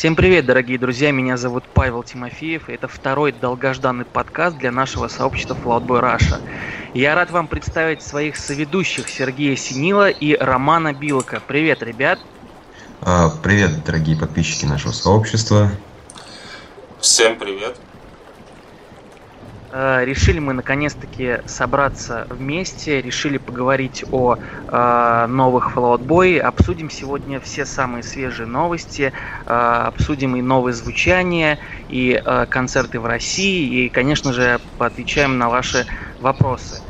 Всем привет, дорогие друзья, меня зовут Павел Тимофеев, и это второй долгожданный подкаст для нашего сообщества Floutboy Russia. Я рад вам представить своих соведущих Сергея Синила и Романа Билка. Привет, ребят! А, привет, дорогие подписчики нашего сообщества. Всем привет! Э, решили мы наконец-таки собраться вместе, решили поговорить о э, новых Fallout Boy, обсудим сегодня все самые свежие новости, э, обсудим и новые звучания, и э, концерты в России, и, конечно же, поотвечаем на ваши вопросы.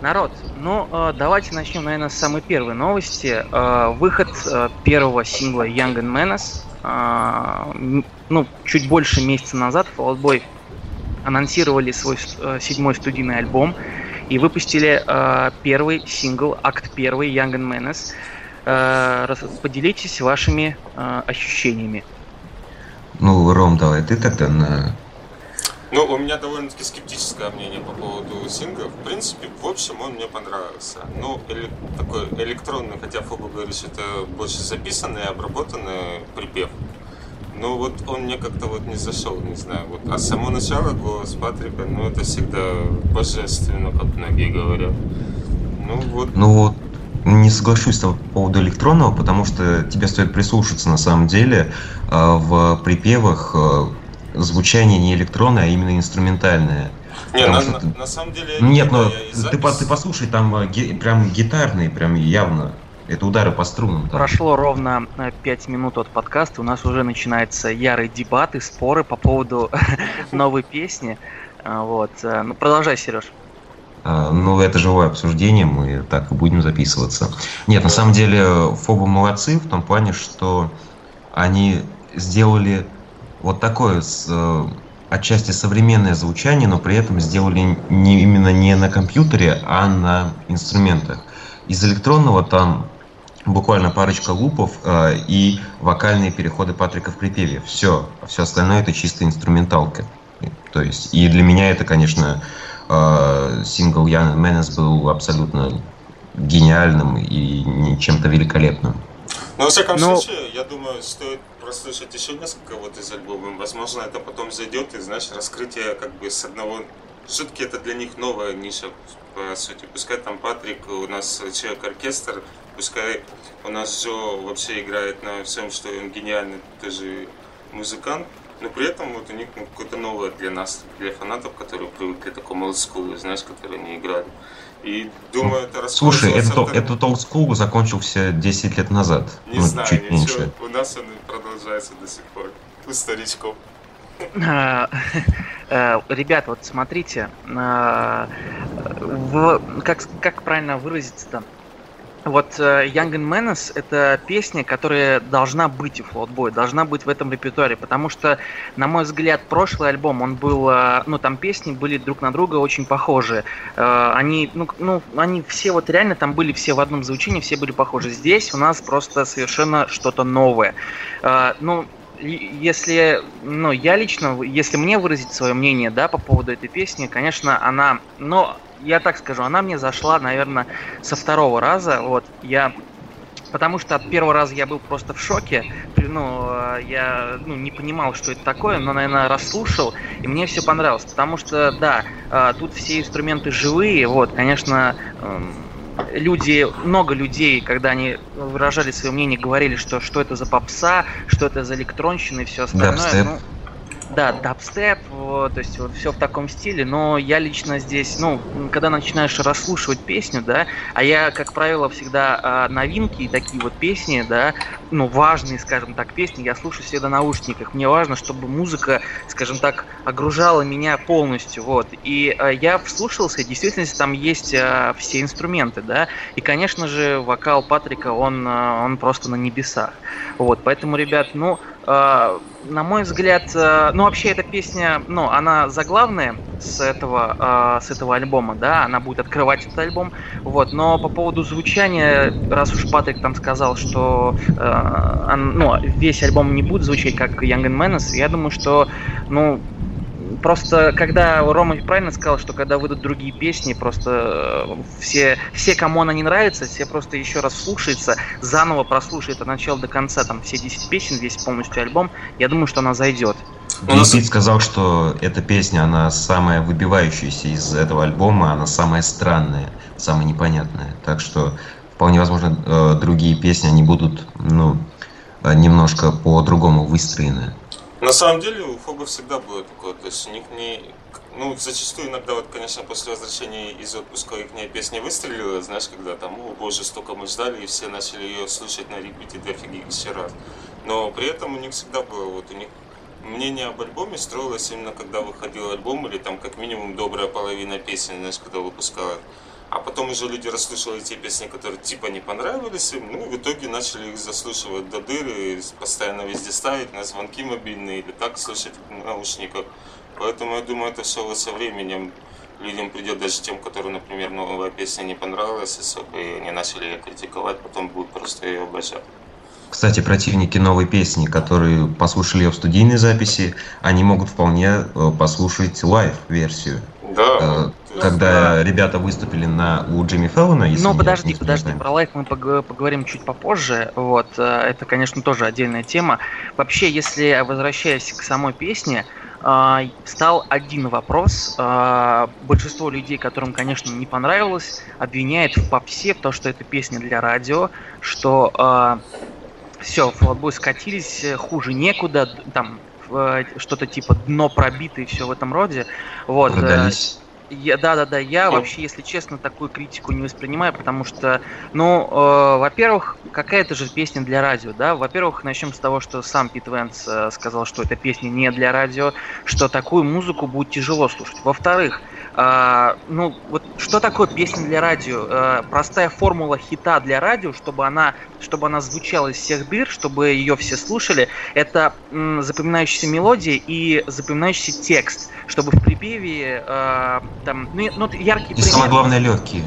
Народ, ну э, давайте начнем, наверное, с самой первой новости. Э, выход э, первого сингла Young and Menace. Э, ну, чуть больше месяца назад Fallout Boy анонсировали свой э, седьмой студийный альбом и выпустили э, первый сингл, акт первый, Young and Menace. Э, поделитесь вашими э, ощущениями. Ну, Ром, давай ты тогда на... Ну, у меня довольно-таки скептическое мнение по поводу сингла. В принципе, в общем, он мне понравился. Ну, или такой электронный, хотя Фоба говорит, что это больше записанный и обработанный припев. Ну вот он мне как-то вот не зашел, не знаю. Вот. А само начало голос Патрика, ну это всегда божественно, как многие говорят. Ну вот. Ну вот не соглашусь по поводу электронного, потому что тебе стоит прислушаться на самом деле э, в припевах э, звучание не электронное, а именно инструментальное. Не, на, что... на, на самом деле... Нет, но ты, ты послушай, там э, ге, прям гитарные, прям явно это удары по струнам. Да. Прошло ровно 5 э, минут от подкаста. У нас уже начинаются ярые дебаты, споры по поводу новой песни. А, вот. Э, ну, продолжай, Сереж. А, ну, это живое обсуждение, мы так и будем записываться. Нет, на самом деле, Фобы молодцы в том плане, что они сделали вот такое э, отчасти современное звучание, но при этом сделали не, именно не на компьютере, а на инструментах. Из электронного там буквально парочка лупов э, и вокальные переходы Патрика в припеве. Все. Все остальное это чисто инструменталка. То есть, и для меня это, конечно, э, сингл Ян Менес был абсолютно гениальным и чем-то великолепным. Ну, во всяком Но... случае, я думаю, стоит прослушать еще несколько вот из альбома. Возможно, это потом зайдет, и, знаешь, раскрытие как бы с одного... Все-таки это для них новая ниша, по сути. Пускай там Патрик, у нас человек-оркестр, Пускай у нас Джо вообще играет на всем, что он гениальный тоже музыкант, но при этом вот у них ну, какое-то новое для нас, для фанатов, которые привыкли к такому олдскулу, знаешь, которые не играли. И думаю, это Слушай, этот, это этот old school закончился 10 лет назад. Не ну, знаю, чуть ничего. меньше. У нас он продолжается до сих пор. У старичков. А, э, ребят, вот смотрите, а, как, как правильно выразиться-то? Вот uh, Young and Menace это песня, которая должна быть у Floatboy, должна быть в этом репертуаре, потому что, на мой взгляд, прошлый альбом, он был, uh, ну там песни были друг на друга очень похожи. Uh, они, ну, ну, они все вот реально там были все в одном звучании, все были похожи. Здесь у нас просто совершенно что-то новое. Ну, если, ну, я лично, если мне выразить свое мнение, да, по поводу этой песни, конечно, она, но я так скажу, она мне зашла, наверное, со второго раза. Вот я Потому что от первого раза я был просто в шоке. Ну, я ну, не понимал, что это такое, но, наверное, расслушал, и мне все понравилось. Потому что, да, а, тут все инструменты живые. Вот, конечно, эм, люди, много людей, когда они выражали свое мнение, говорили, что что это за попса, что это за электронщина и все остальное. Да, ну, да, дабстеп, то есть вот все в таком стиле, но я лично здесь, ну, когда начинаешь расслушивать песню, да, а я, как правило, всегда а, новинки и такие вот песни, да, ну, важные, скажем так, песни, я слушаю всегда на наушниках. Мне важно, чтобы музыка, скажем так, огружала меня полностью, вот. И а, я вслушался, действительно, там есть а, все инструменты, да, и, конечно же, вокал Патрика, он, он просто на небесах. Вот, поэтому, ребят, ну, на мой взгляд, э, ну вообще эта песня, ну она заглавная с этого э, с этого альбома, да, она будет открывать этот альбом, вот. Но по поводу звучания, раз уж Патрик там сказал, что ну весь альбом не будет звучать как Young and Menace, я думаю, что ну просто когда Рома правильно сказал, что когда выйдут другие песни, просто э, все, все, кому она не нравится, все просто еще раз слушается, заново прослушает от начала до конца, там все 10 песен, весь полностью альбом, я думаю, что она зайдет. Биг сказал, что эта песня, она самая выбивающаяся из этого альбома, она самая странная, самая непонятная. Так что вполне возможно, э, другие песни, они будут, ну, э, немножко по-другому выстроены. На самом деле у Фога всегда было такое, то есть у них не... Ну, зачастую иногда, вот, конечно, после возвращения из отпуска их песня выстрелила, знаешь, когда там, о боже, столько мы ждали, и все начали ее слушать на репите дофигища раз. Но при этом у них всегда было, вот у них мнение об альбоме строилось именно когда выходил альбом, или там как минимум добрая половина песен, знаешь, когда выпускала. А потом уже люди расслышали те песни, которые типа не понравились им, ну и в итоге начали их заслушивать до дыры, постоянно везде ставить на звонки мобильные или так слушать в наушниках. Поэтому я думаю, это все со временем людям придет, даже тем, которым, например, новая песня не понравилась особо, и они начали ее критиковать, потом будут просто ее обожать. Кстати, противники новой песни, которые послушали ее в студийной записи, они могут вполне э, послушать live-версию. Да. Э, когда да. ребята выступили на у Джимми Феллона, если Ну, подожди, подожди, про live мы поговорим чуть попозже. Вот, э, это, конечно, тоже отдельная тема. Вообще, если возвращаясь к самой песне, стал один вопрос. Большинство людей, которым, конечно, не понравилось, обвиняет в попсе в то, что это песня для радио, что все, Fall Out Boy скатились, э, хуже некуда, там э, что-то типа дно пробито и все в этом роде. Вот. Э, Продались. Я, да, да, да, я вообще, если честно, такую критику не воспринимаю, потому что, ну, э, во-первых, какая-то же песня для радио, да. Во-первых, начнем с того, что сам Пит Венс э, сказал, что эта песня не для радио, что такую музыку будет тяжело слушать. Во-вторых, а, ну, вот что такое песня для радио? А, простая формула хита для радио, чтобы она, чтобы она звучала из всех дыр, чтобы ее все слушали, это м, запоминающаяся мелодия и запоминающийся текст, чтобы в припеве а, там, ну, ну яркий. И самое главное легкие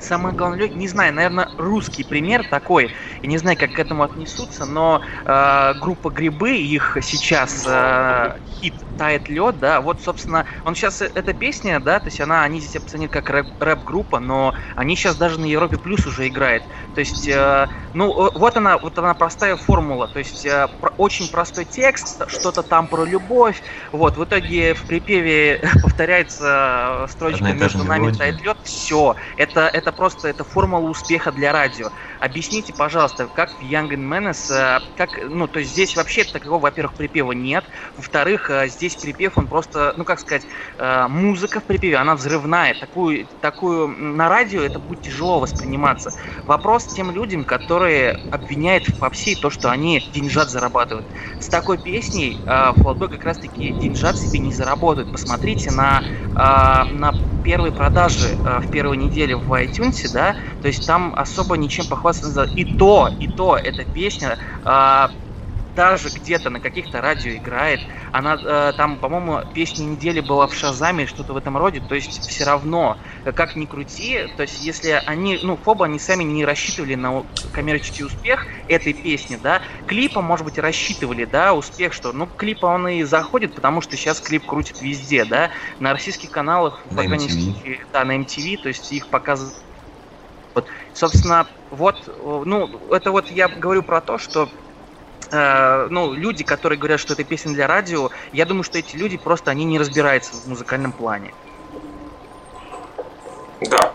самое главное, не знаю, наверное, русский пример такой, я не знаю, как к этому отнесутся, но э, группа Грибы, их сейчас э, хит «Тает лед», да, вот, собственно, он сейчас, э, эта песня, да, то есть она, они здесь опционируют как рэп, рэп-группа, но они сейчас даже на Европе Плюс уже играют, то есть, э, ну, вот она, вот она простая формула, то есть, э, про, очень простой текст, что-то там про любовь, вот, в итоге в припеве повторяется строчка «Между нами тает лед», все, это, это просто это формула успеха для радио. Объясните, пожалуйста, как в Young and Menace, э, как, ну, то есть здесь вообще такого, во-первых, припева нет, во-вторых, э, здесь припев, он просто, ну, как сказать, э, музыка в припеве, она взрывная, такую, такую на радио это будет тяжело восприниматься. Вопрос тем людям, которые обвиняют в попсе то, что они деньжат зарабатывают. С такой песней Флотбой как раз-таки деньжат себе не заработают. Посмотрите на, на первые продажи в первой неделе в iTunes, да, то есть там особо ничем похвастаться. И то, и то, эта песня э, даже где-то на каких-то радио играет. Она э, там, по-моему, песня недели была в Шазаме, что-то в этом роде. То есть все равно, как ни крути, то есть если они, ну, Фоба, они сами не рассчитывали на коммерческий успех этой песни, да, клипа, может быть, рассчитывали, да, успех, что, ну, клипа он и заходит, потому что сейчас клип крутит везде, да, на российских каналах, на MTV. да, на MTV, то есть их показывают вот, собственно, вот, ну, это вот я говорю про то, что э, ну, люди, которые говорят, что это песня для радио, я думаю, что эти люди просто, они не разбираются в музыкальном плане. Да.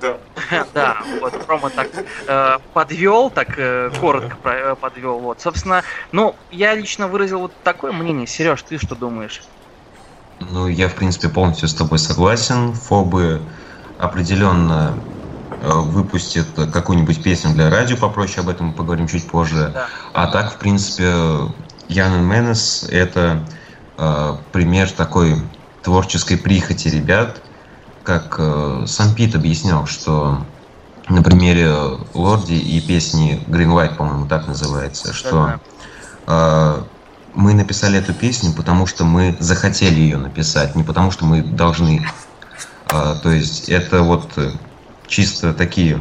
Да. Да, вот Рома так э, подвел, так э, коротко э, подвел. Вот, собственно, ну, я лично выразил вот такое мнение. Сереж, ты что думаешь? Ну, я, в принципе, полностью с тобой согласен. Фобы определенно Э, выпустит какую-нибудь песню для радио попроще, об этом мы поговорим чуть позже. Да. А так, в принципе, Ян Менес – это э, пример такой творческой прихоти ребят, как э, сам Пит объяснял, что на примере Лорди и песни Green White, по-моему, так называется, что э, мы написали эту песню, потому что мы захотели ее написать, не потому что мы должны. Э, то есть это вот чисто такие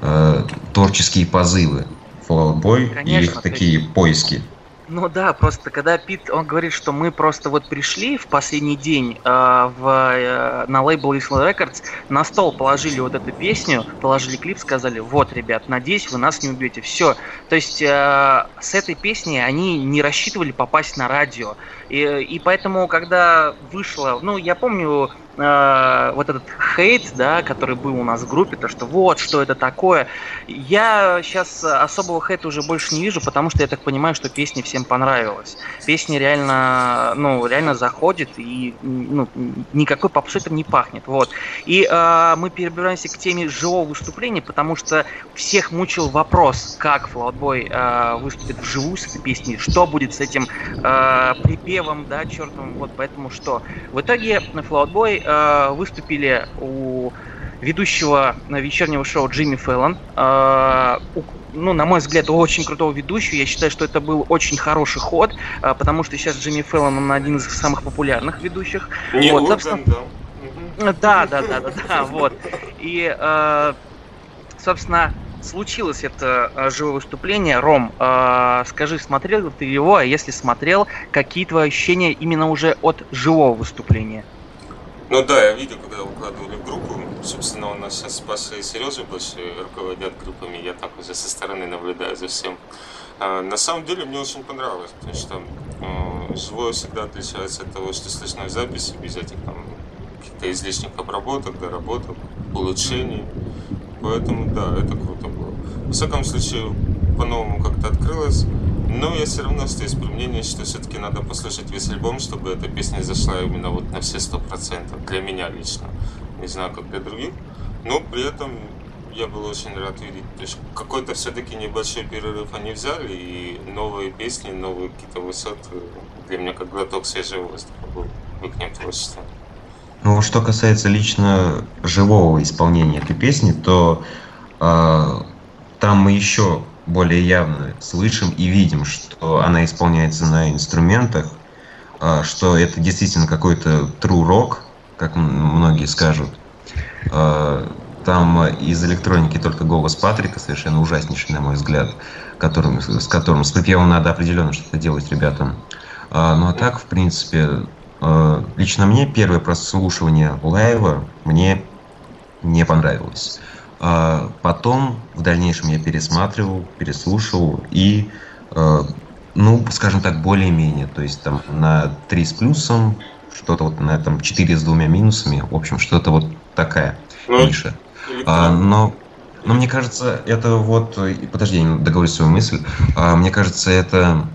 э, творческие позывы Fall Out Boy и их такие поиски. Ну да, просто когда Пит, он говорит, что мы просто вот пришли в последний день э, в, э, на лейбл Island Records, на стол положили вот эту песню, положили клип, сказали, вот, ребят, надеюсь, вы нас не убьете. Все. То есть э, с этой песней они не рассчитывали попасть на радио. И, и поэтому, когда вышло, ну, я помню, э, вот этот хейт, да, который был у нас в группе, то что вот, что это такое. Я сейчас особого хейта уже больше не вижу, потому что я так понимаю, что песня всем понравилась. Песня реально, ну, реально заходит, и ну, никакой попсы там не пахнет. Вот. И э, мы перебираемся к теме живого выступления, потому что всех мучил вопрос, как Флаутбой э, выступит вживую с этой песней, что будет с этим э, припевом, да, чертовым, вот, поэтому что. В итоге Флаутбой э, выступили у ведущего вечернего шоу Джимми Фэллон. Э, ну, на мой взгляд, очень крутого ведущего. Я считаю, что это был очень хороший ход, э, потому что сейчас Джимми Фэллон, он один из самых популярных ведущих. Не вот, Урган, собственно... да. Да, да, да, да, да, вот. И, э, собственно, случилось это э, живое выступление. Ром, э, скажи, смотрел ли ты его, а если смотрел, какие твои ощущения именно уже от живого выступления? Ну да, я видел, когда укладывали в группу. Собственно, у нас сейчас Паша и Сережа больше руководят группами. Я так уже со стороны наблюдаю за всем. А, на самом деле мне очень понравилось, потому что э, живое всегда отличается от того, что слышно в записи, без этих там каких-то излишних обработок, доработок, улучшений. Поэтому да, это круто было. В всяком случае, по-новому как-то открылось. Но я все равно остаюсь при мнении, что все-таки надо послушать весь альбом, чтобы эта песня зашла именно вот на все сто процентов. Для меня лично. Не знаю, как для других. Но при этом я был очень рад видеть. То есть какой-то все-таки небольшой перерыв они взяли, и новые песни, новые какие-то высоты для меня как глоток свежего воздуха был в их творчестве. Ну, что касается лично живого исполнения этой песни, то э, там мы еще более явно слышим и видим, что она исполняется на инструментах, э, что это действительно какой-то true rock, как многие скажут. Э, там из электроники только голос Патрика, совершенно ужаснейший, на мой взгляд, которым, с которым с припевом надо определенно что-то делать ребятам. Э, ну а так, в принципе, лично мне первое прослушивание лайва мне не понравилось. А потом в дальнейшем я пересматривал, переслушивал и, э, ну, скажем так, более-менее, то есть там на 3 с плюсом, что-то вот на этом 4 с двумя минусами, в общем, что-то вот такая ну, ниша. А, но, но мне кажется, это вот, подожди, я договорю свою мысль, а, мне кажется, это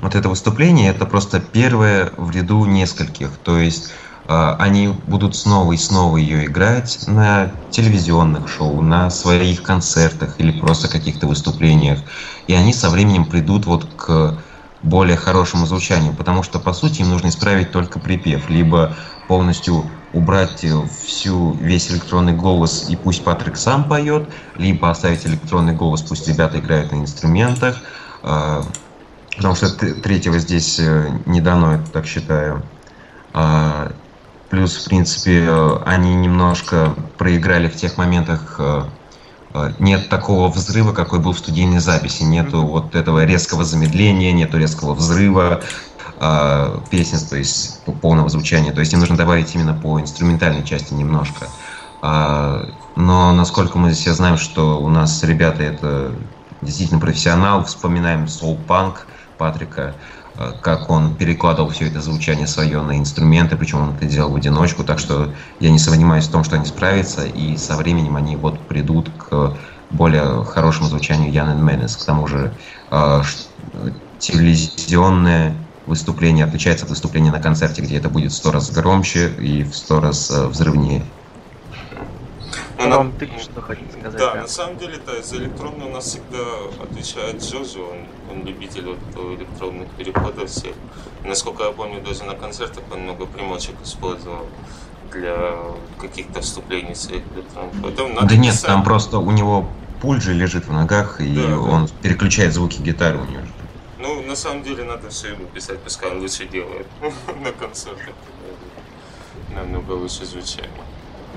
вот это выступление это просто первое в ряду нескольких. То есть э, они будут снова и снова ее играть на телевизионных шоу, на своих концертах или просто каких-то выступлениях. И они со временем придут вот к более хорошему звучанию, потому что по сути им нужно исправить только припев, либо полностью убрать всю весь электронный голос и пусть Патрик сам поет, либо оставить электронный голос, пусть ребята играют на инструментах. Э, потому что третьего здесь э, не дано, я так считаю. Плюс, в принципе, э, они немножко проиграли в тех моментах, э, нет такого взрыва, какой был в студийной записи, нету вот этого резкого замедления, нету резкого взрыва песен, то есть полного звучания. То есть им нужно добавить именно по инструментальной части немножко. А, но насколько мы все знаем, что у нас ребята это действительно профессионал, вспоминаем Punk, Патрика, э, как он перекладывал все это звучание свое на инструменты, причем он это делал в одиночку, так что я не сомневаюсь в том, что они справятся, и со временем они вот придут к более хорошему звучанию Ян Менес. К тому же э, телевизионное выступление отличается от выступления на концерте, где это будет в сто раз громче и в сто раз э, взрывнее. Ну, Ром, ты что хотел сказать? Да, да, на самом деле, да, за электронный у нас всегда отвечает Джоджи, он, он любитель вот электронных переходов всех. Насколько я помню, даже на концертах он много примочек использовал для каких-то вступлений своих электронных. Поэтому надо да нет, писать. там просто у него пульт же лежит в ногах, и да, он да. переключает звуки гитары у него. Ну, на самом деле, надо все ему писать, пускай он лучше делает на концертах. Намного лучше звучание.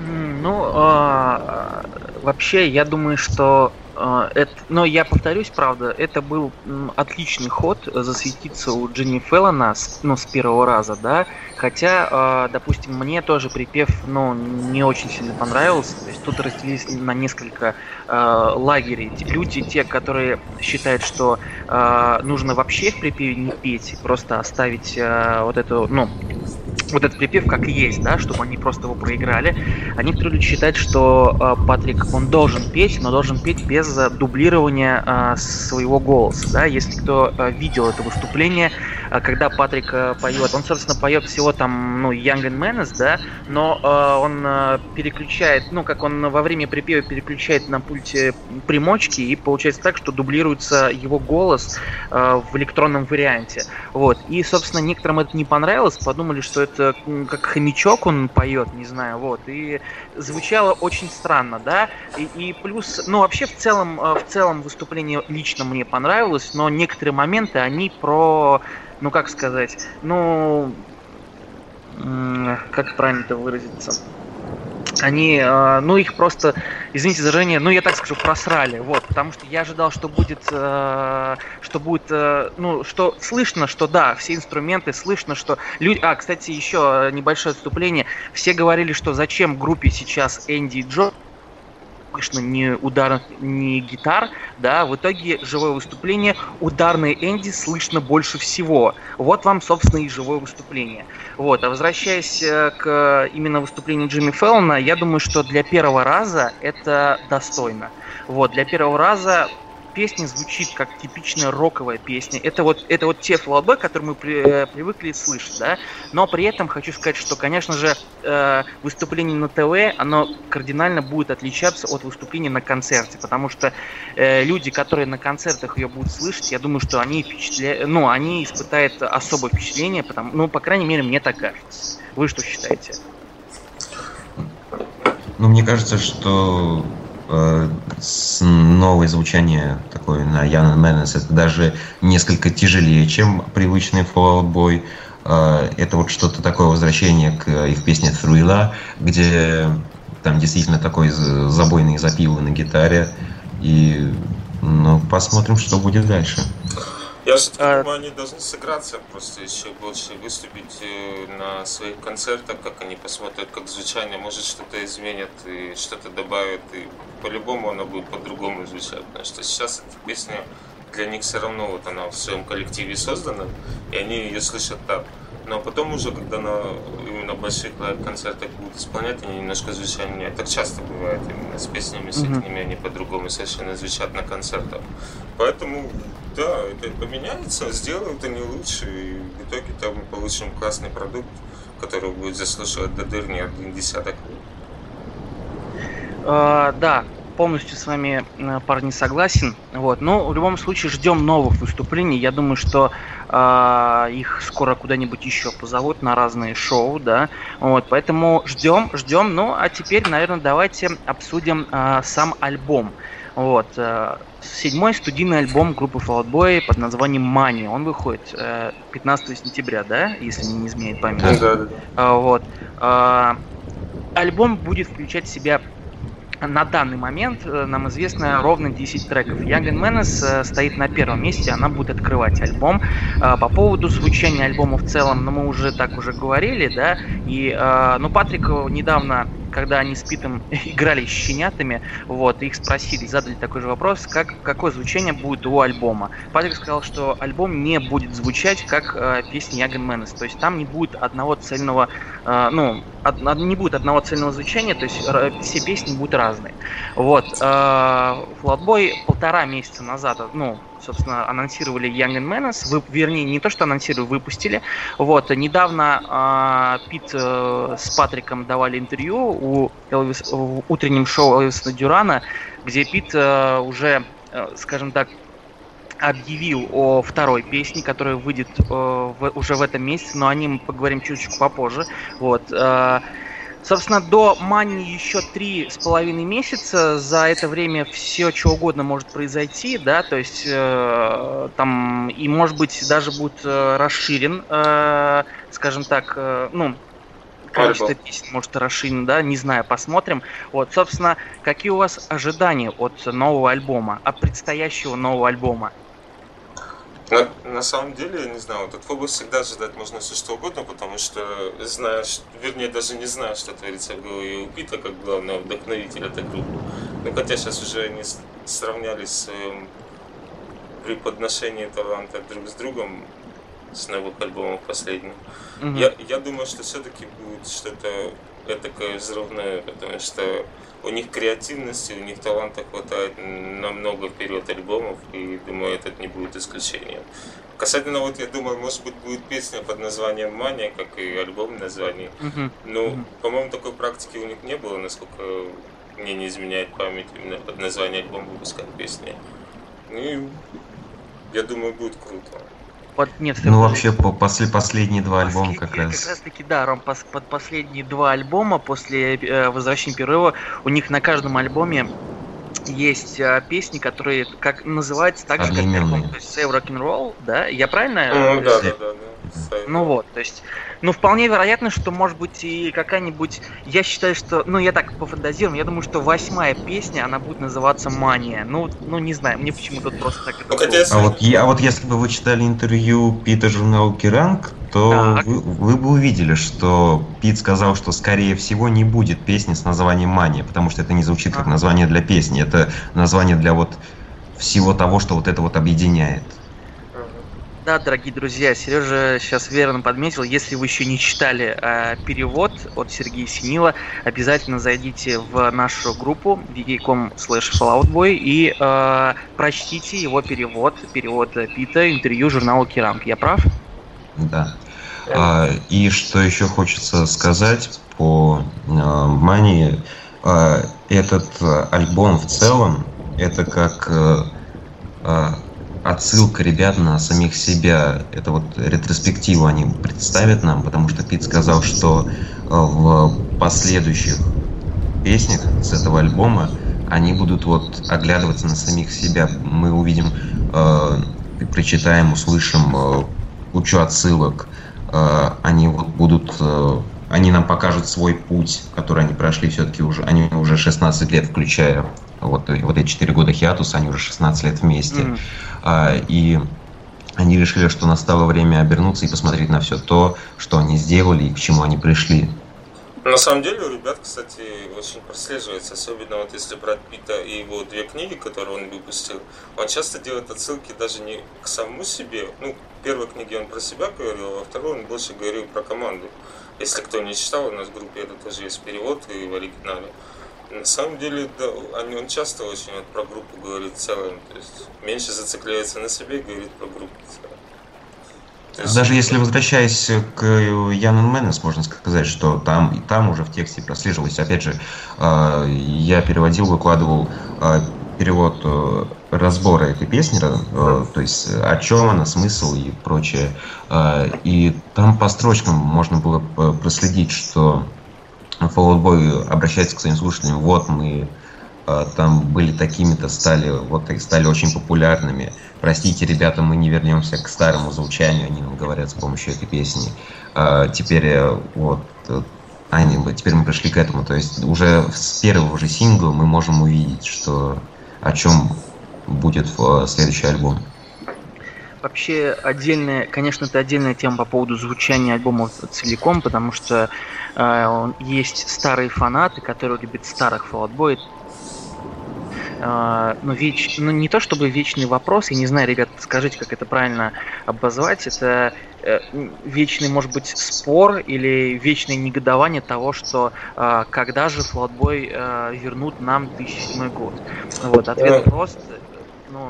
Ну, а, вообще, я думаю, что А, это, но я повторюсь, правда, это был отличный ход засветиться у Джинни Феллона с, ну, с первого раза, да. Хотя, э, допустим, мне тоже припев, ну, не очень сильно понравился. То есть тут разделились на несколько э, лагерей. Люди, те, которые считают, что э, нужно вообще в припеве не петь, просто оставить э, вот эту, ну, вот этот припев как есть, да, чтобы они просто его проиграли. А некоторые люди считают, что э, Патрик, он должен петь, но должен петь без э, дублирования э, своего голоса, да. Если кто э, видел это выступление, э, когда Патрик э, поет, он, собственно, поет всего там, ну, Young and Menace, да, но э, он э, переключает, ну, как он во время припева переключает на пульте примочки, и получается так, что дублируется его голос э, в электронном варианте. Вот. И, собственно, некоторым это не понравилось, подумали, что это как хомячок он поет, не знаю, вот, и звучало очень странно, да, и, и плюс, ну, вообще в целом, э, в целом выступление лично мне понравилось, но некоторые моменты, они про, ну, как сказать, ну, как правильно это выразиться, они, э, ну, их просто, извините за выражение, ну, я так скажу, просрали, вот, потому что я ожидал, что будет, э, что будет, э, ну, что слышно, что да, все инструменты, слышно, что люди, а, кстати, еще небольшое отступление, все говорили, что зачем группе сейчас Энди и Джо, слышно ни ударных, ни гитар, да, в итоге живое выступление, ударной Энди слышно больше всего. Вот вам, собственно, и живое выступление. Вот, а возвращаясь э, к именно выступлению Джимми Феллона, я думаю, что для первого раза это достойно. Вот, для первого раза песня звучит как типичная роковая песня. Это вот, это вот те Fall Out Boy, которые мы при, э, привыкли слышать, да. Но при этом хочу сказать, что, конечно же, э, выступление на ТВ, оно кардинально будет отличаться от выступления на концерте, потому что э, люди, которые на концертах ее будут слышать, я думаю, что они впечатля... ну, они испытают особое впечатление, потому, ну, по крайней мере, мне так кажется. Вы что считаете? Ну, мне кажется, что новое звучание такое на Young Menace это даже несколько тяжелее, чем привычный Fallout Boy. Э, это вот что-то такое возвращение к их песне Thriller, где там действительно такой забойный запилы на гитаре. И ну, посмотрим, что будет дальше. Я же а... думаю, они должны сыграться, просто еще больше выступить э, на своих концертах, как они посмотрят, как звучание, может что-то изменят и что-то добавят, и по-любому оно будет по-другому звучать, потому что сейчас эта песня для них все равно вот она в своем коллективе создана, и они ее слышат так. Но потом уже, когда на именно больших концертах будут исполнять, они немножко звучание меняют. Так часто бывает именно с песнями, с mm-hmm. этими они по-другому совершенно звучат на концертах. Поэтому, да, это поменяется, сделают они лучше, и в итоге там мы получим классный продукт, который будет заслуживать до дыр не один десяток лет. Uh, да, полностью с вами, э, парни, согласен. Вот. Но в любом случае ждем новых выступлений. Я думаю, что э, их скоро куда-нибудь еще позовут на разные шоу, да. Вот, поэтому ждем, ждем. Ну, а теперь, наверное, давайте обсудим э, сам альбом. Вот. Э, седьмой студийный альбом группы Fall Out Boy под названием Money. Он выходит э, 15 сентября, да, если не изменяет память. Да, да, да. Э, вот. Э, альбом будет включать в себя на данный момент э, нам известно ровно 10 треков. Young Menace э, стоит на первом месте, она будет открывать альбом. Э, по поводу звучания альбома в целом, ну мы уже так уже говорили, да, и, ну Патрик недавно когда они с Питом играли с щенятами, вот, их спросили, задали такой же вопрос, как, какое звучание будет у альбома. Патрик сказал, что альбом не будет звучать как э, песня Яган Мэнес, то есть там не будет одного цельного, э, ну, од, не будет одного цельного звучания, то есть э, все песни будут разные. Вот, э, Флотбой полтора месяца назад, ну, собственно, анонсировали Young and Menace, вы, вернее, не то, что анонсировали, выпустили. Вот, недавно э, Пит э, с Патриком давали интервью у Элвис, в утреннем шоу Элвиса Дюрана, где Пит э, уже, э, скажем так, объявил о второй песне, которая выйдет э, в, уже в этом месяце, но о мы поговорим чуть-чуть попозже. Вот. Э, Собственно, до Мани еще три с половиной месяца. За это время все, что угодно может произойти, да, то есть э, там и может быть даже будет э, расширен, э, скажем так, э, ну количество Альбом. песен может расширено, да, не знаю, посмотрим. Вот, собственно, какие у вас ожидания от нового альбома, от предстоящего нового альбома? На, на самом деле, я не знаю, вот от Фобос всегда ожидать можно все что угодно, потому что знаешь, вернее, даже не знаю, что творится в голове у Пита, как главного вдохновителя этой группы. Ну, хотя сейчас уже они сравнялись с эм, при подношении таланта друг с другом с новых альбомов последних. Mm-hmm. Я, я думаю, что все-таки будет что-то такое взрывное, потому что у них креативности, у них таланта хватает намного вперед альбомов, и думаю, этот не будет исключением. Касательно вот, я думаю, может быть, будет песня под названием «Мания», как и альбом название. Uh-huh. по-моему, такой практики у них не было, насколько мне не изменяет память, именно под название альбома выпускать песни. Ну и я думаю, будет круто. Под, нет, ну вообще по, после последние два альбома как раз. Как раз таки да, Ром, пос, под последние два альбома после э, возвращения перерыва у них на каждом альбоме есть э, песни, которые как называются так же, как альбом, то есть Save Rock'n'Roll, да? Я правильно? Mm, да, да, да, да. Ну вот, то есть ну, вполне вероятно, что может быть и какая-нибудь... Я считаю, что... Ну, я так пофантазирую, я думаю, что восьмая песня, она будет называться «Мания». Ну, ну не знаю, мне почему-то просто так это... Ну, а, вот, я, а вот если бы вы читали интервью Пита журнала Керанг, то вы, вы бы увидели, что Пит сказал, что скорее всего не будет песни с названием «Мания», потому что это не звучит как название для песни, это название для вот всего того, что вот это вот объединяет. Да, дорогие друзья, Сережа сейчас верно подметил, если вы еще не читали э, перевод от Сергея Синила, обязательно зайдите в нашу группу vk.com slash falloutboy и э, прочтите его перевод, перевод Пита, интервью журнала Керамп. Я прав? Да. А, и что еще хочется сказать по э, Мани, э, этот альбом в целом, это как э, э отсылка ребят на самих себя. Это вот ретроспективу они представят нам, потому что Пит сказал, что э, в последующих песнях с этого альбома они будут вот оглядываться на самих себя. Мы увидим, э, прочитаем, услышим э, кучу отсылок. Э, они вот будут э, они нам покажут свой путь, который они прошли все-таки уже, они уже 16 лет, включая вот, вот эти 4 года хиатуса, они уже 16 лет вместе. Mm-hmm. А, и они решили, что настало время обернуться и посмотреть на все то, что они сделали и к чему они пришли. На самом деле у ребят, кстати, очень прослеживается, особенно вот если брать Пита и его две книги, которые он выпустил, он часто делает отсылки даже не к самому себе, ну, в первой книге он про себя говорил, а во второй он больше говорил про команду. Если кто не читал, у нас в группе это тоже есть перевод и в оригинале. На самом деле, да, он часто очень вот про группу говорит в целом. То есть меньше зацикливается на себе и говорит про группу в целом. Есть... Даже если возвращаясь к Янен Мэннес, можно сказать, что там, там уже в тексте прослеживалось. Опять же, а, я переводил, выкладывал а, перевод э, разбора этой песни, э, то есть о чем она, смысл и прочее. И там по строчкам можно было э, проследить, что Fall Out Boy обращается к своим слушателям, вот мы э, там были такими-то, стали, вот стали очень популярными. Простите, ребята, мы не вернемся к старому звучанию, они нам говорят с помощью этой песни. А, теперь э, вот они, теперь мы пришли к этому. То есть уже с первого же сингла мы можем увидеть, что о чем будет в следующий альбом. Вообще отдельная, конечно, это отдельная тема по поводу звучания альбома целиком, потому что э, есть старые фанаты, которые любят старых Fall Out э, ну, веч... ну, не то чтобы вечный вопрос, я не знаю, ребят, скажите, как это правильно обозвать, это э, вечный, может быть, спор или вечное негодование того, что э, когда же Флотбой э, вернут нам 2007 год. Вот, ответ прост,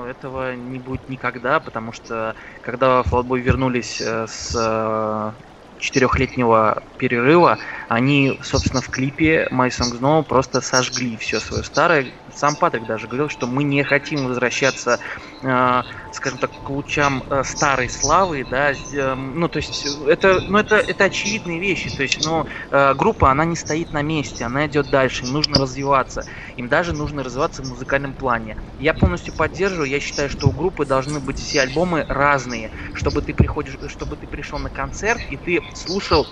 этого не будет никогда, потому что когда Флотбой вернулись э, с э, четырехлетнего перерыва, они, собственно, в клипе My Song No просто сожгли все свое старое. Сам Патрик даже говорил, что мы не хотим возвращаться, э, скажем так, к лучам э, старой славы, да, э, ну, то есть, это, ну, это, это очевидные вещи, то есть, ну, э, группа, она не стоит на месте, она идет дальше, им нужно развиваться, им даже нужно развиваться в музыкальном плане. Я полностью поддерживаю, я считаю, что у группы должны быть все альбомы разные, чтобы ты приходишь, чтобы ты пришел на концерт и ты слушал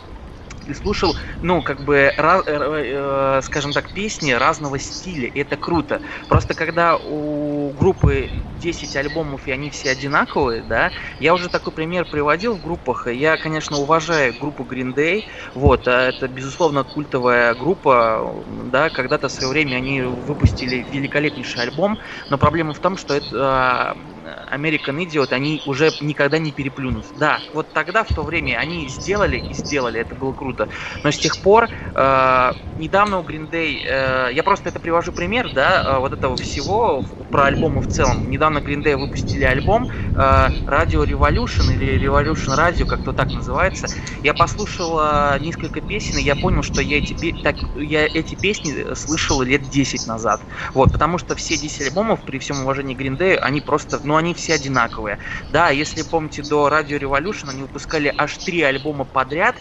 слушал, ну, как бы, ra- э, э, скажем так, песни разного стиля, и это круто. Просто когда у группы 10 альбомов, и они все одинаковые, да, я уже такой пример приводил в группах, я, конечно, уважаю группу Green Day, вот, а это, безусловно, культовая группа, да, когда-то в свое время они выпустили великолепнейший альбом, но проблема в том, что это а, American Idiot они уже никогда не переплюнут. Да, вот тогда, в то время, они сделали и сделали, это было круто. Но с тех пор, э, недавно у Green Day, э, я просто это привожу пример, да, э, вот этого всего, про альбомы в целом. Недавно Green Day выпустили альбом э, Radio Revolution или Revolution Radio, как-то так называется. Я послушал э, несколько песен, и я понял, что я эти, так, я эти песни слышал лет 10 назад. Вот, потому что все 10 альбомов, при всем уважении Green они просто, ну, они все одинаковые. Да, если помните, до Radio Revolution они выпускали аж три альбома подряд,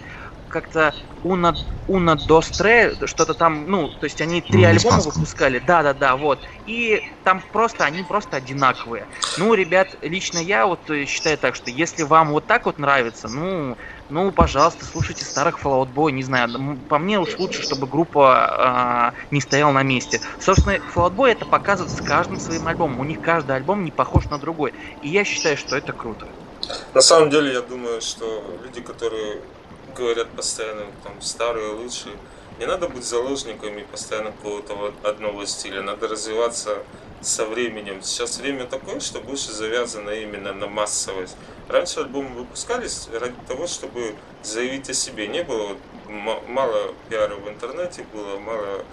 как-то Уна, Уна Достре, что-то там, ну, то есть они три альбома выпускали, да-да-да, вот, и там просто, они просто одинаковые. Ну, ребят, лично я вот считаю так, что если вам вот так вот нравится, ну, ну, пожалуйста, слушайте старых Fallout Boy, не знаю, по мне уж лучше, чтобы группа э, не стояла на месте. Собственно, Fallout Boy это показывает с каждым своим альбомом, у них каждый альбом не похож на другой, и я считаю, что это круто. На самом деле, я думаю, что люди, которые говорят постоянно, там, старые лучшие, не надо быть заложниками постоянно какого-то одного стиля, надо развиваться со временем. Сейчас время такое, что больше завязано именно на массовость. Раньше альбомы выпускались ради того, чтобы заявить о себе. Не было мало пиара в интернете, было мало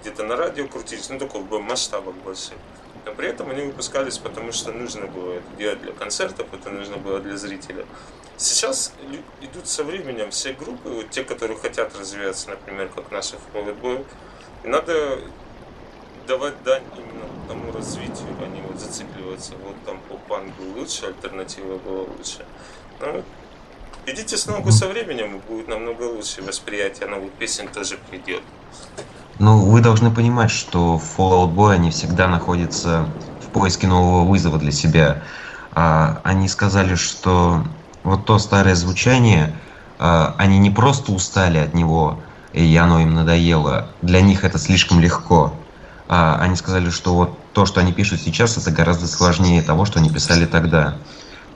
где-то на радио крутить, ну только в масштабах больших. Но при этом они выпускались, потому что нужно было это делать для концертов, это нужно было для зрителя. Сейчас идут со временем все группы, вот те, которые хотят развиваться, например, как наши Fallout Boy, надо давать дань именно тому развитию, а не вот зацикливаться, вот там поп-панк был лучше, альтернатива была лучше. Ну, идите с ногу со временем, будет намного лучше восприятие новых песен тоже придет. Ну, вы должны понимать, что Fallout Boy, они всегда находятся в поиске нового вызова для себя. А, они сказали, что вот то старое звучание, а, они не просто устали от него, и оно им надоело. Для них это слишком легко. А, они сказали, что вот то, что они пишут сейчас, это гораздо сложнее того, что они писали тогда.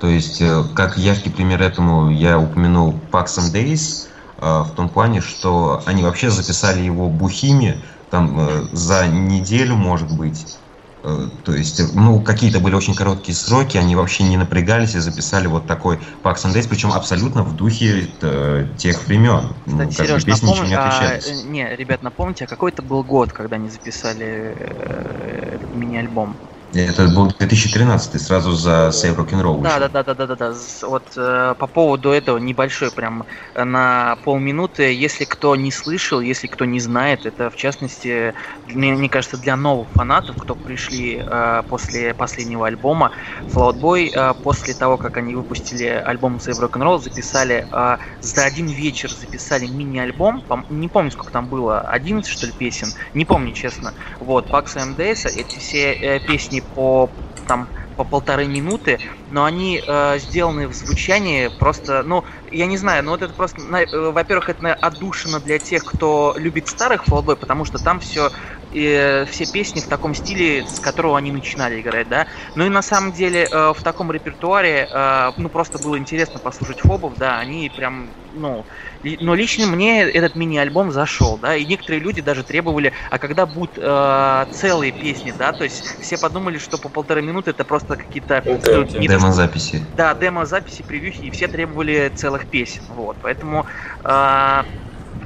То есть, э, как яркий пример этому, я упомянул Pax and Days, э, в том плане, что они вообще записали его бухими, там, э, за неделю, может быть, то есть, ну, какие-то были очень короткие сроки, они вообще не напрягались и записали вот такой Pax and Days, причем абсолютно в духе э, тех времен. Кстати, ну, Сереж, песни напомни, не отличались. А, не, ребят, напомните, а какой это был год, когда они записали э, мини-альбом? Это был 2013, сразу за Save Rock'n'Roll. Да, да, да, да, да, да, да. Вот э, по поводу этого небольшой прям э, на полминуты. Если кто не слышал, если кто не знает, это в частности, мне, мне кажется, для новых фанатов, кто пришли э, после последнего альбома, Float Boy э, после того, как они выпустили альбом Save Rock'n'Roll, записали э, за один вечер записали мини-альбом. Не помню, сколько там было, 11 что ли песен, не помню честно. Вот, Pax MDS, эти все э, песни по там по полторы минуты, но они э, сделаны в звучании просто, ну, я не знаю, ну вот это просто, э, во-первых, это отдушина для тех, кто любит старых фоллбой, потому что там все э, все песни в таком стиле, с которого они начинали играть, да. Ну и на самом деле э, в таком репертуаре, э, ну просто было интересно послушать фобов, да, они прям, ну, но лично мне этот мини-альбом зашел, да, и некоторые люди даже требовали, а когда будут э, целые песни, да, то есть все подумали, что по полторы минуты это просто какие-то... Ну, демо-записи. Да, демо-записи, превьюхи, и все требовали целых песен, вот, поэтому... Э,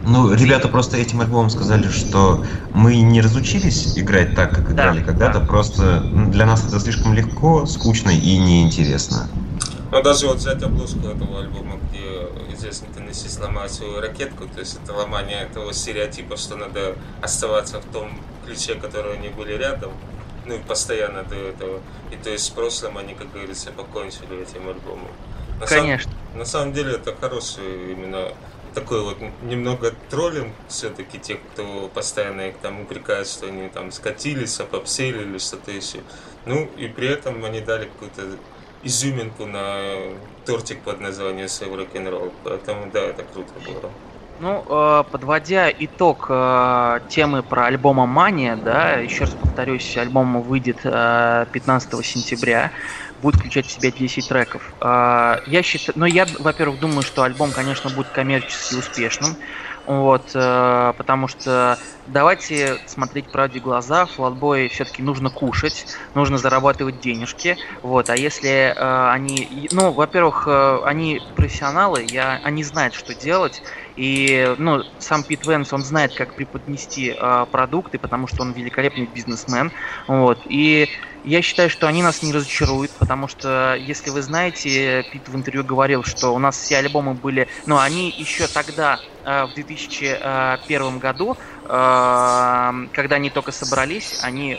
ну, ребята просто этим альбомом сказали, что мы не разучились играть так, как играли да, когда-то, да. просто для нас это слишком легко, скучно и неинтересно. Ну, даже вот взять обложку этого альбома, где известный Теннесси сломает свою ракетку, то есть это ломание этого стереотипа, что надо оставаться в том ключе, который они были рядом, ну и постоянно до этого. И то есть в прошлом они, как говорится, покончили этим альбомом. На Конечно. Сам, на самом деле это хороший именно такой вот немного троллинг все-таки тех, кто постоянно их там упрекает, что они там скатились, опопсели или что-то еще. Ну и при этом они дали какую-то изюминку на тортик под названием Save Rock and Roll. Поэтому да, это круто было. Ну, э, подводя итог э, темы про альбома Мания, да, еще раз повторюсь, альбом выйдет 15 сентября, будет включать в себя 10 треков. Я считаю, но я, во-первых, думаю, что альбом, конечно, будет коммерчески успешным. Вот, э, потому что давайте смотреть правде в глаза, Флатбой все-таки нужно кушать, нужно зарабатывать денежки, вот, а если э, они, ну, во-первых, э, они профессионалы, я, они знают, что делать, и, ну, сам Пит Венс, он знает, как преподнести э, продукты, потому что он великолепный бизнесмен, вот, и я считаю, что они нас не разочаруют, потому что, если вы знаете, Пит в интервью говорил, что у нас все альбомы были, ну, они еще тогда, э, в 2001 году, э, когда они только собрались, они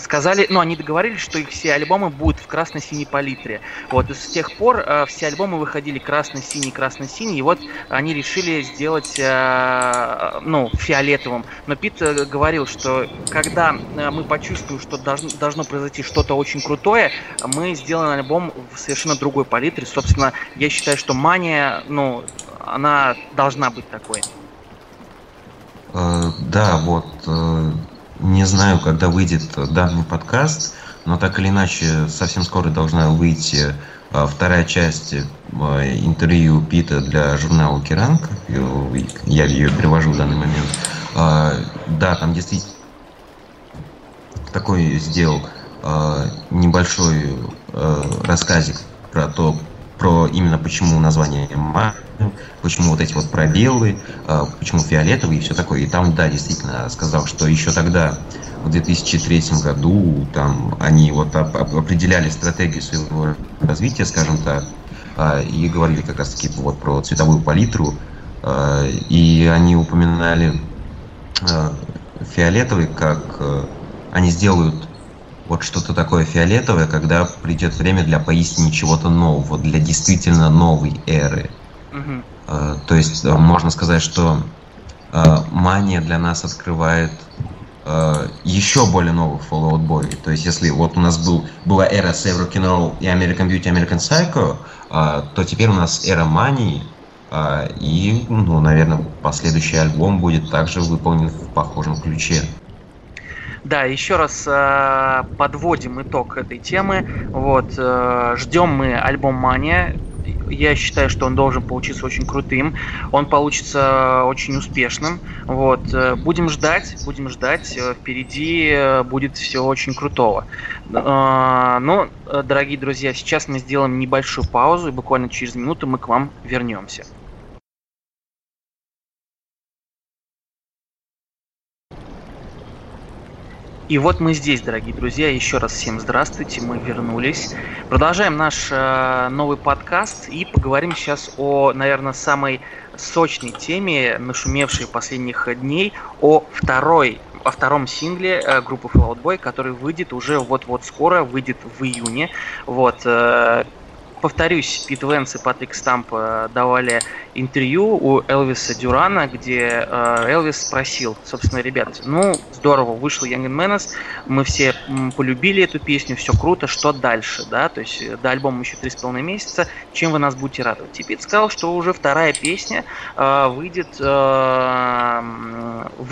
сказали, ну, они договорились, что их все альбомы будут в красно-синей палитре. Вот, и с тех пор э, все альбомы выходили красно-синий, красно-синий, и вот они решили сделать, э, ну, фиолетовым. Но Пит э, говорил, что когда э, мы почувствуем, что должно, должно произойти что-то очень крутое, мы сделаем альбом в совершенно другой палитре. Собственно, я считаю, что Мания, ну, она должна быть такой. Да, вот не знаю, когда выйдет данный подкаст, но так или иначе совсем скоро должна выйти а, вторая часть а, интервью Пита для журнала Керанг. Я ее перевожу в данный момент. А, да, там действительно такой сделал небольшой рассказик про то, про именно почему название Почему вот эти вот пробелы, а, почему фиолетовый и все такое. И там, да, действительно сказал, что еще тогда, в 2003 году, там они вот определяли стратегию своего развития, скажем так, а, и говорили как раз-таки вот про цветовую палитру, а, и они упоминали фиолетовый, как они сделают вот что-то такое фиолетовое, когда придет время для поистине чего-то нового, для действительно новой эры. Угу. То есть э, можно сказать, что э, мания для нас открывает э, еще более новых Fallout Boy. То есть если вот у нас был, была эра Save Rock'n'Roll и American Beauty, American Psycho, то теперь у нас эра мании, и, ну, наверное, последующий альбом будет также выполнен в похожем ключе. Да, еще раз э, подводим итог этой темы. Вот, э, ждем мы альбом Мания. Я считаю, что он должен получиться очень крутым. Он получится очень успешным. Вот, э, будем ждать, будем ждать. Э, впереди э, будет все очень крутого. Но, дорогие друзья, сейчас мы сделаем небольшую паузу, и буквально через минуту мы к вам вернемся. И вот мы здесь, дорогие друзья. Еще раз всем здравствуйте, мы вернулись. Продолжаем наш э, новый подкаст и поговорим сейчас о, наверное, самой сочной теме, нашумевшей последних дней, о второй о втором сингле э, группы Fallout Boy, который выйдет уже вот-вот скоро, выйдет в июне. Вот. Э, повторюсь, Пит Венс и Патрик Стамп э, давали интервью у Элвиса Дюрана, где э, Элвис спросил, собственно, ребят, ну, здорово, вышел Young and Menace, мы все полюбили эту песню, все круто, что дальше, да, то есть э, до альбома еще три с половиной месяца, чем вы нас будете радовать? И Пит сказал, что уже вторая песня выйдет в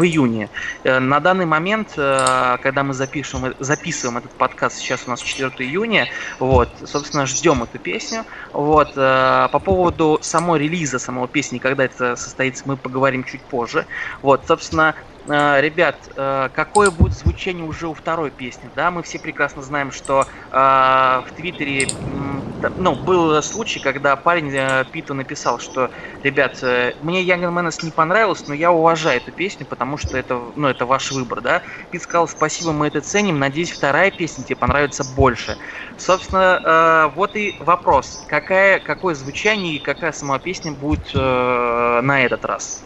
июне. На данный момент, когда мы запишем, записываем этот подкаст, сейчас у нас 4 июня, вот, собственно, ждем эту песню, вот, э, по поводу самой релиза самого песни, когда это состоится, мы поговорим чуть позже. Вот, собственно, ребят, э, какое будет звучание уже у второй песни, да, мы все прекрасно знаем, что э, в Твиттере, ну, был случай, когда парень Питу написал, что, ребят, мне Young Menace не понравилось, но я уважаю эту песню, потому что это, ну, это ваш выбор, да. Пит сказал, спасибо, мы это ценим, надеюсь, вторая песня тебе понравится больше. Собственно, вот и вопрос, какая, какое звучание и какая сама песня будет на этот раз?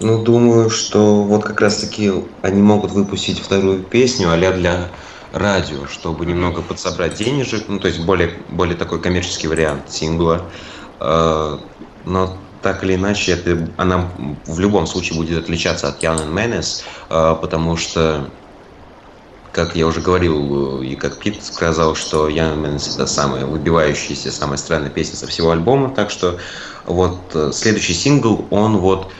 Ну, думаю, что вот как раз-таки они могут выпустить вторую песню а для радио, чтобы немного подсобрать денежек, ну, то есть более, более такой коммерческий вариант сингла. А, но так или иначе, это, она в любом случае будет отличаться от Young and Menace, а, потому что как я уже говорил, и как Пит сказал, что Young Men's это самая выбивающаяся, самая странная песня со всего альбома, так что вот э, следующий сингл, он вот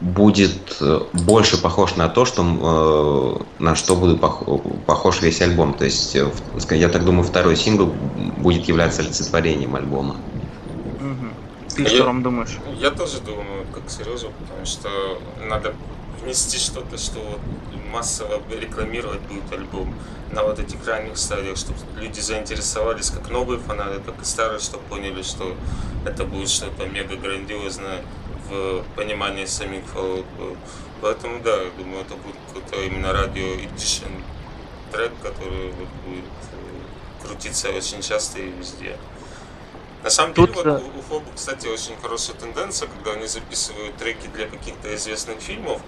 будет э, больше похож на то, что, на что будет похож весь альбом. То есть, я так думаю, второй сингл будет являться олицетворением альбома. Ты а что, Ром, думаешь? Я тоже думаю, как Сережа, потому что надо внести что-то, что массово рекламировать будет альбом на вот этих ранних стадиях, чтобы люди заинтересовались, как новые фанаты, так и старые, чтобы поняли, что это будет что-то мега грандиозное в понимании самих Fallout. Поэтому да, я думаю, это будет какой-то именно радио edition трек, который вот будет э, крутиться очень часто и везде. На самом Тут, деле, вот, у Фобу, кстати, очень хорошая тенденция, когда они записывают треки для каких-то известных фильмов,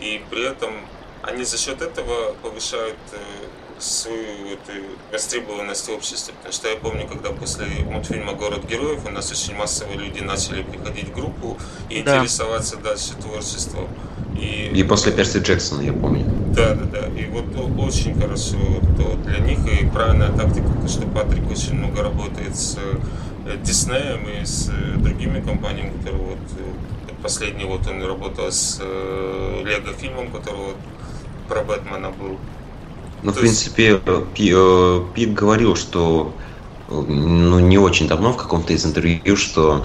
и при этом они за счет этого повышают э, свою эту востребованность в обществе. Потому что я помню, когда после мультфильма «Город героев» у нас очень массово люди начали приходить в группу и да. интересоваться дальше творчеством. И, и после Перси Джексона, я помню. Да, да, да. И вот очень хорошо вот, для них и правильная тактика, что Патрик очень много работает с э, Диснеем и с э, другими компаниями, которые вот последний вот он работал с Лего фильмом, который вот про Бэтмена был. Ну, в принципе, есть... Э, Пит говорил, что ну, не очень давно в каком-то из интервью, что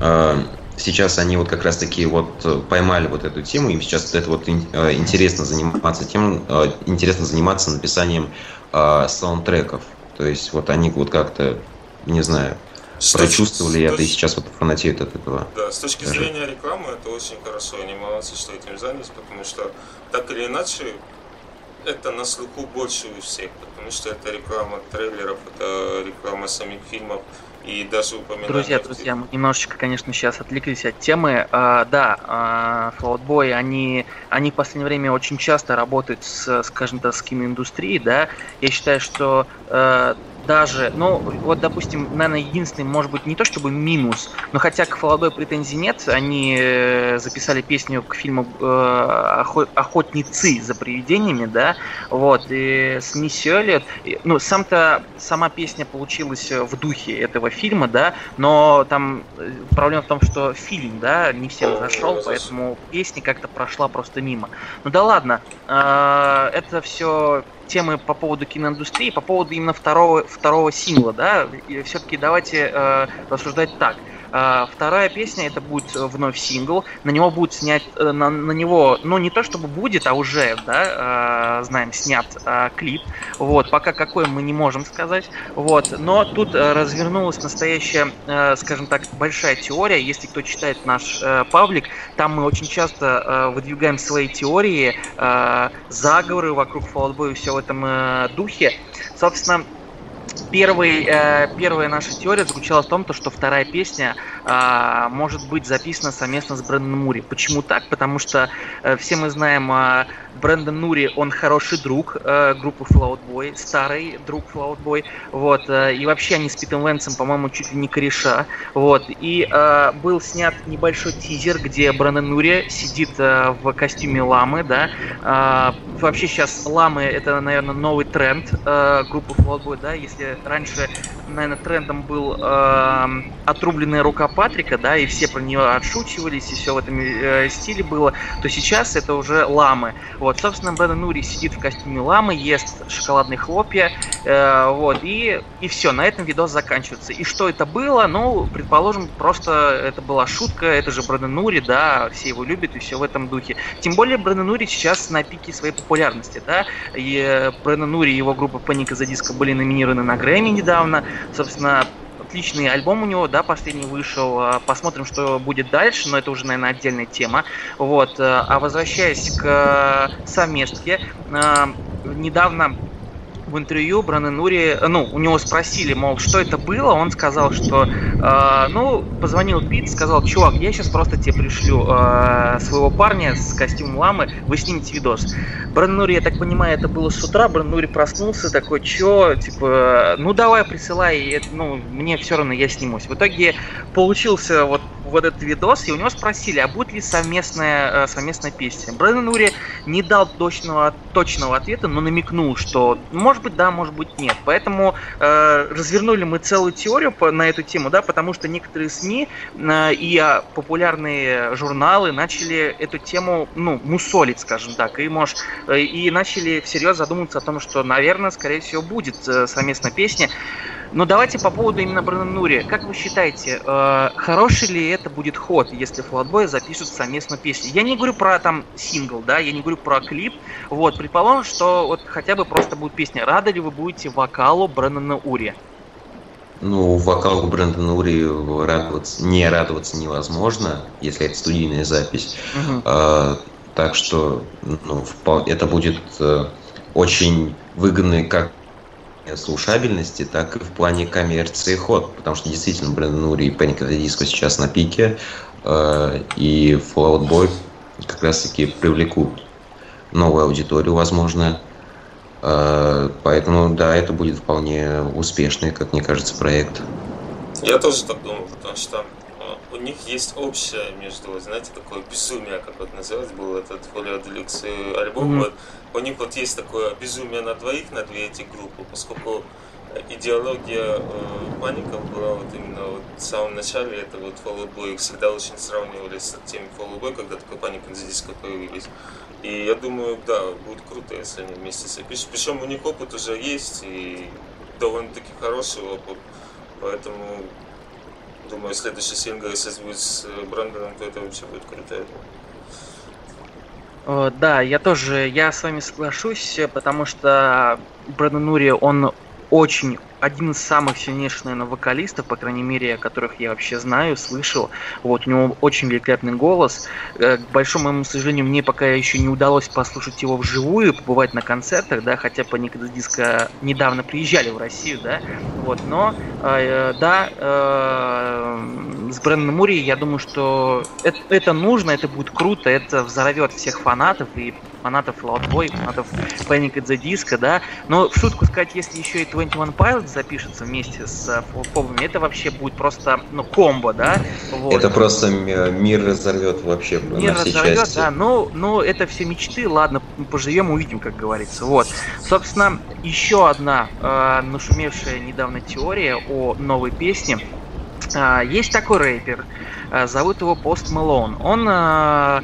э, сейчас они вот как раз-таки вот поймали вот эту тему, им сейчас это вот э, интересно заниматься тем, э, интересно заниматься написанием э, саундтреков. То есть вот они вот как-то, не знаю, с прочувствовали это и сейчас вот фанатеют от этого. Да, с точки даже. зрения рекламы это очень хорошо, они молодцы, что этим занялись, потому что так или иначе это на слуху больше у всех, потому что это реклама трейлеров, это реклама самих фильмов, и даже упоминание... Друзья, друзья, мы немножечко, конечно, сейчас отвлеклись от темы. А, да, а, Fallout Boy, они, они в последнее время очень часто работают с, скажем так, с киноиндустрией, да. Я считаю, что а, даже, ну, вот, допустим, наверное, единственный, может быть, не то чтобы минус, но хотя к Fallout претензий нет, они э, записали песню к фильму э, «Охотницы за привидениями», да, вот, и с Мисси Эллиот, ну, сам-то, сама песня получилась в духе этого фильма, да, но там э, проблема в том, что фильм, да, не всем зашел, поэтому песня как-то прошла просто мимо. Ну да ладно, это все темы по поводу киноиндустрии, по поводу именно второго, второго сингла, да, все-таки давайте э, рассуждать так. А, вторая песня это будет вновь сингл. На него будет снять, э, на, на него, ну не то чтобы будет, а уже, да, э, знаем, снят э, клип. Вот, пока какой мы не можем сказать. Вот, но тут развернулась настоящая, скажем так, большая теория. Если кто читает наш паблик, там мы очень часто выдвигаем свои теории, заговоры вокруг Fallout Boy и все в этом духе. Собственно, Первый, э, первая наша теория заключалась в том, то, что вторая песня э, может быть записана совместно с Брэндоном Мури. Почему так? Потому что э, все мы знаем э, Брэндон Нури, он хороший друг э, группы Flout Boy, старый друг Flout Boy, вот, э, и вообще они с Питом Венсом, по-моему, чуть ли не кореша, вот, и э, был снят небольшой тизер, где Брэндон Нури сидит э, в костюме ламы, да, э, вообще сейчас ламы это, наверное, новый тренд э, группы Flout Boy, да, если раньше, наверное, трендом был э, отрубленная рука Патрика, да, и все про нее отшучивались, и все в этом э, стиле было, то сейчас это уже ламы, вот, собственно, Бен Нури сидит в костюме ламы, ест шоколадные хлопья, э, вот, и, и все, на этом видос заканчивается. И что это было? Ну, предположим, просто это была шутка, это же Брэндон Нури, да, все его любят и все в этом духе. Тем более Брэндон Нури сейчас на пике своей популярности, да, и э, Брэндон Нури и его группа Паника за диско были номинированы на Грэмми недавно, собственно, отличный альбом у него, да, последний вышел. А, посмотрим, что будет дальше, но это уже, наверное, отдельная тема. Вот. Э, а возвращаясь к э, совместке, э, недавно в интервью Брана Нури, ну, у него спросили, мол, что это было, он сказал, что, э, ну, позвонил Пит, сказал, чувак, я сейчас просто тебе пришлю э, своего парня с костюмом ламы, вы снимете видос. Бран Нури, я так понимаю, это было с утра, Бран Нури проснулся, такой, чё, типа, ну, давай, присылай, ну, мне все равно, я снимусь. В итоге получился вот вот этот видос, и у него спросили, а будет ли совместная, э, совместная песня. Брэндон Ури не дал точного, точного ответа, но намекнул, что может быть да, может быть нет. Поэтому э, развернули мы целую теорию по, на эту тему, да, потому что некоторые СМИ э, и э, популярные журналы начали эту тему, ну, мусолить, скажем так, и, может, э, и начали всерьез задумываться о том, что, наверное, скорее всего, будет э, совместная песня. Но давайте по поводу именно Брэндон Нури. Как вы считаете, э, хороший ли это будет ход, если Флотбой запишут совместную песню? Я не говорю про там сингл, да, я не говорю про клип. Вот, предположим, что вот хотя бы просто будет песня. Рады ли вы будете вокалу Брэндона Ури? Ну, вокалу Брэндона Ури радоваться, не радоваться невозможно, если это студийная запись. Угу. А, так что ну, это будет э, очень выгодный как слушабельности, так и в плане коммерции ход, потому что действительно Брэндон Ури и Panic at the сейчас на пике, э, и Fallout Boy как раз-таки привлекут новую аудиторию, возможно. Э, поэтому, да, это будет вполне успешный, как мне кажется, проект. Я тоже так думаю, потому что у них есть общее между, знаете, такое безумие, как вот называется, был этот Folio Deluxe альбом, mm-hmm. вот, у них вот есть такое безумие на двоих, на две эти группы, поскольку идеология э, паников была вот именно вот в самом начале, это вот Fall Boy, их всегда очень сравнивали с теми Fall Boy, когда такой паник на диско появились. И я думаю, да, будет круто, если они вместе запишут. Причем у них опыт уже есть, и довольно-таки хороший опыт. Поэтому, думаю, следующий сингл, если будет с Брэндоном, то это вообще будет круто. Э, да, я тоже, я с вами соглашусь, потому что Брэндон Нури, он очень один из самых сильнейших, наверное, вокалистов, по крайней мере, которых я вообще знаю, слышал. Вот, у него очень великолепный голос. Э, к большому моему сожалению, мне пока еще не удалось послушать его вживую, побывать на концертах, да, хотя по Никогда Диска недавно приезжали в Россию, да, вот, но, э, да, э, с Брэндоном Мури, я думаю, что это, это нужно, это будет круто, это взорвет всех фанатов, и фанатов Loud Boy, фанатов Panic at да, но в шутку сказать, если еще и 21 Pilots запишется вместе с фобами, это вообще будет просто, ну, комбо, да? Вот. Это просто мир разорвет вообще мир на все разорвет, части. да, ну, ну, это все мечты, ладно, поживем, увидим, как говорится, вот. Собственно, еще одна э, нашумевшая недавно теория о новой песне. Э, есть такой рэпер, э, зовут его Пост Мэлоун. Он э,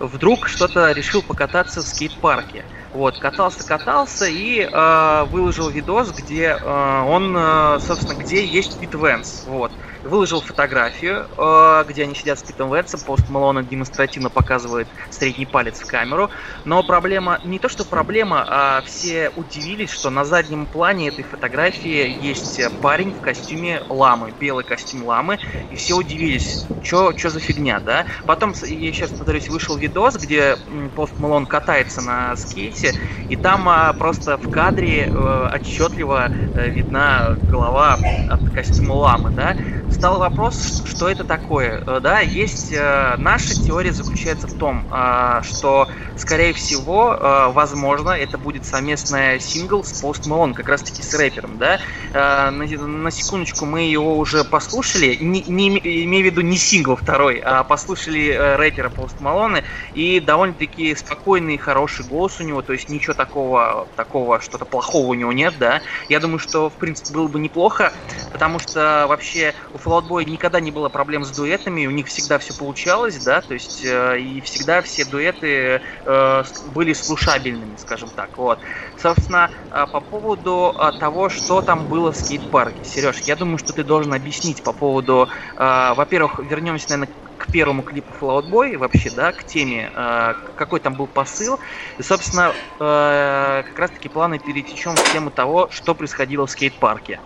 вдруг что-то решил покататься в скейт-парке. Вот, катался, катался и э, выложил видос, где э, он, э, собственно, где есть Пит. Вот выложил фотографию, э, где они сидят с Питом Вэтсом, пост Малона демонстративно показывает средний палец в камеру. Но проблема, не то что проблема, а все удивились, что на заднем плане этой фотографии есть парень в костюме ламы, белый костюм ламы, и все удивились, что за фигня, да? Потом, я сейчас повторюсь, вышел видос, где пост Малон катается на скейте, и там а, просто в кадре э, отчетливо э, видна голова от костюма ламы, да? Стал вопрос, что это такое. Э, да, есть э, наша теория заключается в том, э, что, скорее всего, возможно, это будет совместная сингл с Post Malone, как раз таки с рэпером, да. На, секундочку мы его уже послушали, не, не имею в виду не сингл второй, а послушали рэпера Post Malone, и довольно-таки спокойный хороший голос у него, то есть ничего такого, такого что-то плохого у него нет, да. Я думаю, что, в принципе, было бы неплохо, потому что вообще у Fallout Boy никогда не было проблем с дуэтами, у них всегда все получалось, да, то есть э, и всегда все дуэты э, были слушабельными, скажем так, вот. Собственно, э, по поводу э, того, что там было в скейт-парке. Сереж, я думаю, что ты должен объяснить по поводу, э, во-первых, вернемся, наверное, к первому клипу Fallout Boy, вообще, да, к теме, э, какой там был посыл. И, собственно, э, как раз-таки планы перетечем в тему того, что происходило в скейт-парке.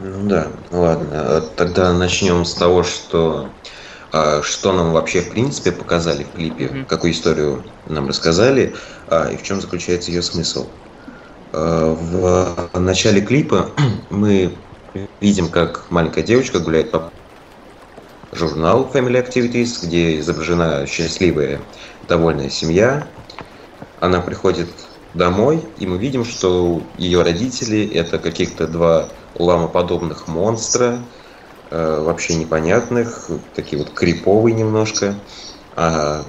Ну да, ладно. Тогда начнем с того, что а, что нам вообще в принципе показали в клипе, mm-hmm. какую историю нам рассказали, а, и в чем заключается ее смысл. А, в начале клипа мы видим, как маленькая девочка гуляет по журналу Family Activities, где изображена счастливая, довольная семья. Она приходит домой, и мы видим, что ее родители это каких-то два ламоподобных монстра, э, вообще непонятных, такие вот криповые немножко. А,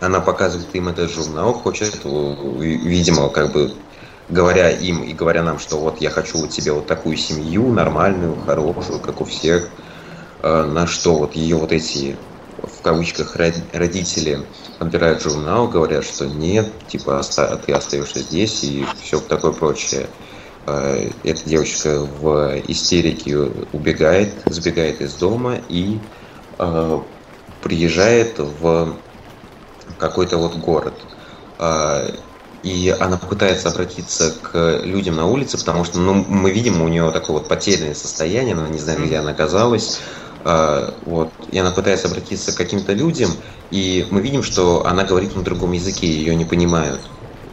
она показывает им этот журнал, хочет, видимо, как бы говоря им и говоря нам, что вот я хочу у тебя вот такую семью, нормальную, хорошую, как у всех, э, на что вот ее вот эти в кавычках родители отбирают журнал, говорят, что нет, типа ты остаешься здесь и все такое прочее. Э, эта девочка в истерике убегает, сбегает из дома и э, приезжает в какой-то вот город. Э, и она пытается обратиться к людям на улице, потому что ну, мы видим у нее такое вот потерянное состояние, она не знает, где она оказалась. Вот. И она пытается обратиться к каким-то людям, и мы видим, что она говорит на другом языке, ее не понимают.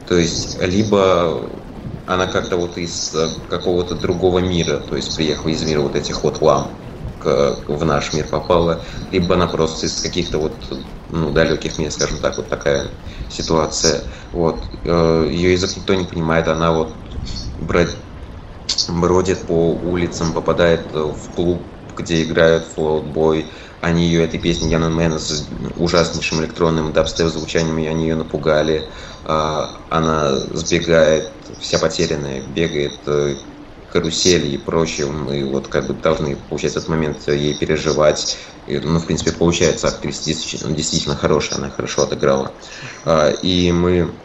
То есть, либо она как-то вот из э, какого-то другого мира, то есть приехала из мира вот этих вот лам в наш мир попала, либо она просто из каких-то вот ну, далеких мест, скажем так, вот такая ситуация. Вот. Э, Ее язык никто не понимает, она вот бродит по улицам, попадает в клуб, где играют Fall Out Boy, они ее этой песней Young and Menace с ужаснейшим электронным дабстеп звучанием, и они ее напугали. А, она сбегает, вся потерянная, бегает э, карусели и прочее, мы вот как бы должны, получается, этот момент ей переживать. И, ну, в принципе, получается, актриса действительно, действительно хорошая, она хорошо отыграла. А, и мы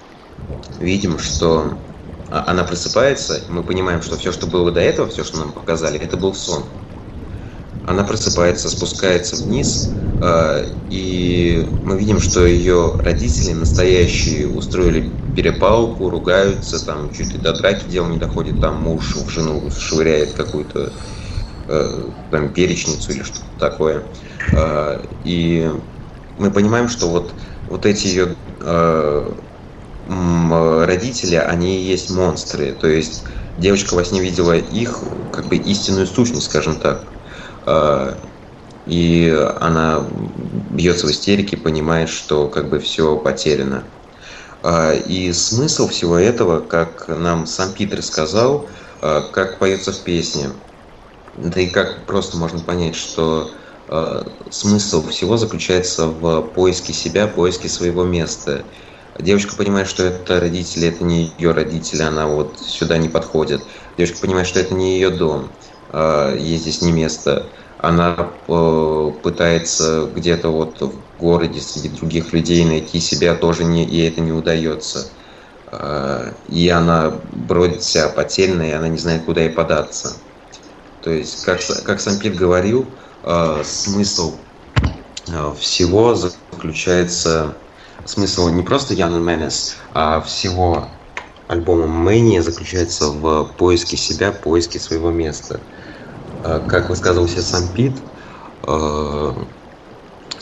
видим, что а, она просыпается, мы понимаем, что все, что было до этого, все, что нам показали, это был сон. Она просыпается, спускается вниз, э, и мы видим, что ее родители настоящие устроили перепалку, ругаются, там чуть ли до драки дело не доходит, там муж в жену швыряет какую-то э, там перечницу или что-то такое. Э, и мы понимаем, что вот, вот эти ее родители, они и есть монстры. То есть девочка во сне видела их как бы истинную сущность, скажем так. А, и она бьется в истерике, понимает, что как бы все потеряно. А, и смысл всего этого, как нам сам Питер сказал, а, как поется в песне, да и как просто можно понять, что смысл всего заключается в поиске себя, поиске своего места. Девочка понимает, что это родители, это не ее родители, она вот сюда не подходит. Девочка понимает, что это не ее дом, ей здесь не место она э, пытается где-то вот в городе среди других людей найти себя, тоже не, и это не удается. Э, и она бродит вся потерянная, и она не знает, куда ей податься. То есть, как, как сам Пит говорил, э, смысл э, всего заключается, смысл не просто Ян Менес, а всего альбома Мэнни заключается в поиске себя, поиске своего места – Э, как высказывался сам Пит, э,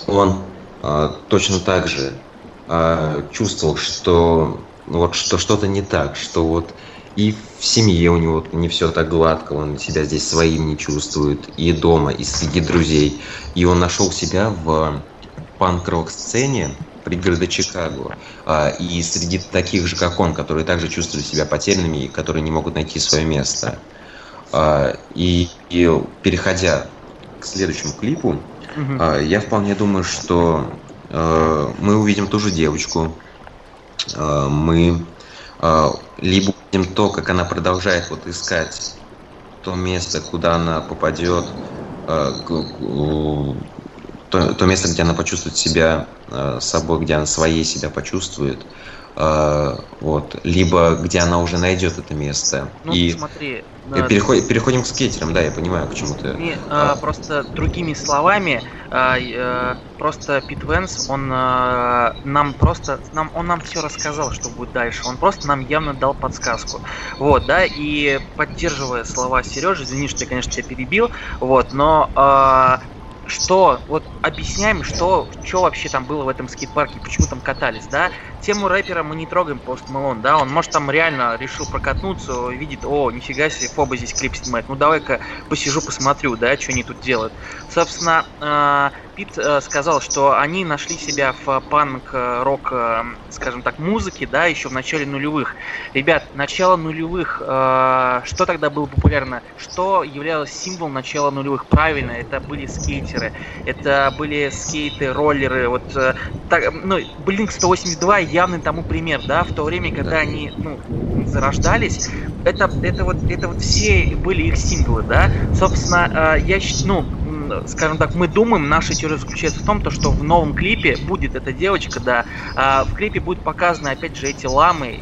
он э, точно так же чувствовал, что ну, вот что что-то не так, что вот и в семье у него не все так гладко, он себя здесь своим не чувствует, и дома, и среди друзей. И он нашел себя в панк-рок сцене пригорода Чикаго. И среди таких же, как он, которые также чувствуют себя потерянными и которые не могут найти свое место. А, и, и переходя к следующему клипу, угу. я вполне думаю, что а, мы увидим ту же девочку. Мы либо увидим то, как она продолжает вот искать то место, куда она попадет, то, то место, где она почувствует себя собой, где она своей себя почувствует. Uh, вот, либо где она уже найдет это место. Ну, и смотри, Переход, переходим к скейтерам, да, я понимаю, к чему-то. Не, а, а. Просто другими словами, а, а, просто Пит Венс, он а, нам просто, нам, он нам все рассказал, что будет дальше. Он просто нам явно дал подсказку. Вот, да, и поддерживая слова Сережи, извини, что я, конечно, тебя перебил, вот, но а, что, вот объясняем, что, что вообще там было в этом скейт-парке, почему там катались, да? Тему рэпера мы не трогаем Пост Мэлон, да, он может там реально решил прокатнуться, видит, о, нифига себе, Фоба здесь клип снимает, ну давай-ка посижу, посмотрю, да, что они тут делают. Собственно, э, Пит э, сказал, что они нашли себя в панк-рок, э, скажем так, музыке, да, еще в начале нулевых. Ребят, начало нулевых, что тогда было популярно? Что являлось символом начала нулевых? Правильно, это были скейтеры, это были скейты, роллеры, вот, так, ну, Blink 182 явный тому пример, да, в то время, когда они, ну, зарождались, это, это вот, это вот все были их символы, да, собственно, я, ну, скажем так, мы думаем, наша теория заключается в том, то, что в новом клипе будет эта девочка, да, а в клипе будут показаны, опять же, эти ламы,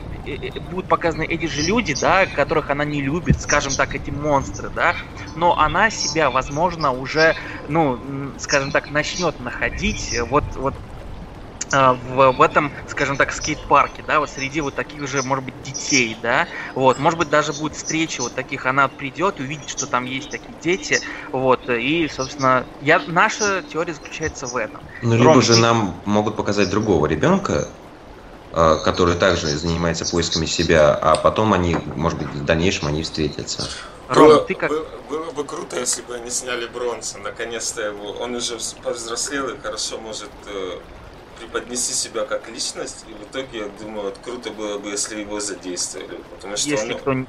будут показаны эти же люди, да, которых она не любит, скажем так, эти монстры, да, но она себя, возможно, уже, ну, скажем так, начнет находить вот, вот в, в этом, скажем так, скейт-парке, да, вот среди вот таких же, может быть, детей, да, вот, может быть, даже будет встреча вот таких, она придет и увидит, что там есть такие дети, вот, и, собственно, я, наша теория заключается в этом. Ну, либо Ром, же нам могут показать другого ребенка, а, который также занимается поисками себя, а потом они, может быть, в дальнейшем они встретятся. Ром, было, ты как... Было, было бы круто, если бы они сняли Бронса, наконец-то его. Он уже повзрослел и хорошо может э, преподнести себя как личность, и в итоге, я думаю, вот круто было бы, если его задействовали, потому что если он... кто,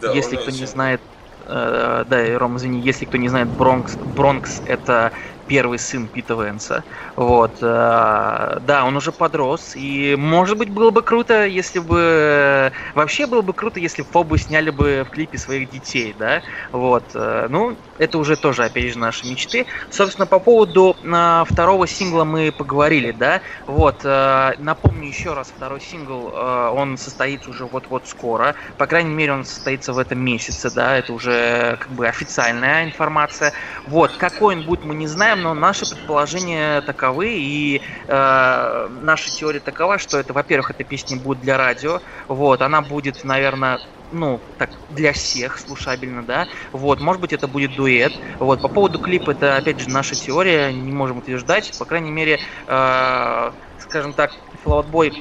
да, если кто очень... не знает, э, да, Ром, извини, если кто не знает, Бронкс, Бронкс это первый сын Пита Венса. Вот. Э, да, он уже подрос. И, может быть, было бы круто, если бы... Вообще было бы круто, если Фобу сняли бы в клипе своих детей, да? Вот. Э, ну, это уже тоже, опять же, наши мечты. Собственно, по поводу э, второго сингла мы поговорили, да? Вот. Напомню еще раз, второй сингл, он состоится уже вот-вот скоро. По крайней мере, он состоится в этом месяце, да? Это уже как бы официальная информация. Вот. Какой он будет, мы не знаем но наши предположения таковы, и э, наша теория такова, что это, во-первых, эта песня будет для радио, вот, она будет, наверное, ну, так, для всех слушабельно, да, вот, может быть, это будет дуэт, вот, по поводу клипа, это, опять же, наша теория, не можем утверждать, по крайней мере, э, скажем так, Boy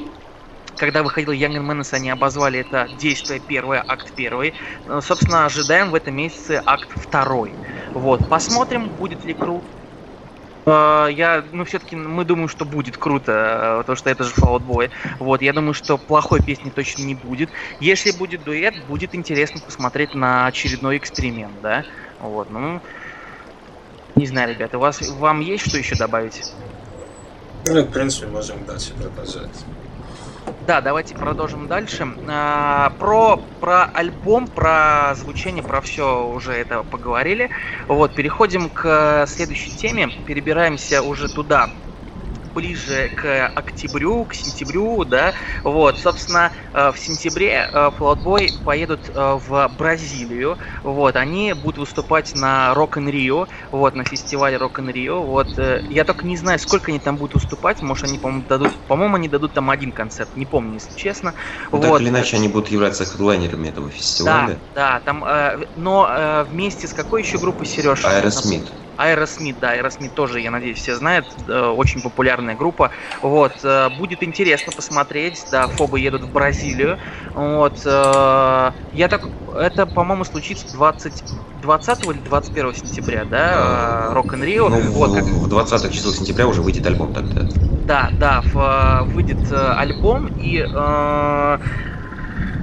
когда выходил Young Menace, они обозвали это действие первое, акт первый. Э, собственно, ожидаем в этом месяце акт второй. Вот, посмотрим, будет ли круто. А, я, ну, все-таки мы думаем, что будет круто, э, потому что это же Fallout Boy. Вот, я думаю, что плохой песни точно не будет. Если будет дуэт, будет интересно посмотреть на очередной эксперимент, да. Вот, ну, не знаю, ребята, у вас, вам есть что еще добавить? Ну, в принципе, можем дальше продолжать. Да, давайте продолжим дальше. А, про, про альбом, про звучание, про все уже это поговорили. Вот, переходим к следующей теме. Перебираемся уже туда, ближе к октябрю, к сентябрю, да, вот, собственно, э, в сентябре э, Fall Out Boy поедут э, в Бразилию, вот, они будут выступать на Rio, вот, на фестивале Rio, вот, я только не знаю, сколько они там будут выступать, может, они, по-моему, дадут, по-моему, они дадут там один концерт, не помню, если честно. Ну, вот. Так или иначе, они будут являться хедлайнерами этого фестиваля. Да, да, там, но вместе с какой еще группой, Сереж? Аэросмит. Аэросмит, да, Аэросмит тоже, я надеюсь, все знают, очень популярная группа. Вот, э, будет интересно посмотреть, да, Фобы едут в Бразилию. Вот, э, я так, это, по-моему, случится 20, 20 или 21 сентября, да, Rock in Rio. Ну, вот, как... в 20 число сентября уже выйдет альбом тогда. Да, да, в, выйдет альбом и э, Э,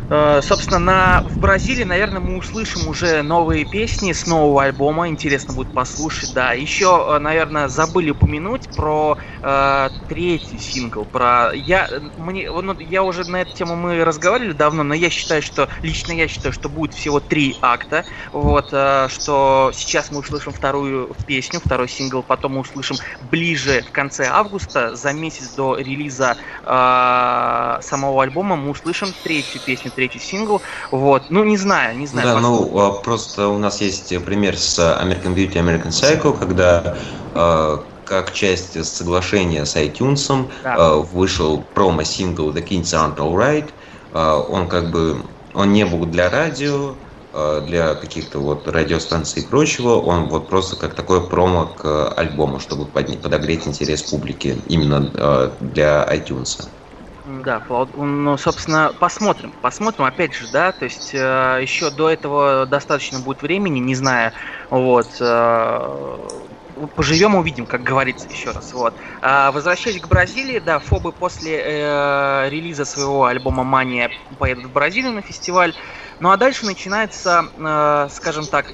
собственно, на, в Бразилии, наверное, мы услышим уже новые песни с нового альбома. Интересно будет послушать, да. Еще, э, наверное, забыли упомянуть про э, третий сингл. Про я мне, ну, я уже на эту тему мы разговаривали давно, но я считаю, что лично я считаю, что будет всего три акта. Вот, э, что сейчас мы услышим вторую песню, второй сингл, потом мы услышим ближе в конце августа, за месяц до релиза э, самого альбома, мы услышим третью песню третий сингл. Вот. Ну, не знаю, не знаю. Да, ну, а, просто у нас есть пример с American Beauty, American Psycho, когда э, как часть соглашения с iTunes да. э, вышел промо-сингл The Kings Aren't Alright. Э, он как бы, он не был для радио, для каких-то вот радиостанций и прочего, он вот просто как такое промо к альбому, чтобы подогреть интерес публики именно для iTunes. Да, ну, собственно, посмотрим, посмотрим, опять же, да, то есть э, еще до этого достаточно будет времени, не знаю, вот, э, поживем, увидим, как говорится еще раз. Вот. А, возвращаясь к Бразилии, да, Фобы после э, релиза своего альбома Мания поедут в Бразилию на фестиваль. Ну а дальше начинается, э, скажем так,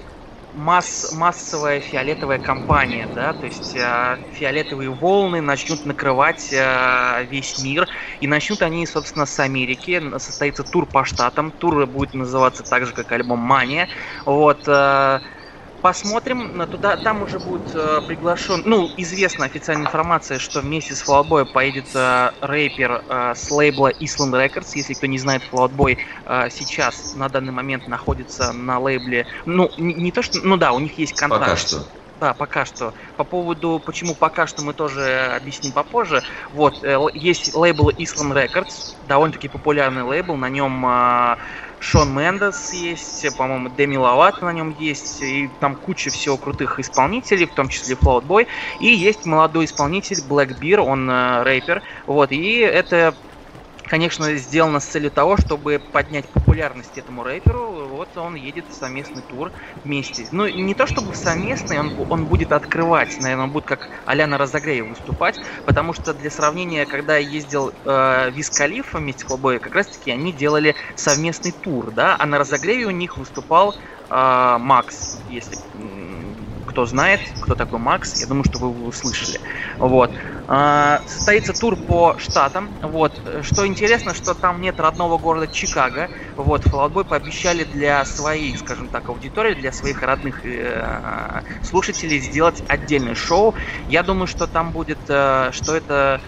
масс, массовая фиолетовая кампания, да, то есть э, фиолетовые волны начнут накрывать э, весь мир, и начнут они, собственно, с Америки, состоится тур по штатам, тур будет называться так же, как альбом Мания, вот, э, Посмотрим, туда, там уже будет э, приглашен, ну, известна официальная информация, что вместе с Флаутбой поедет э, рэпер э, с лейбла Island Records. Если кто не знает, Флаутбой э, сейчас на данный момент находится на лейбле, ну, не, не то что, ну да, у них есть контракт. Пока что. Да, пока что. По поводу, почему пока что, мы тоже объясним попозже. Вот, э, есть лейбл Island Records, довольно-таки популярный лейбл, на нем э, Шон Мендес есть, по-моему, Деми Ловато на нем есть, и там куча всего крутых исполнителей, в том числе Float и есть молодой исполнитель Black Beer, он э, рэпер, вот, и это конечно, сделано с целью того, чтобы поднять популярность этому рэперу. Вот он едет в совместный тур вместе. Ну, не то чтобы совместный, он, он будет открывать, наверное, он будет как Аляна Разогреев выступать, потому что для сравнения, когда я ездил э, Виз вместе с Хлобой, как раз-таки они делали совместный тур, да, а на Разогреве у них выступал э, Макс, если кто знает, кто такой Макс, я думаю, что вы его услышали. Вот. А, состоится тур по штатам. Вот. Что интересно, что там нет родного города Чикаго. Вот. Fallout пообещали для своей, скажем так, аудитории, для своих родных э, слушателей сделать отдельное шоу. Я думаю, что там будет, э, что это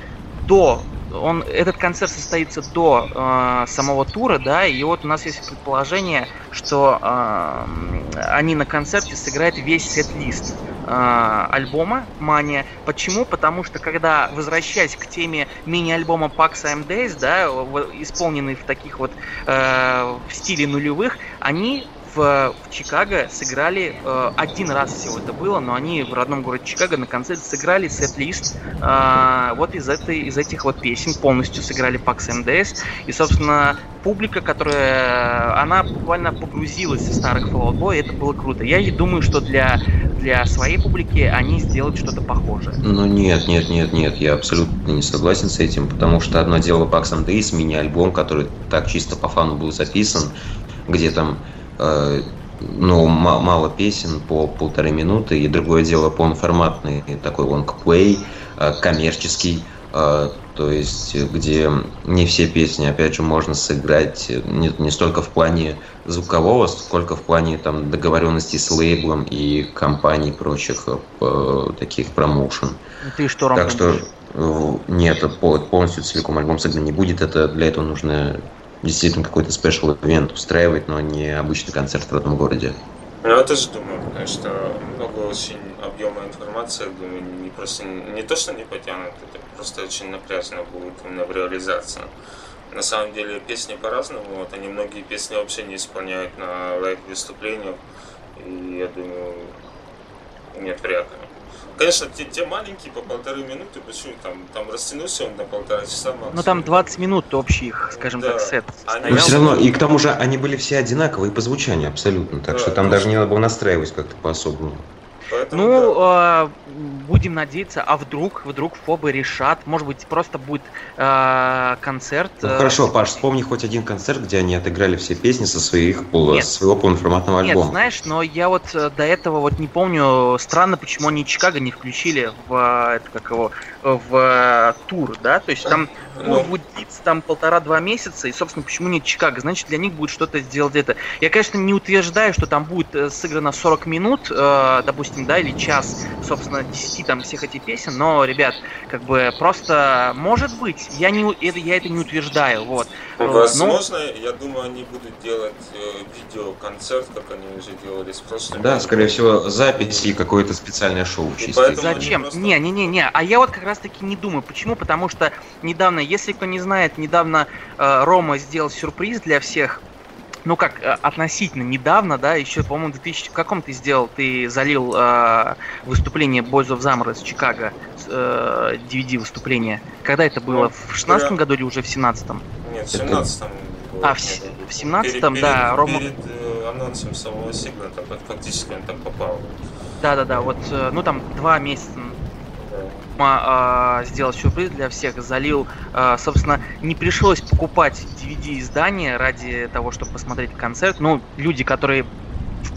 до он, этот концерт состоится до э, самого тура, да, и вот у нас есть предположение, что э, они на концерте сыграют весь сет-лист э, альбома Мания. Почему? Потому что когда, возвращаясь к теме мини-альбома Pax Days, да, исполненный в таких вот э, в стиле нулевых, они в, в Чикаго сыграли э, один раз всего это было, но они в родном городе Чикаго на концерте сыграли сет-лист э, вот из, этой, из этих вот песен, полностью сыграли Pax MDS. И, собственно, публика, которая, она буквально погрузилась в старых Fallout Boy, это было круто. Я и думаю, что для, для своей публики они сделают что-то похожее. Ну нет, нет, нет, нет, я абсолютно не согласен с этим, потому что одно дело Pax MDS, мини-альбом, который так чисто по фану был записан, где там ну, мало песен по полторы минуты, и другое дело полноформатный такой лонгплей, э, коммерческий, э, то есть где не все песни, опять же, можно сыграть не, не столько в плане звукового, сколько в плане там договоренности с лейблом и компаний прочих таких промоушен. Ну, ты что, Так что нет, полностью целиком альбом сыгран не будет, это для этого нужно действительно какой-то спешл ивент устраивать, но не обычный концерт в родном городе. Ну, я тоже думаю, потому что много очень объема информации, думаю, не просто не то, что не потянут, это просто очень напряжно будет именно в реализации. На самом деле песни по-разному, вот они многие песни вообще не исполняют на лайв-выступлениях, и я думаю, нет, вряд ли. Конечно, те, те маленькие по полторы минуты, почему там, там растянулся он на полтора часа максимум. Ну там 20 минут общих, скажем да. так, сет. Они... Но все равно, и к тому же они были все одинаковые по звучанию абсолютно, так да, что там даже не надо было настраивать как-то по-особому. Поэтому, ну, да. э, будем надеяться, а вдруг, вдруг фобы решат, может быть, просто будет э, концерт. Ну, э, хорошо, Паш, вспомни хоть один концерт, где они отыграли все песни со своих нет, со своего полноформатного альбома. Нет, знаешь, но я вот э, до этого вот не помню, странно, почему они Чикаго не включили в э, это как его в э, тур, да, то есть там ну. будет длиться там полтора-два месяца, и, собственно, почему не Чикаго? Значит, для них будет что-то сделать это. Я, конечно, не утверждаю, что там будет сыграно 40 минут, э, допустим, да, или час, собственно, 10 там всех этих песен, но, ребят, как бы просто, может быть, я, не, это, я это не утверждаю, вот. Возможно, но... я думаю, они будут делать э, видеоконцерт, как они уже делали с прошлым. Да, скорее всего, запись и какое-то специальное шоу. Зачем? Просто... Не, не, не, не. А я вот как раз таки не думаю. Почему? Потому что недавно, если кто не знает, недавно э, Рома сделал сюрприз для всех ну как, э, относительно недавно, да, еще, по-моему, в 2000... каком ты сделал? Ты залил э, выступление Boys of Summer из Чикаго, э, DVD выступление. Когда это было? Ну, в 16 я... году или уже в 17-м? Нет, в 17-м. А, в, в 17-м, да, перед, Рома... Перед э, анонсом самого сингла, там, фактически он там попал. Да-да-да, вот, э, ну там два месяца сделал сюрприз для всех, залил, э, собственно, не пришлось покупать DVD-издание ради того, чтобы посмотреть концерт. Ну, люди, которые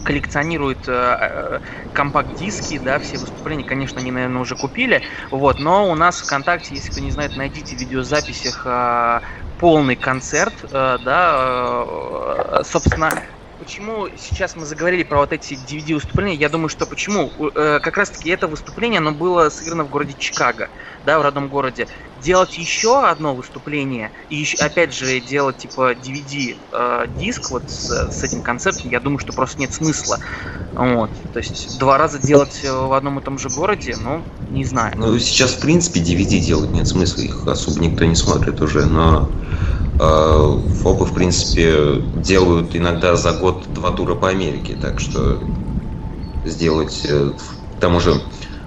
коллекционируют э, компакт-диски, да, все выступления, конечно, они, наверное, уже купили, вот, но у нас в ВКонтакте, если кто не знает, найдите в видеозаписях э, полный концерт, э, да, э, собственно, почему сейчас мы заговорили про вот эти DVD выступления, я думаю, что почему э, как раз-таки это выступление, оно было сыграно в городе Чикаго, да, в родном городе. Делать еще одно выступление и еще, опять же делать типа DVD э, диск вот с, с этим концептом, я думаю, что просто нет смысла. Вот, то есть два раза делать в одном и том же городе, ну не знаю. Ну сейчас в принципе DVD делать нет смысла, их особо никто не смотрит уже, но Э, ФОПы, в принципе, делают иногда за год два тура по Америке, так что сделать... Э, к тому же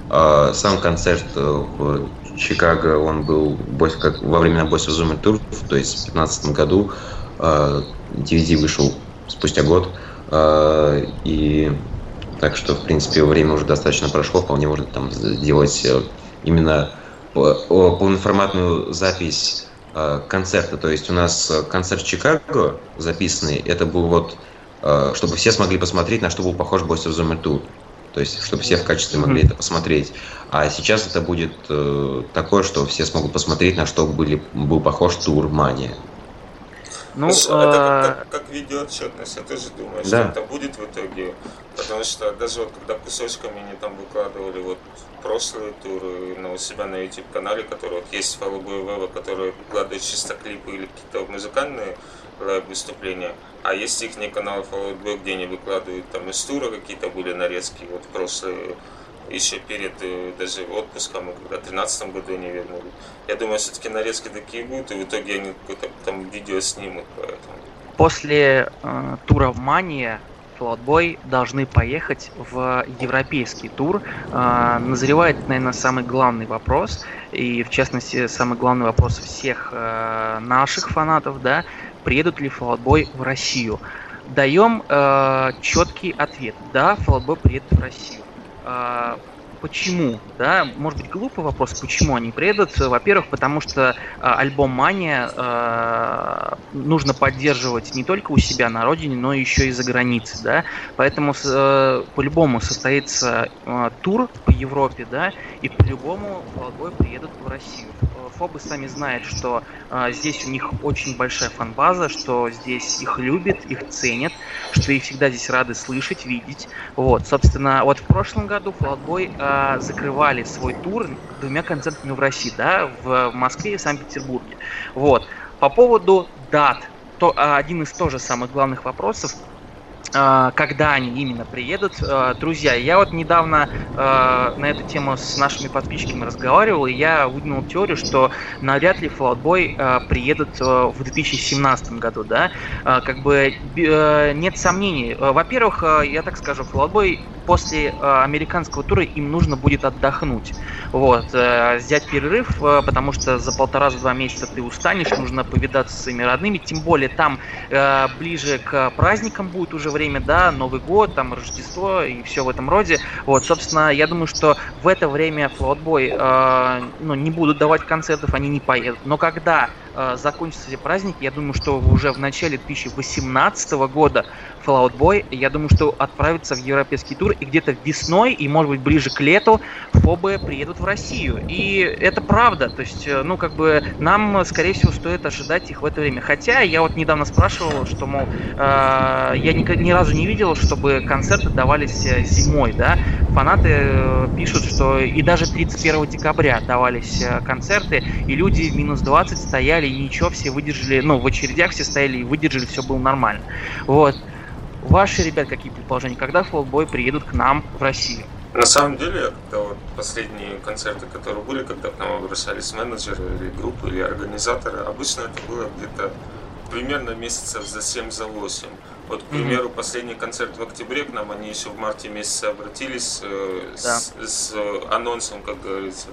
э, сам концерт в Чикаго, он был как во времена Boys of Zoomer Tour, то есть в 2015 году DVD вышел спустя год, и так что, в принципе, время уже достаточно прошло, вполне можно там сделать именно полноформатную запись Э, концерта. То есть у нас э, концерт Чикаго записанный, это был вот, э, чтобы все смогли посмотреть, на что был похож Boys of the Moon То есть, чтобы все в качестве могли это посмотреть. А сейчас это будет э, такое, что все смогут посмотреть, на что были, был похож тур Мания. Ну, это а... как, как, как видеоотчетность, я тоже думаю, да. что это будет в итоге. Потому что даже вот когда кусочками они там выкладывали вот прошлые туры на у себя на YouTube канале, который вот есть Fall Out Boy Vevo, который выкладывает чисто клипы или какие-то музыкальные live выступления, а есть их не канал Fall Out Boy где они выкладывают там из тура какие-то были нарезки, вот прошлые еще перед э, даже отпуском, когда в 2013 году они вернули. Я думаю, все-таки нарезки такие будут, и в итоге они какое-то там видео снимут, поэтому. После э, тура в Мания Флотбой должны поехать в европейский тур. Э, назревает, наверное, самый главный вопрос, и в частности самый главный вопрос всех э, наших фанатов, да, приедут ли Флотбой в Россию. Даем э, четкий ответ. Да, Флотбой приедет в Россию. А, почему, да, может быть глупый вопрос, почему они приедут. Во-первых, потому что а, альбом Мания а, нужно поддерживать не только у себя на родине, но еще и за границей, да. Поэтому а, по-любому состоится а, тур по Европе, да, и по-любому Фолодбой приедут в Россию. Фобы сами знают, что а, здесь у них очень большая фанбаза, что здесь их любят, их ценят, что их всегда здесь рады слышать, видеть. Вот, собственно, вот в прошлом году Флотбой а, закрывали свой тур двумя концертами в России, да, в Москве и Санкт-Петербурге. Вот. По поводу дат, то а, один из тоже самых главных вопросов – когда они именно приедут. А, друзья, я вот недавно а, на эту тему с нашими подписчиками разговаривал, и я выдвинул теорию, что навряд ли Floutboy приедут в 2017 году, да. Как бы нет сомнений. Во-первых, я так скажу, Floutboy после американского тура им нужно будет отдохнуть. Вот, взять перерыв, потому что за полтора-два месяца ты устанешь, нужно повидаться с своими родными, тем более там ближе к праздникам будет уже время, да, Новый год, там Рождество и все в этом роде. Вот, собственно, я думаю, что в это время Floatboy э, ну, не будут давать концертов, они не поедут. Но когда э, закончатся эти праздники, я думаю, что уже в начале 2018 года Fallout Boy, я думаю, что отправится в европейский тур, и где-то весной, и может быть ближе к лету, Фобы приедут в Россию. И это правда, то есть, э, ну, как бы, нам, скорее всего, стоит ожидать их в это время. Хотя, я вот недавно спрашивал, что, мол, э, я ни, ни разу не видел, чтобы концерты давались э, зимой, да. Фанаты э, пишут, что и даже 31 декабря давались концерты, и люди в минус 20 стояли, и ничего, все выдержали, ну, в очередях все стояли и выдержали, все было нормально. Вот. Ваши, ребят, какие предположения, когда Фолкбой приедут к нам в Россию? На самом деле, когда вот последние концерты, которые были, когда к нам обращались менеджеры или группы, или организаторы, обычно это было где-то примерно месяцев за 7 за 8. Вот, к примеру, mm-hmm. последний концерт в октябре к нам, они еще в марте месяце обратились э, да. с, с анонсом, как говорится.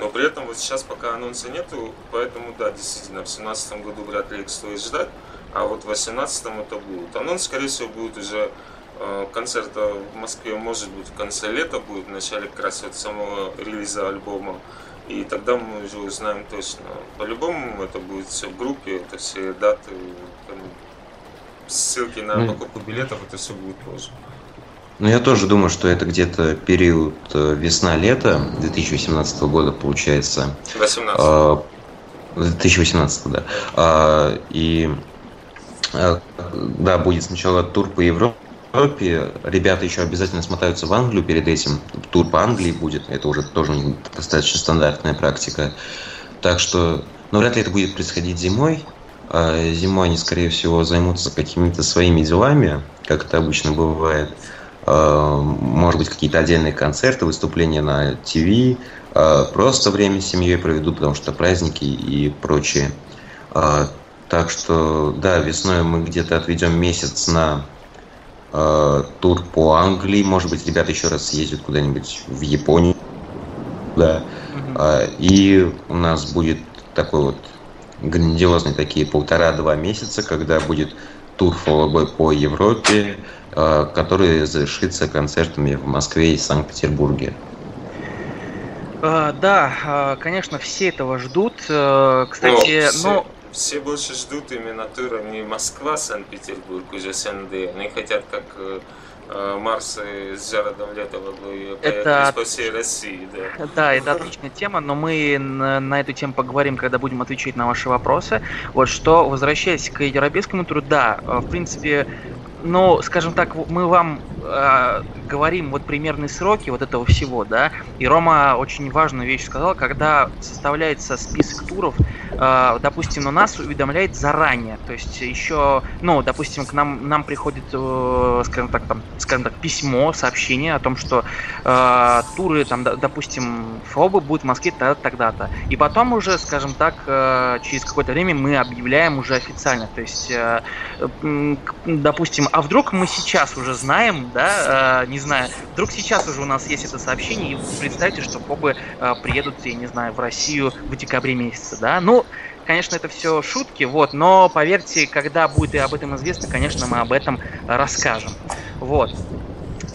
Но при этом вот сейчас пока анонса нету, поэтому да, действительно, в 2017 году вряд ли их стоит ждать, а вот в 2018 это будет. Анонс, скорее всего, будет уже э, концерта в Москве, может быть, в конце лета будет, в начале как раз вот самого релиза альбома. И тогда мы уже узнаем точно. По-любому это будет все в группе, это все даты, там, ссылки на покупку билетов, это все будет позже. Ну, я тоже думаю, что это где-то период э, весна-лето 2018 года получается. 18. 2018, да. А, и э, да, будет сначала тур по Европе. Ребята еще обязательно смотаются в Англию перед этим. Тур по Англии будет. Это уже тоже достаточно стандартная практика. Так что, ну, вряд ли это будет происходить зимой. А зимой они, скорее всего, займутся какими-то своими делами, как это обычно бывает. Э, может быть, какие-то отдельные концерты, выступления на ТВ, э, просто время с семьей проведут, потому что праздники и прочее. Так что, да, весной мы где-то отведем месяц на тур по Англии. Может быть, ребята еще раз съездят куда-нибудь в Японию. Да. И у нас будет такой вот грандиозный такие полтора-два месяца, когда будет тур фоллобой по Европе, Э, который завершится концертами в Москве и Санкт-Петербурге. А, да, а, конечно, все этого ждут. Кстати, Но все, ну... Все больше ждут именно тура не Москва-Санкт-Петербург, уже СНД. Они хотят, как Марс с Жародом Летовым это... по всей России. Да. да, это отличная тема, но мы на эту тему поговорим, когда будем отвечать на ваши вопросы. Вот что, возвращаясь к европейскому туру, да, в принципе, ну, скажем так, мы вам э, говорим вот примерные сроки вот этого всего, да, и Рома очень важную вещь сказал, когда составляется список туров, э, допустим, у нас уведомляет заранее, то есть еще, ну, допустим, к нам, нам приходит, э, скажем так, там, скажем так, письмо, сообщение о том, что э, туры, там, допустим, ФОБы будут в Москве тогда-то, и потом уже, скажем так, э, через какое-то время мы объявляем уже официально, то есть, э, допустим, а вдруг мы сейчас уже знаем, да, э, не знаю, вдруг сейчас уже у нас есть это сообщение, и представьте, что Фобы э, приедут, я не знаю, в Россию в декабре месяце, да, ну, конечно, это все шутки, вот, но поверьте, когда будет и об этом известно, конечно, мы об этом расскажем, вот.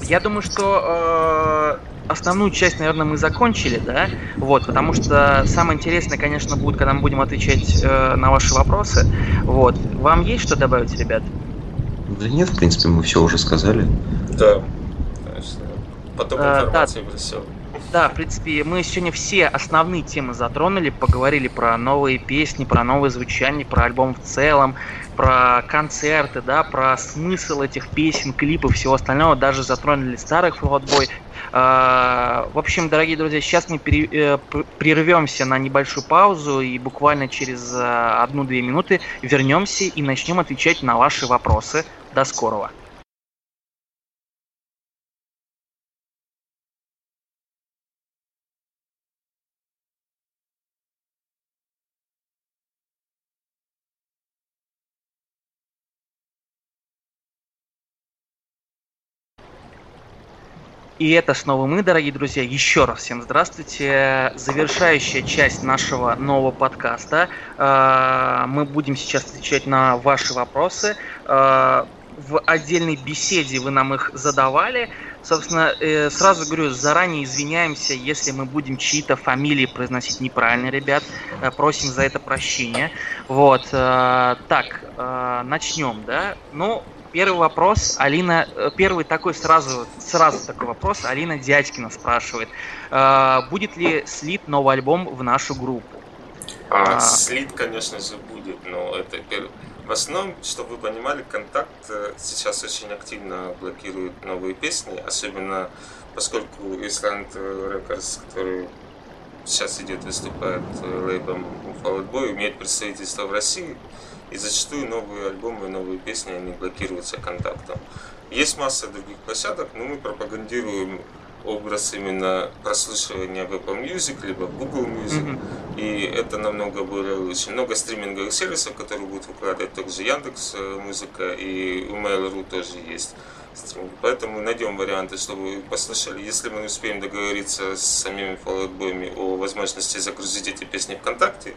Я думаю, что э, основную часть, наверное, мы закончили, да, вот, потому что самое интересное, конечно, будет, когда мы будем отвечать э, на ваши вопросы, вот. Вам есть что добавить, ребят? Да нет, в принципе, мы все уже сказали. Да. Потом информации а, да. все. Да, в принципе, мы сегодня все основные темы затронули, поговорили про новые песни, про новые звучания, про альбом в целом, про концерты, да, про смысл этих песен, клипов, всего остального, даже затронули старых Флотбой. В общем, дорогие друзья, сейчас мы э, прервемся на небольшую паузу и буквально через э, одну-две минуты вернемся и начнем отвечать на ваши вопросы. До скорого! И это снова мы, дорогие друзья. Еще раз всем здравствуйте. Завершающая часть нашего нового подкаста. А, мы будем сейчас отвечать на ваши вопросы. В отдельной беседе вы нам их задавали. Собственно, э, сразу говорю, заранее извиняемся, если мы будем чьи-то фамилии произносить неправильно, ребят. Э, просим за это прощения. Вот. Э, так, начнем, да? Ну, Первый вопрос, Алина, э, первый такой сразу, сразу такой вопрос, Алина Дядькина спрашивает, э, будет ли слит новый альбом в нашу группу? А, а... Слит, конечно же, будет, но это в основном, чтобы вы понимали, контакт э, сейчас очень активно блокирует новые песни, особенно поскольку Island Records, который сейчас идет, выступает лейбом Fall Out Boy, имеет представительство в России, и зачастую новые альбомы, новые песни, они блокируются контактом. Есть масса других площадок, но мы пропагандируем образ именно прослушивания в Apple Music, либо Google Music. Mm-hmm. И это намного более лучше. Много стриминговых сервисов, которые будут выкладывать также Яндекс э, Музыка и у Mail.ru тоже есть. Поэтому найдем варианты, чтобы вы послушали. Если мы успеем договориться с самими Boy о возможности загрузить эти песни ВКонтакте,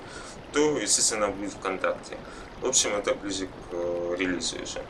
то, естественно, будет ВКонтакте. В общем, это ближе к э, релизу уже.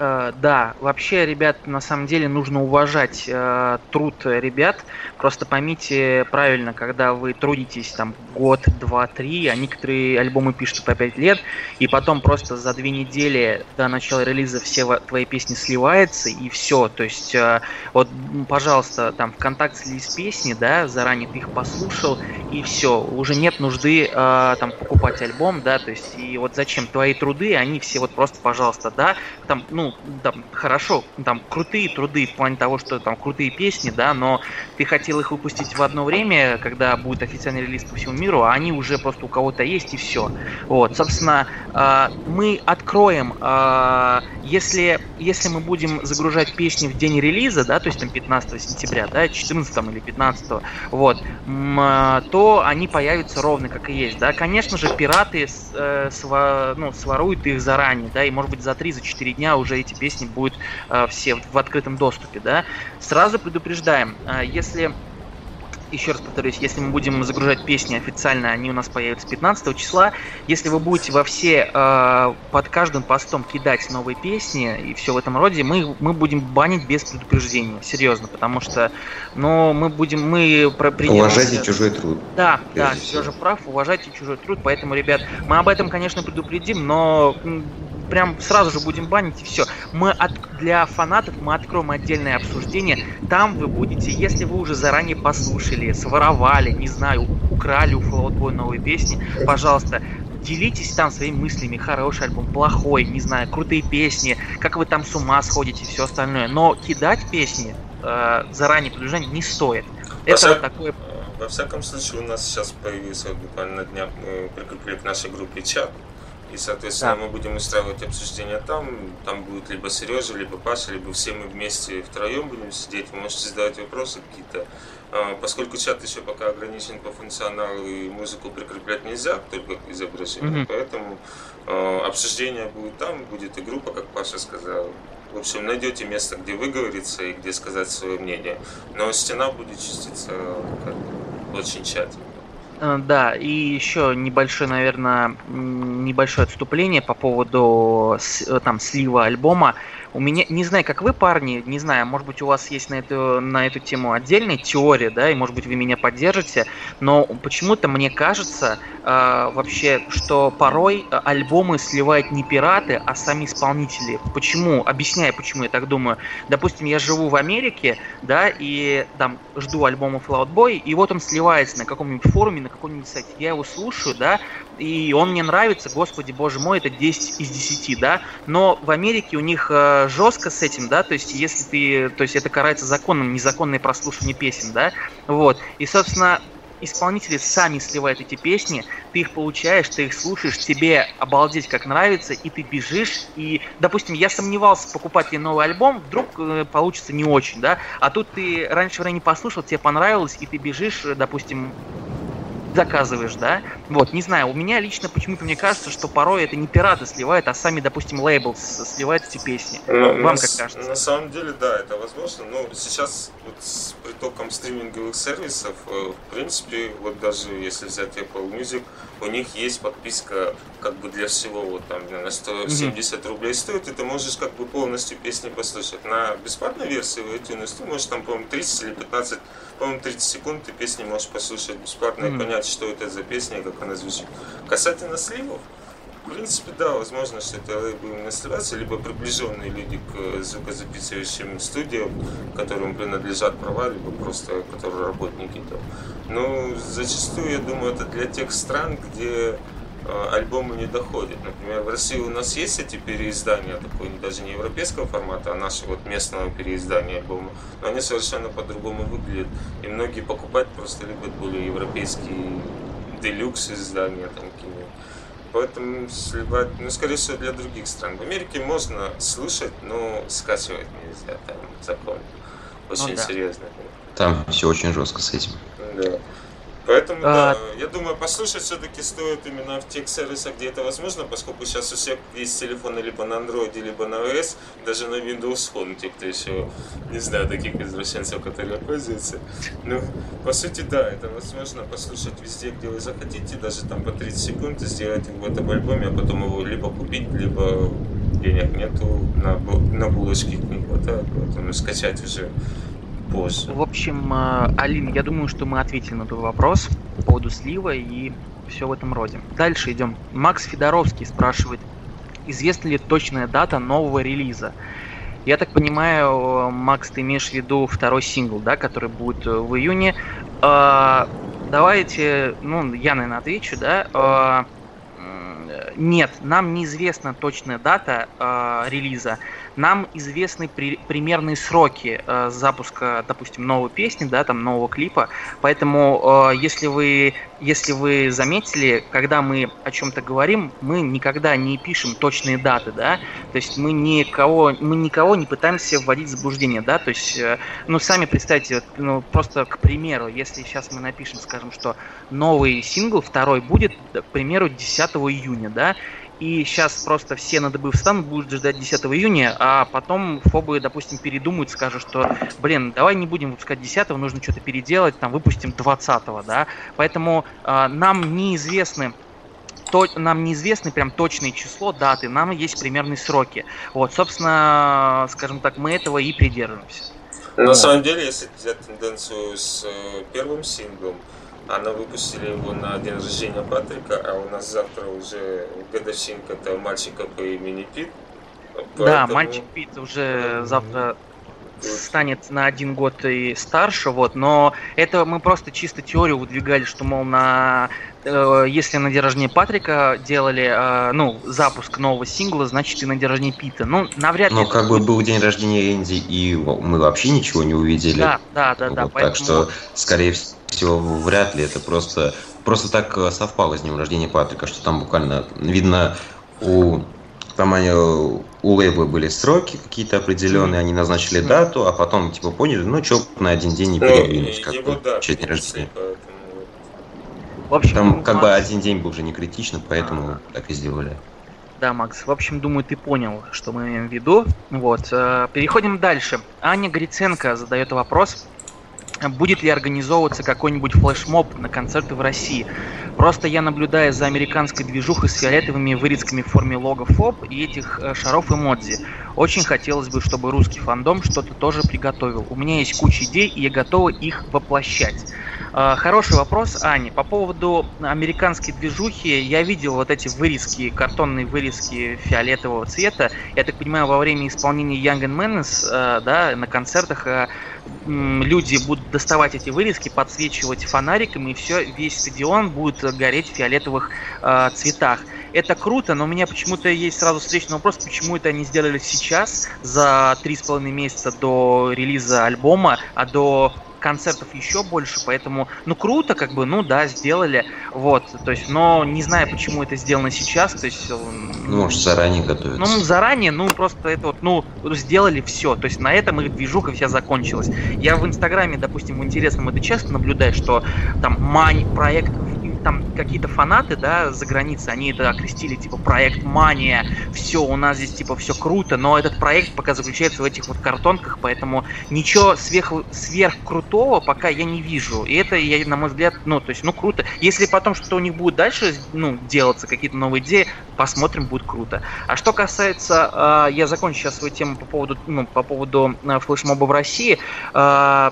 Э, да, вообще, ребят, на самом деле нужно уважать э, труд ребят. Просто поймите правильно, когда вы трудитесь там год, два, три, а некоторые альбомы пишут по пять лет, и потом просто за две недели до начала релиза все твои песни сливаются, и все. То есть, э, вот, пожалуйста, там ВКонтакте слились песни, да, заранее ты их послушал, и все. Уже нет нужды э, там покупать альбом, да, то есть, и вот зачем твои труды, они все вот просто, пожалуйста, да, там, ну, там, хорошо, там, крутые труды в плане того, что там крутые песни, да, но ты хотел их выпустить в одно время, когда будет официальный релиз по всему миру, а они уже просто у кого-то есть и все. Вот, собственно, э, мы откроем, э, если, если мы будем загружать песни в день релиза, да, то есть там 15 сентября, да, 14 или 15, вот, э, то они появятся ровно как и есть, да. Конечно же, пираты э, сва, ну, своруют их заранее, да, и может быть за 3-4 дня уже эти песни будут э, все в открытом доступе, да. Сразу предупреждаем, э, если еще раз повторюсь, если мы будем загружать песни официально, они у нас появятся 15 числа. Если вы будете во все э, под каждым постом кидать новые песни и все в этом роде, мы, мы будем банить без предупреждения. Серьезно, потому что ну, мы будем. Мы Уважайте чужой труд. Да, да, Сережа прав, уважайте чужой труд. Поэтому, ребят, мы об этом, конечно, предупредим, но прям сразу же будем банить и все. Мы от, для фанатов мы откроем отдельное обсуждение. Там вы будете, если вы уже заранее послушали, своровали, не знаю, украли у Boy новые песни, пожалуйста, делитесь там своими мыслями, хороший альбом, плохой, не знаю, крутые песни, как вы там с ума сходите, все остальное. Но кидать песни э, заранее предупреждать не стоит. Это вот такое... Во всяком случае, у нас сейчас появился буквально на днях, мы прикрепили к нашей группе чат, и, соответственно, да. мы будем устраивать обсуждение там. Там будет либо Сережа, либо Паша, либо все мы вместе втроем будем сидеть. Вы можете задавать вопросы какие-то. А, поскольку чат еще пока ограничен по функционалу и музыку прикреплять нельзя, только изображение, mm-hmm. поэтому э, обсуждение будет там, будет и группа, как Паша сказал. В общем, найдете место, где выговориться и где сказать свое мнение. Но стена будет чиститься как, очень тщательно. Э, да, и еще небольшое, наверное, небольшое отступление по поводу э, там слива альбома. У меня, не знаю, как вы, парни, не знаю, может быть, у вас есть на эту, на эту тему отдельная теория, да, и, может быть, вы меня поддержите, но почему-то мне кажется э, вообще, что порой альбомы сливают не пираты, а сами исполнители. Почему? Объясняю, почему я так думаю. Допустим, я живу в Америке, да, и там жду альбома Fallout Boy, и вот он сливается на каком-нибудь форуме, на каком-нибудь сайте. Я его слушаю, да, и он мне нравится, господи, боже мой, это 10 из 10, да, но в Америке у них э, жестко с этим, да, то есть если ты, то есть это карается законом, незаконное прослушивание песен, да, вот, и, собственно, исполнители сами сливают эти песни, ты их получаешь, ты их слушаешь, тебе обалдеть как нравится, и ты бежишь, и, допустим, я сомневался, покупать ли новый альбом, вдруг э, получится не очень, да, а тут ты раньше времени послушал, тебе понравилось, и ты бежишь, допустим, заказываешь, да? Вот, не знаю, у меня лично почему-то мне кажется, что порой это не пираты сливают, а сами, допустим, лейбл сливают эти песни. Ну, Вам на, как кажется? На самом деле, да, это возможно, но сейчас вот с притоком стриминговых сервисов, э, в принципе, вот даже если взять Apple Music, у них есть подписка как бы для всего, вот там на 170 mm-hmm. рублей стоит, и ты можешь как бы полностью песни послушать. На бесплатной версии в iTunes ты можешь там, по-моему, 30 или 15, по-моему, 30 секунд ты песни можешь послушать бесплатно mm-hmm. и понять, что это за песня как она звучит. Касательно сливов, в принципе, да, возможно, что это лейблы именно сливаются, либо приближенные люди к звукозаписывающим студиям, которым принадлежат права, либо просто которые работники там. Но зачастую, я думаю, это для тех стран, где альбомы не доходят. Например, в России у нас есть эти переиздания, такой даже не европейского формата, а нашего вот местного переиздания альбома, но они совершенно по-другому выглядят. И многие покупать просто любят более европейские делюкс издания, там какие Поэтому сливать, ну, скорее всего, для других стран. В Америке можно слышать, но скачивать нельзя, там закон. очень ну, да. серьезно. Там все очень жестко с этим. Да. Поэтому, а... да, я думаю, послушать все-таки стоит именно в тех сервисах, где это возможно, поскольку сейчас у всех есть телефоны либо на Android, либо на iOS, даже на Windows Phone, те, кто еще, не знаю, таких извращенцев, которые пользуются. Ну, по сути, да, это возможно послушать везде, где вы захотите, даже там по 30 секунд, сделать его в этом альбоме, а потом его либо купить, либо денег нету, на, на булочке. Не хватает, поэтому скачать уже позже. В общем, э, Алин, я думаю, что мы ответили на твой вопрос по поводу слива и все в этом роде. Дальше идем. Макс Федоровский спрашивает, известна ли точная дата нового релиза? Я так понимаю, Макс, ты имеешь в виду второй сингл, да, который будет э, в июне. Э, давайте, ну, я, наверное, отвечу, да. Нет, нам неизвестна точная дата релиза нам известны при, примерные сроки э, запуска, допустим, новой песни, да, там нового клипа. Поэтому, э, если вы если вы заметили, когда мы о чем-то говорим, мы никогда не пишем точные даты, да, то есть мы никого, мы никого не пытаемся вводить в заблуждение, да, то есть, э, ну, сами представьте, ну, просто к примеру, если сейчас мы напишем, скажем, что новый сингл, второй будет, к примеру, 10 июня, да, и сейчас просто все на ДБ встанут, будут ждать 10 июня, а потом фобы, допустим, передумают, скажут, что, блин, давай не будем выпускать 10 нужно что-то переделать, там, выпустим 20 да, поэтому э, нам неизвестны то, нам неизвестны прям точное число, даты, нам есть примерные сроки. Вот, собственно, скажем так, мы этого и придерживаемся. На самом деле, если взять тенденцию с э, первым синглом, она выпустили его на день рождения Патрика, а у нас завтра уже годовщинка этого мальчика по имени Пит. Поэтому... Да, мальчик Пит уже завтра станет на один год и старше, вот, но это мы просто чисто теорию выдвигали, что, мол, на э, если на день рождения Патрика делали, э, ну, запуск нового сингла, значит и на день рождения Пита. Ну, навряд ли. Но как бы был день рождения Энди, и мы вообще ничего не увидели. Да, да, да, вот, да. Поэтому... Так что, скорее всего, вряд ли это просто, просто так э, совпало с днем рождения Патрика, что там буквально видно у там они, у лейбла были сроки какие-то определенные, они назначили дату, а потом типа поняли, ну что на один день не ну, передвинуть, как бы, да, день рождения. В общем, там как Макс... бы один день был уже не критично, поэтому а так и сделали. Да, Макс, в общем, думаю, ты понял, что мы имеем в виду. Вот, э, переходим дальше. Аня Гриценко задает вопрос будет ли организовываться какой-нибудь флешмоб на концерты в России. Просто я наблюдаю за американской движухой с фиолетовыми вырезками в форме лого ФОП и этих э, шаров эмодзи. Очень хотелось бы, чтобы русский фандом что-то тоже приготовил. У меня есть куча идей, и я готова их воплощать. Э, хороший вопрос, Аня. По поводу американской движухи, я видел вот эти вырезки, картонные вырезки фиолетового цвета. Я так понимаю, во время исполнения Young and Menace, э, да, на концертах люди будут доставать эти вырезки, подсвечивать фонариками, и все, весь стадион будет гореть в фиолетовых э, цветах. Это круто, но у меня почему-то есть сразу встречный вопрос, почему это они сделали сейчас, за три с половиной месяца до релиза альбома, а до концертов еще больше, поэтому, ну, круто, как бы, ну, да, сделали, вот, то есть, но не знаю, почему это сделано сейчас, то есть... Ну, может, заранее готовятся. Ну, заранее, ну, просто это вот, ну, сделали все, то есть на этом их движуха вся закончилась. Я в Инстаграме, допустим, в интересном это часто наблюдаю, что там мань проект там какие-то фанаты, да, за границей, они это окрестили, типа, проект Мания, все, у нас здесь, типа, все круто, но этот проект пока заключается в этих вот картонках, поэтому ничего сверх, сверх крутого пока я не вижу. И это, я, на мой взгляд, ну, то есть, ну, круто. Если потом что-то у них будет дальше, ну, делаться, какие-то новые идеи, посмотрим, будет круто. А что касается, э, я закончу сейчас свою тему по поводу, ну, по поводу э, флешмоба в России, э,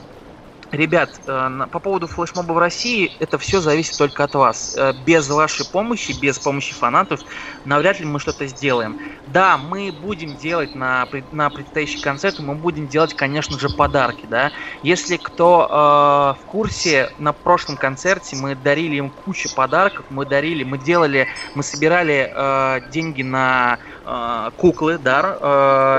Ребят, э, по поводу флешмоба в России, это все зависит только от вас. Э, без вашей помощи, без помощи фанатов, навряд ли мы что-то сделаем. Да, мы будем делать на, на предстоящий концерт, мы будем делать, конечно же, подарки, да. Если кто э, в курсе, на прошлом концерте мы дарили им кучу подарков, мы дарили, мы делали, мы собирали э, деньги на э, куклы, да,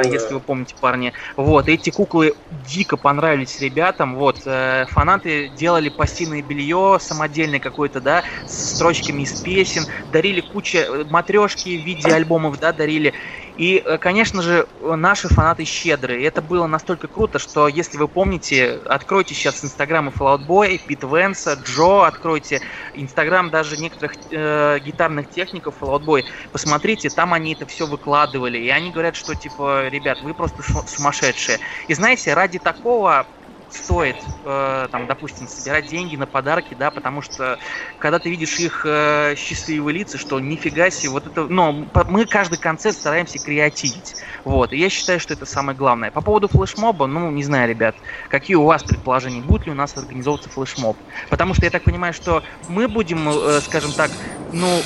э, если вы помните, парни. Вот, эти куклы дико понравились ребятам, вот, э, Э, фанаты делали постельное белье самодельное какое-то, да, с строчками из песен, дарили кучу э, матрешки в виде альбомов, да, дарили. И, э, конечно же, наши фанаты щедрые. Это было настолько круто, что, если вы помните, откройте сейчас инстаграмы Fallout Boy, Пит Венса, Джо, откройте инстаграм даже некоторых э, гитарных техников Fallout Boy, посмотрите, там они это все выкладывали. И они говорят, что, типа, ребят, вы просто сумасшедшие. И знаете, ради такого стоит, э, там, допустим, собирать деньги на подарки, да, потому что когда ты видишь их э, счастливые лица, что нифига себе, вот это, ну, мы каждый концерт стараемся креативить, вот, и я считаю, что это самое главное. По поводу флешмоба, ну, не знаю, ребят, какие у вас предположения, будет ли у нас организовываться флешмоб, потому что я так понимаю, что мы будем, э, скажем так, ну,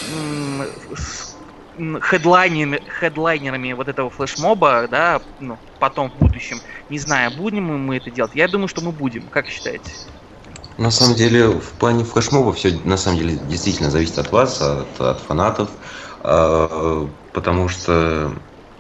хедлайнерами, хедлайнерами вот этого флешмоба, да, ну, потом в будущем. Не знаю, будем мы это делать. Я думаю, что мы будем. Как считаете? На самом деле, в плане флешмоба все на самом деле действительно зависит от вас, от, от фанатов, э, потому что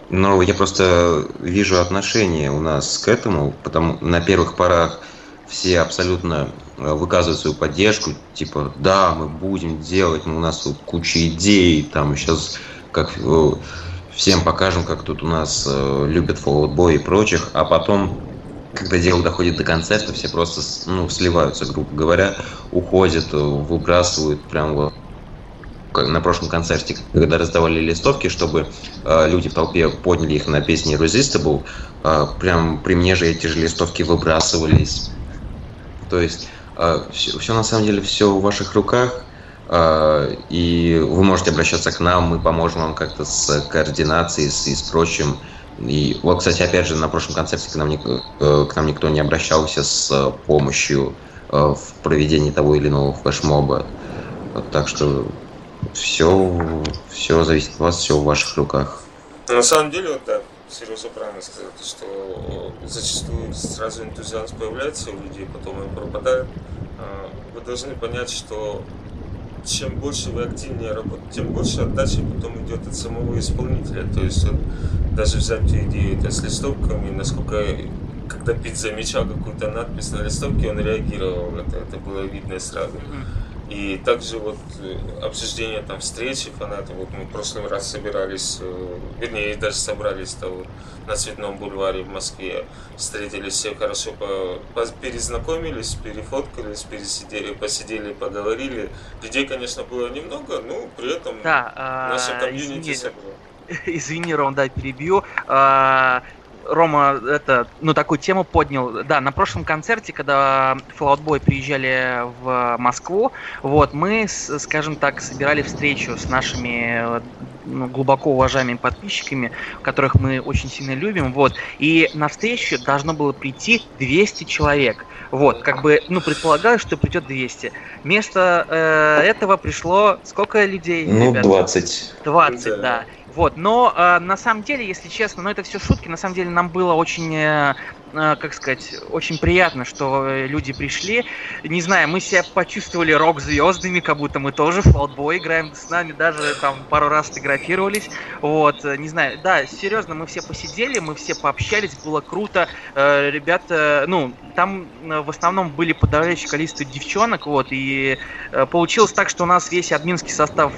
ну, я просто вижу отношение у нас к этому, потому на первых порах все абсолютно э, выказывают свою поддержку, типа, да, мы будем делать, у нас тут куча идей, там сейчас как э, всем покажем, как тут у нас э, любят Fallout и прочих, а потом, когда дело доходит до концерта, все просто ну, сливаются, грубо говоря, уходят, э, выбрасывают прям вот на прошлом концерте, когда раздавали листовки, чтобы э, люди в толпе подняли их на песни Resistible, э, прям при мне же эти же листовки выбрасывались. То есть э, все, все на самом деле все в ваших руках. А, и вы можете обращаться к нам, мы поможем вам как-то с координацией с, и с прочим. И вот, кстати, опять же, на прошлом концерте к нам, э, к нам никто не обращался с помощью э, в проведении того или иного флешмоба. Так что все, все зависит от вас, все в ваших руках. На самом деле, вот да, Сережа правильно сказал, что зачастую сразу энтузиазм появляется у людей, потом он пропадает. Вы должны понять, что чем больше вы активнее работаете, тем больше отдача потом идет от самого исполнителя. То есть вот, даже взять идею это с листовками, насколько когда Пит замечал какую-то надпись на листовке, он реагировал, это, это было видно сразу. И также вот э, обсуждение там встречи фанатов, вот мы в прошлый раз собирались, э, вернее, даже собрались того на Цветном бульваре в Москве, встретились все хорошо, по, по, перезнакомились, перефоткались, пересидели, посидели, поговорили. Людей, конечно, было немного, но при этом да, а, наша комьюнити собрала. Извини, Ром, да, перебью. А, Рома это, ну, такую тему поднял. Да, на прошлом концерте, когда Fallout Boy приезжали в Москву, вот, мы, скажем так, собирали встречу с нашими ну, глубоко уважаемыми подписчиками, которых мы очень сильно любим, вот, и на встречу должно было прийти 200 человек. Вот, как бы, ну, предполагаю, что придет 200. Вместо э, этого пришло сколько людей? Ну, ребята? 20. 20, да. да. Вот, но э, на самом деле, если честно, ну это все шутки, на самом деле нам было очень э, как сказать, очень приятно, что э, люди пришли. Не знаю, мы себя почувствовали рок-звездами, как будто мы тоже в Fallout играем с нами, даже там пару раз фотографировались. Вот, э, не знаю, да, серьезно, мы все посидели, мы все пообщались, было круто. Ребята, ну, там в основном были подавляющее количество девчонок, вот, и получилось так, что у нас весь админский состав,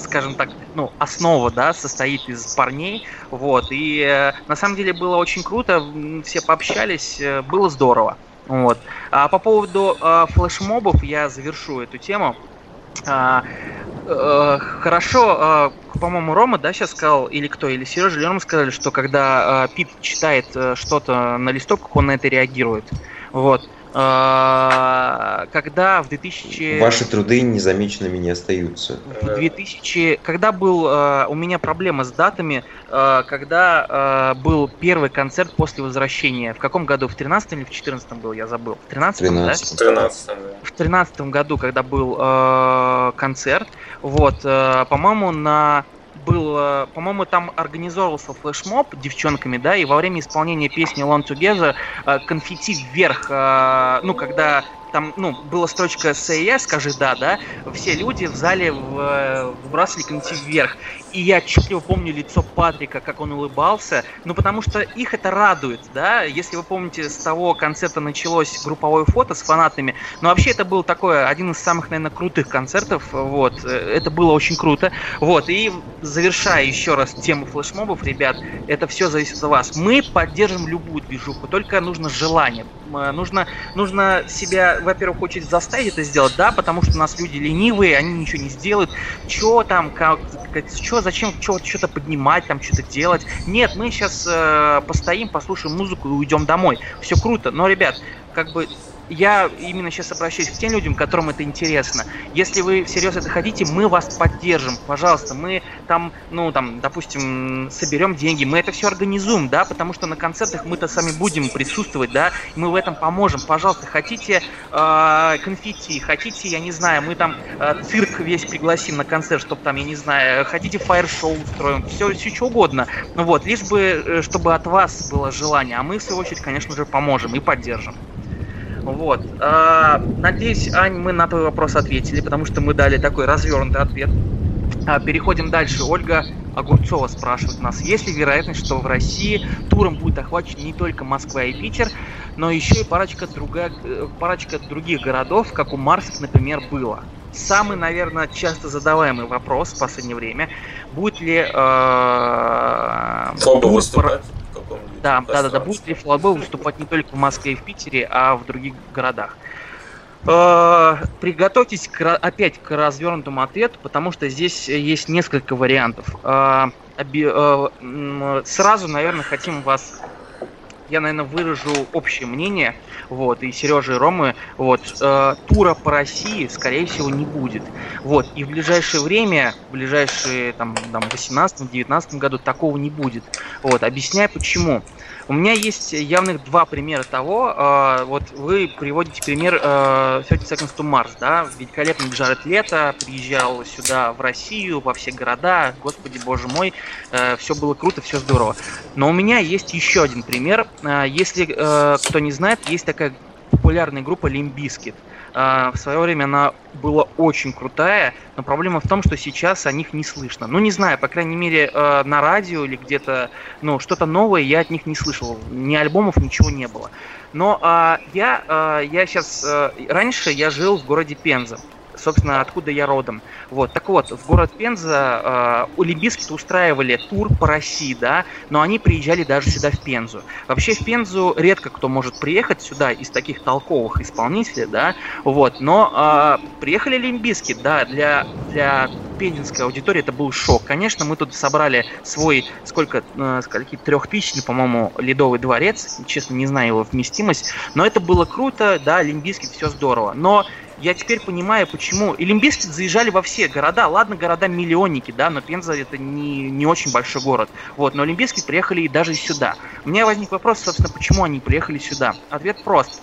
скажем так, ну, основа, да, состоит из парней, вот, и на самом деле было очень круто, все пообщались, э, было здорово. Вот. А по поводу э, флешмобов я завершу эту тему. А, э, хорошо, э, по-моему, Рома, да, сейчас сказал, или кто, или Сережа, или Рома сказали, что когда э, Пит читает э, что-то на листовках, он на это реагирует. Вот. А, когда в 2000... Ваши труды незамеченными не остаются. В 2000... Когда был... А, у меня проблема с датами, а, когда был первый концерт после возвращения. В каком году? В 13 или в 14 был? Я забыл. В 13 13 да? 13 В 13 году, когда был концерт, вот, по-моему, на был, по-моему, там организовывался флешмоб девчонками, да, и во время исполнения песни Long Together э, конфетти вверх, э, ну, когда там, ну, была строчка «Say yes», скажи «да», да, все люди в зале в, выбрасывали коньки вверх. И я отчетливо помню лицо Патрика, как он улыбался, ну, потому что их это радует, да, если вы помните, с того концерта началось групповое фото с фанатами, но вообще это был такой один из самых, наверное, крутых концертов, вот, э, это было очень круто, вот, и завершая еще раз тему флешмобов, ребят, это все зависит от вас. Мы поддержим любую движуху, только нужно желание, Э, нужно, нужно себя, во-первых, хочет заставить это сделать, да, потому что у нас люди ленивые, они ничего не сделают. Чё там, как, чё, зачем что-то поднимать, там что-то делать? Нет, мы сейчас э, постоим, послушаем музыку и уйдем домой. Все круто, но, ребят, как бы я именно сейчас обращаюсь к тем людям, которым это интересно. Если вы всерьез это хотите, мы вас поддержим, пожалуйста. Мы там, ну, там, допустим, соберем деньги, мы это все организуем, да, потому что на концертах мы-то сами будем присутствовать, да, мы в этом поможем. Пожалуйста, хотите э, конфетти, хотите, я не знаю, мы там э, цирк весь пригласим на концерт, чтобы там, я не знаю, хотите фаер-шоу устроим, все, все что угодно. Ну вот, лишь бы, э, чтобы от вас было желание, а мы, в свою очередь, конечно же, поможем и поддержим. Вот. А, надеюсь, Ань, мы на твой вопрос ответили, потому что мы дали такой развернутый ответ. А, переходим дальше. Ольга Огурцова спрашивает нас, есть ли вероятность, что в России туром будет охвачен не только Москва и Питер, но еще и парочка, друга, э, парочка других городов, как у Марсик, например, было. Самый, наверное, часто задаваемый вопрос в последнее время, будет ли э, тур, выступать? Да, да, да, да. Будет ли Флабел выступать не только в Москве и в Питере, а в других городах? Э, приготовьтесь к, опять к развернутому ответу, потому что здесь есть несколько вариантов. Э, э, сразу, наверное, хотим вас я, наверное, выражу общее мнение, вот, и Сережа, и Ромы, вот, э, тура по России, скорее всего, не будет, вот, и в ближайшее время, в ближайшие, там, там, 18-19 году такого не будет, вот, объясняю почему. У меня есть явных два примера того, э, вот вы приводите пример э, 30 Seconds to Mars, да, великолепный Джаред Лето приезжал сюда в Россию, во все города, господи боже мой, э, все было круто, все здорово. Но у меня есть еще один пример, э, если э, кто не знает, есть такая популярная группа. А, в свое время она была очень крутая, но проблема в том, что сейчас о них не слышно. Ну, не знаю, по крайней мере, а, на радио или где-то, ну, что-то новое я от них не слышал. Ни альбомов, ничего не было. Но а, я, а, я сейчас... А, раньше я жил в городе Пенза собственно, откуда я родом. Вот, так вот, в город Пенза э, Олимпийские устраивали тур по России, да, но они приезжали даже сюда, в Пензу. Вообще, в Пензу редко кто может приехать сюда из таких толковых исполнителей, да, вот, но э, приехали Олимпийские, да, для, для пензенской аудитории это был шок. Конечно, мы тут собрали свой, сколько, э, скольки, трехтысячный, по-моему, ледовый дворец, честно, не знаю его вместимость, но это было круто, да, Олимпийский, все здорово. Но я теперь понимаю, почему. И заезжали во все города. Ладно, города-миллионники, да, но Пенза это не, не очень большой город. Вот, но Олимпийские приехали и даже сюда. У меня возник вопрос, собственно, почему они приехали сюда. Ответ прост.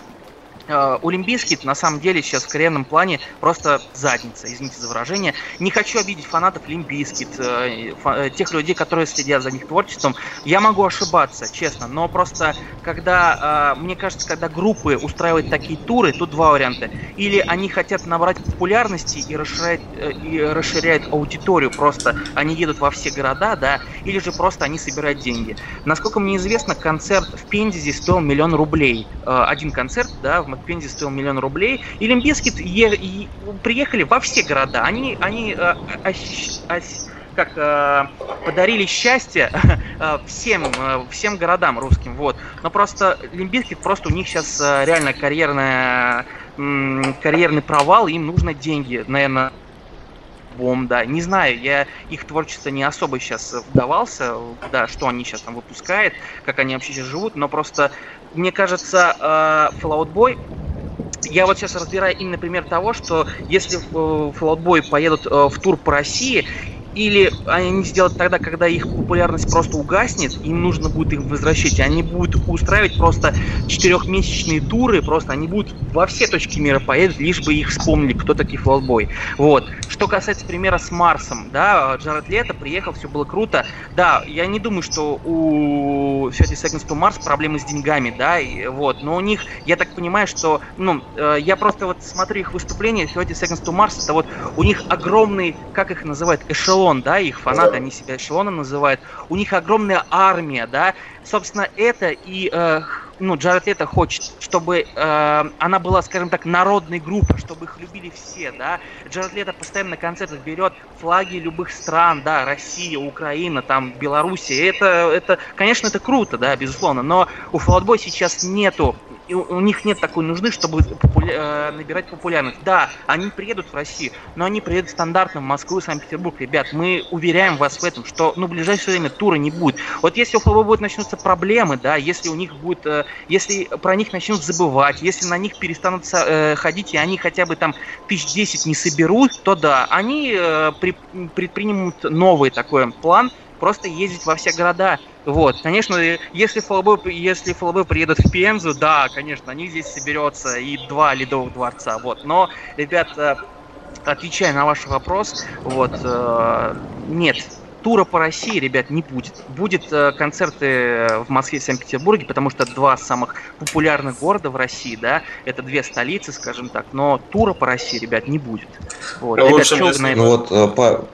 Uh, Олимпийский на самом деле сейчас в карьерном плане просто задница, извините за выражение. Не хочу обидеть фанатов Олимпийскит, uh, э, тех людей, которые следят за них творчеством. Я могу ошибаться, честно, но просто когда, мне кажется, когда группы устраивают такие туры, тут два варианта. Или они хотят набрать популярности и расширять, э, и расширяют аудиторию, просто они едут во все города, да, или же просто они собирают деньги. Насколько мне известно, концерт в Пензе стоил миллион рублей. Один концерт, да, в Пензе стоил миллион рублей. И Limp Bizkit е- приехали во все города. Они, они э, ос- ос- как э, подарили счастье э, всем, э, всем городам русским. Вот. Но просто Limp Bizkit просто у них сейчас э, реально карьерная, э, карьерный провал, им нужно деньги, наверное, бом, да. Не знаю, я их творчество не особо сейчас вдавался, да, что они сейчас там выпускают, как они вообще сейчас живут, но просто мне кажется, э, Fall Out Boy я вот сейчас разбираю именно пример того, что если э, Fall Out Boy поедут э, в тур по России, или они сделают тогда, когда их популярность просто угаснет, им нужно будет их возвращать, они будут устраивать просто четырехмесячные туры, просто они будут во все точки мира поедут, лишь бы их вспомнили, кто такие Флотбой. Вот. Что касается примера с Марсом, да, Джаред Лето приехал, все было круто. Да, я не думаю, что у 30 Seconds to Mars проблемы с деньгами, да, и, вот, но у них, я так понимаю, что, ну, э, я просто вот смотрю их выступления, 30 Seconds to Mars, это вот у них огромный, как их называют, эшелон, да, их фанаты, они себя эшелоном называют, у них огромная армия, да, собственно, это и э, ну, Джаред Лето хочет, чтобы э, она была, скажем так, народной группой, чтобы их любили все, да. Джаред Лето постоянно на концертах берет флаги любых стран, да, Россия, Украина, там, Белоруссия. Это, это, конечно, это круто, да, безусловно, но у Флотбой сейчас нету и у, них нет такой нужды, чтобы популя... э, набирать популярность. Да, они приедут в Россию, но они приедут стандартно в Москву, Санкт-Петербург. Ребят, мы уверяем вас в этом, что ну, в ближайшее время тура не будет. Вот если у ФБ будут начнутся проблемы, да, если у них будет, э, если про них начнут забывать, если на них перестанут э, ходить, и они хотя бы там тысяч десять не соберут, то да, они э, при, предпримут новый такой план, просто ездить во все города. Вот, конечно, если ФЛБ, если ФЛБ приедут в Пензу, да, конечно, они здесь соберется и два ледовых дворца, вот. Но, ребят, э, отвечая на ваш вопрос, вот, э, нет, тура по России, ребят, не будет. Будет э, концерты в Москве и Санкт-Петербурге, потому что два самых популярных города в России, да, это две столицы, скажем так, но тура по России, ребят, не будет. Вот. Ну, ребят, общем, что если... на это... Ну вот, по...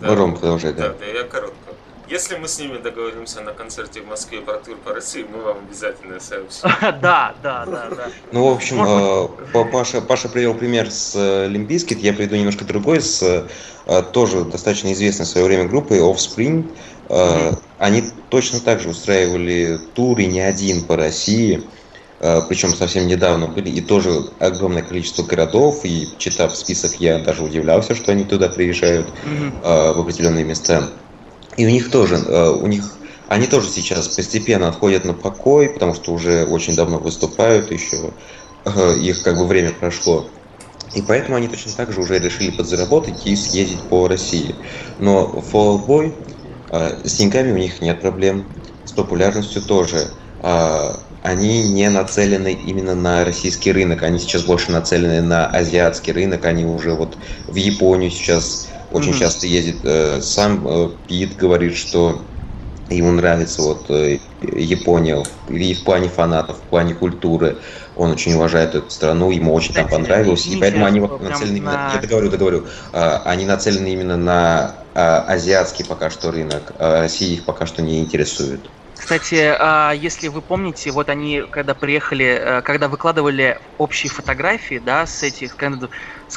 Да, Ром, продолжай, да. Да, да, я коротко. Если мы с ними договоримся на концерте в Москве про тур по России, мы вам обязательно сообщим. Да, да, да, да. Ну, в общем, э, Паша, Паша привел пример с Олимпийским, я приведу немножко другой, с э, тоже достаточно известной в свое время группой Offspring. Э, они точно так же устраивали туры не один по России, причем совсем недавно были, и тоже огромное количество городов, и читав список, я даже удивлялся, что они туда приезжают в определенные места. И у них тоже, э, у них, они тоже сейчас постепенно отходят на покой, потому что уже очень давно выступают, еще э, их как бы время прошло. И поэтому они точно так же уже решили подзаработать и съездить по России. Но Fall Out Boy, с деньгами у них нет проблем, с популярностью тоже. А, они не нацелены именно на российский рынок, они сейчас больше нацелены на азиатский рынок, они уже вот в Японию сейчас очень mm-hmm. часто ездит. Э, сам э, Пит говорит, что ему нравится вот э, Япония и в плане фанатов, в плане культуры. Он очень уважает эту страну, ему очень Кстати, там понравилось, и поэтому они вот нацелены именно, на... я договорю, договорю, они нацелены именно на азиатский пока что рынок, а Россия их пока что не интересует. Кстати, а, если вы помните, вот они, когда приехали, когда выкладывали общие фотографии, да, с этих,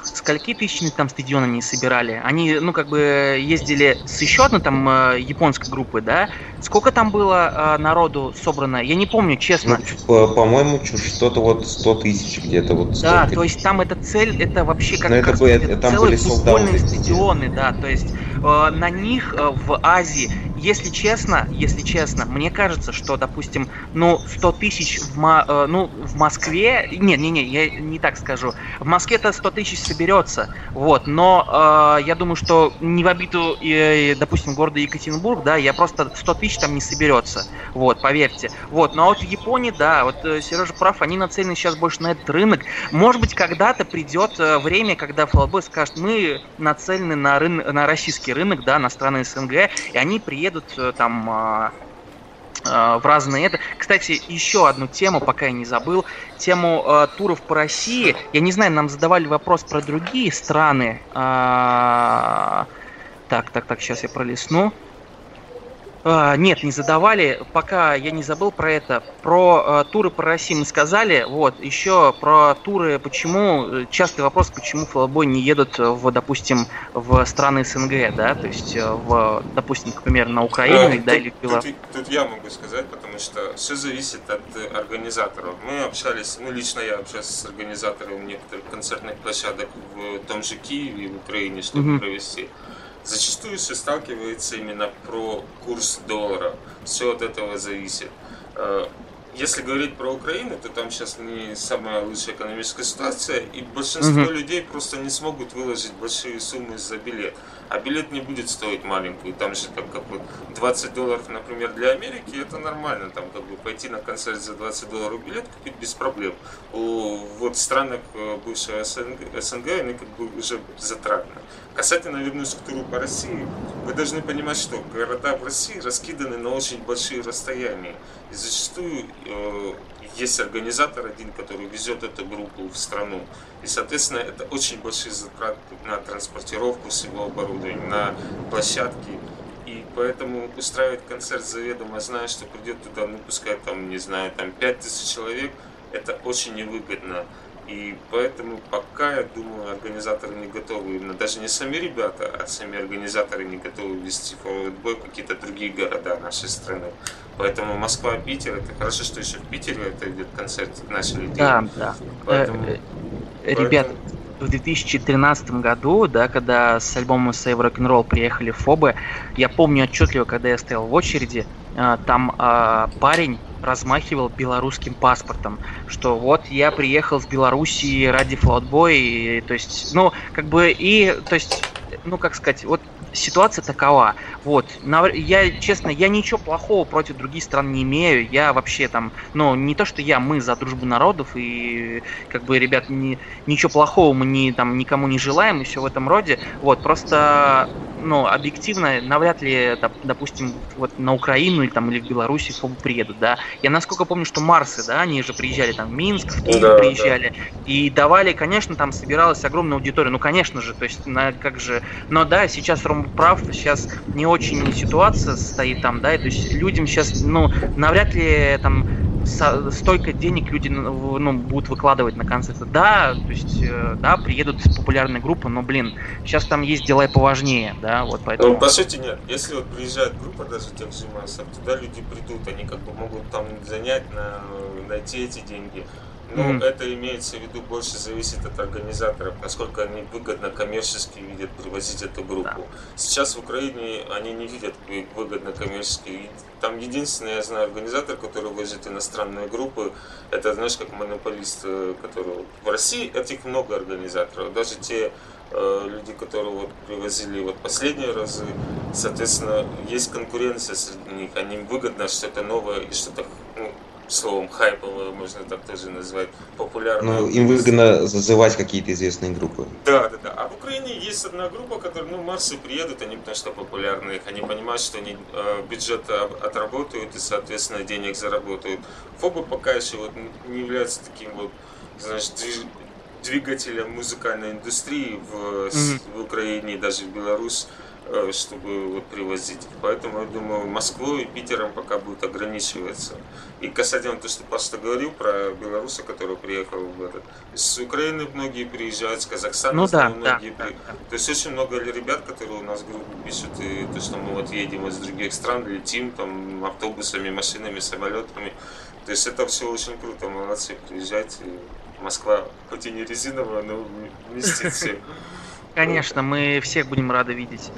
скольки тысячами там стадион они собирали? Они, ну, как бы ездили с еще одной там э, японской группы, да? Сколько там было э, народу собрано? Я не помню, честно. Ну, по-моему, что-то вот 100 тысяч где-то вот. Да, то есть там эта цель, это вообще как, это, сказать, это, там целые футбольные стадионы, да, то есть э, на них э, в Азии, если честно, если честно, мне кажется, что, допустим, ну, 100 тысяч в, э, ну, в Москве, не, не, не, я не так скажу, в Москве это 100 тысяч соберется, вот, но э, я думаю, что не в обиду, э, допустим, города Екатеринбург, да, я просто 100 тысяч там не соберется, вот, поверьте, вот, но вот в Японии, да, вот э, Сережа прав, они нацелены сейчас больше на этот рынок, может быть, когда-то придет э, время, когда ФЛБ скажет, мы нацелены на, рын... на российский рынок, да, на страны СНГ, и они приедут э, там э, в разные это. Кстати, еще одну тему, пока я не забыл, тему э, туров по России. Я не знаю, нам задавали вопрос про другие страны. Э, так, так, так, сейчас я пролесну. Нет, не задавали. Пока я не забыл про это. Про а, туры по России мы сказали. Вот, еще про туры, почему, э, частый вопрос, почему флобой не едут в, допустим, в страны СНГ, да, то есть э, в, допустим, например, на Украину, а, да, тут, или в Беларусь. Тут, тут я могу сказать, потому что все зависит от организаторов. Мы общались, ну, лично я общался с организаторами некоторых концертных площадок в том же Киеве, в Украине, чтобы угу. провести зачастую все сталкивается именно про курс доллара. Все от этого зависит. Э, если говорить про Украину, то там сейчас не самая лучшая экономическая ситуация, и большинство mm-hmm. людей просто не смогут выложить большие суммы за билет. а билет не будет стоить маленькую. Там же там как бы 20 долларов, например, для Америки, это нормально. Там как бы пойти на концерт за 20 долларов билет купить без проблем. У вот странах э, бывшего СНГ, СНГ они как бы уже затратно. Касательно вернусь к туру по России, вы должны понимать, что города в России раскиданы на очень большие расстояния. И зачастую э, есть организатор один, который везет эту группу в страну. И, соответственно, это очень большие затраты на транспортировку всего оборудования, на площадки. И поэтому устраивать концерт заведомо, зная, что придет туда, ну, пускай там, не знаю, там 5000 человек, это очень невыгодно. И поэтому пока, я думаю, организаторы не готовы, именно даже не сами ребята, а сами организаторы не готовы вести форвард-бой в какие-то другие города нашей страны. Поэтому Москва, Питер, это хорошо, что еще в Питере это идет концерт начали делать. Да, да. Поэтому, э, э, Ребят, в 2013 году, да, когда с альбомом Save Rock'n'Roll приехали Фобы, я помню отчетливо, когда я стоял в очереди, э, там э, парень размахивал белорусским паспортом, что вот я приехал с Белоруссии ради флотбоя, то есть, ну, как бы, и, то есть, ну, как сказать, вот ситуация такова. Вот. Я, честно, я ничего плохого против других стран не имею. Я вообще там, ну, не то, что я, мы за дружбу народов, и как бы, ребят, не, ничего плохого мы не, там, никому не желаем, и все в этом роде. Вот, просто, ну, объективно, навряд ли, допустим, вот на Украину или там или в Беларуси фобы приедут, да. Я насколько помню, что Марсы, да, они же приезжали там в Минск, в Киев да, приезжали, да. и давали, конечно, там собиралась огромная аудитория, ну, конечно же, то есть, на, как же, но да, сейчас Ром прав, сейчас не очень ситуация стоит там, да, и, то есть людям сейчас, ну, навряд ли там столько денег люди ну, ну, будут выкладывать на концерты. Да, то есть, э, да, приедут популярные группы, но, блин, сейчас там есть дела и поважнее, да, вот поэтому... Ну, по сути, нет. Если вот приезжает группа даже тех же Марсов, туда люди придут, они как бы могут там занять, на, найти эти деньги. Но mm-hmm. это имеется в виду больше зависит от организаторов, насколько они выгодно коммерчески видят привозить эту группу. Да. Сейчас в Украине они не видят выгодно коммерчески. Там единственный, я знаю, организатор, который возит иностранные группы, это, знаешь, как монополист, э, который в России этих много организаторов. Даже те э, люди, которые вот привозили вот последние разы, соответственно, есть конкуренция среди них, они выгодно что-то новое и что-то ну, словом хайповую, можно так тоже назвать, популярную. Ну, им выгодно зазывать какие-то известные группы. Да, да, да. А в Украине есть одна группа, которая, ну, Марсы приедут, они потому что популярные, они понимают, что они э, бюджет отработают и, соответственно, денег заработают. Фобы пока еще вот не являются таким вот, знаешь, двигателем музыкальной индустрии в, mm-hmm. в Украине, даже в Беларуси. Э, чтобы вот привозить. Поэтому я думаю, Москву и Питером пока будет ограничиваться. И касательно того, что Паста говорил про белоруса, который приехал в этот. С Украины многие приезжают, с Казахстана ну, да, многие да, при... да, То есть очень много ребят, которые у нас в группе пишут, и то, что мы вот едем из других стран, летим там автобусами, машинами, самолетами. То есть это все очень круто, молодцы, приезжайте. Москва, хоть и не резиновая, но вместит всех. Конечно, мы всех будем рады видеть.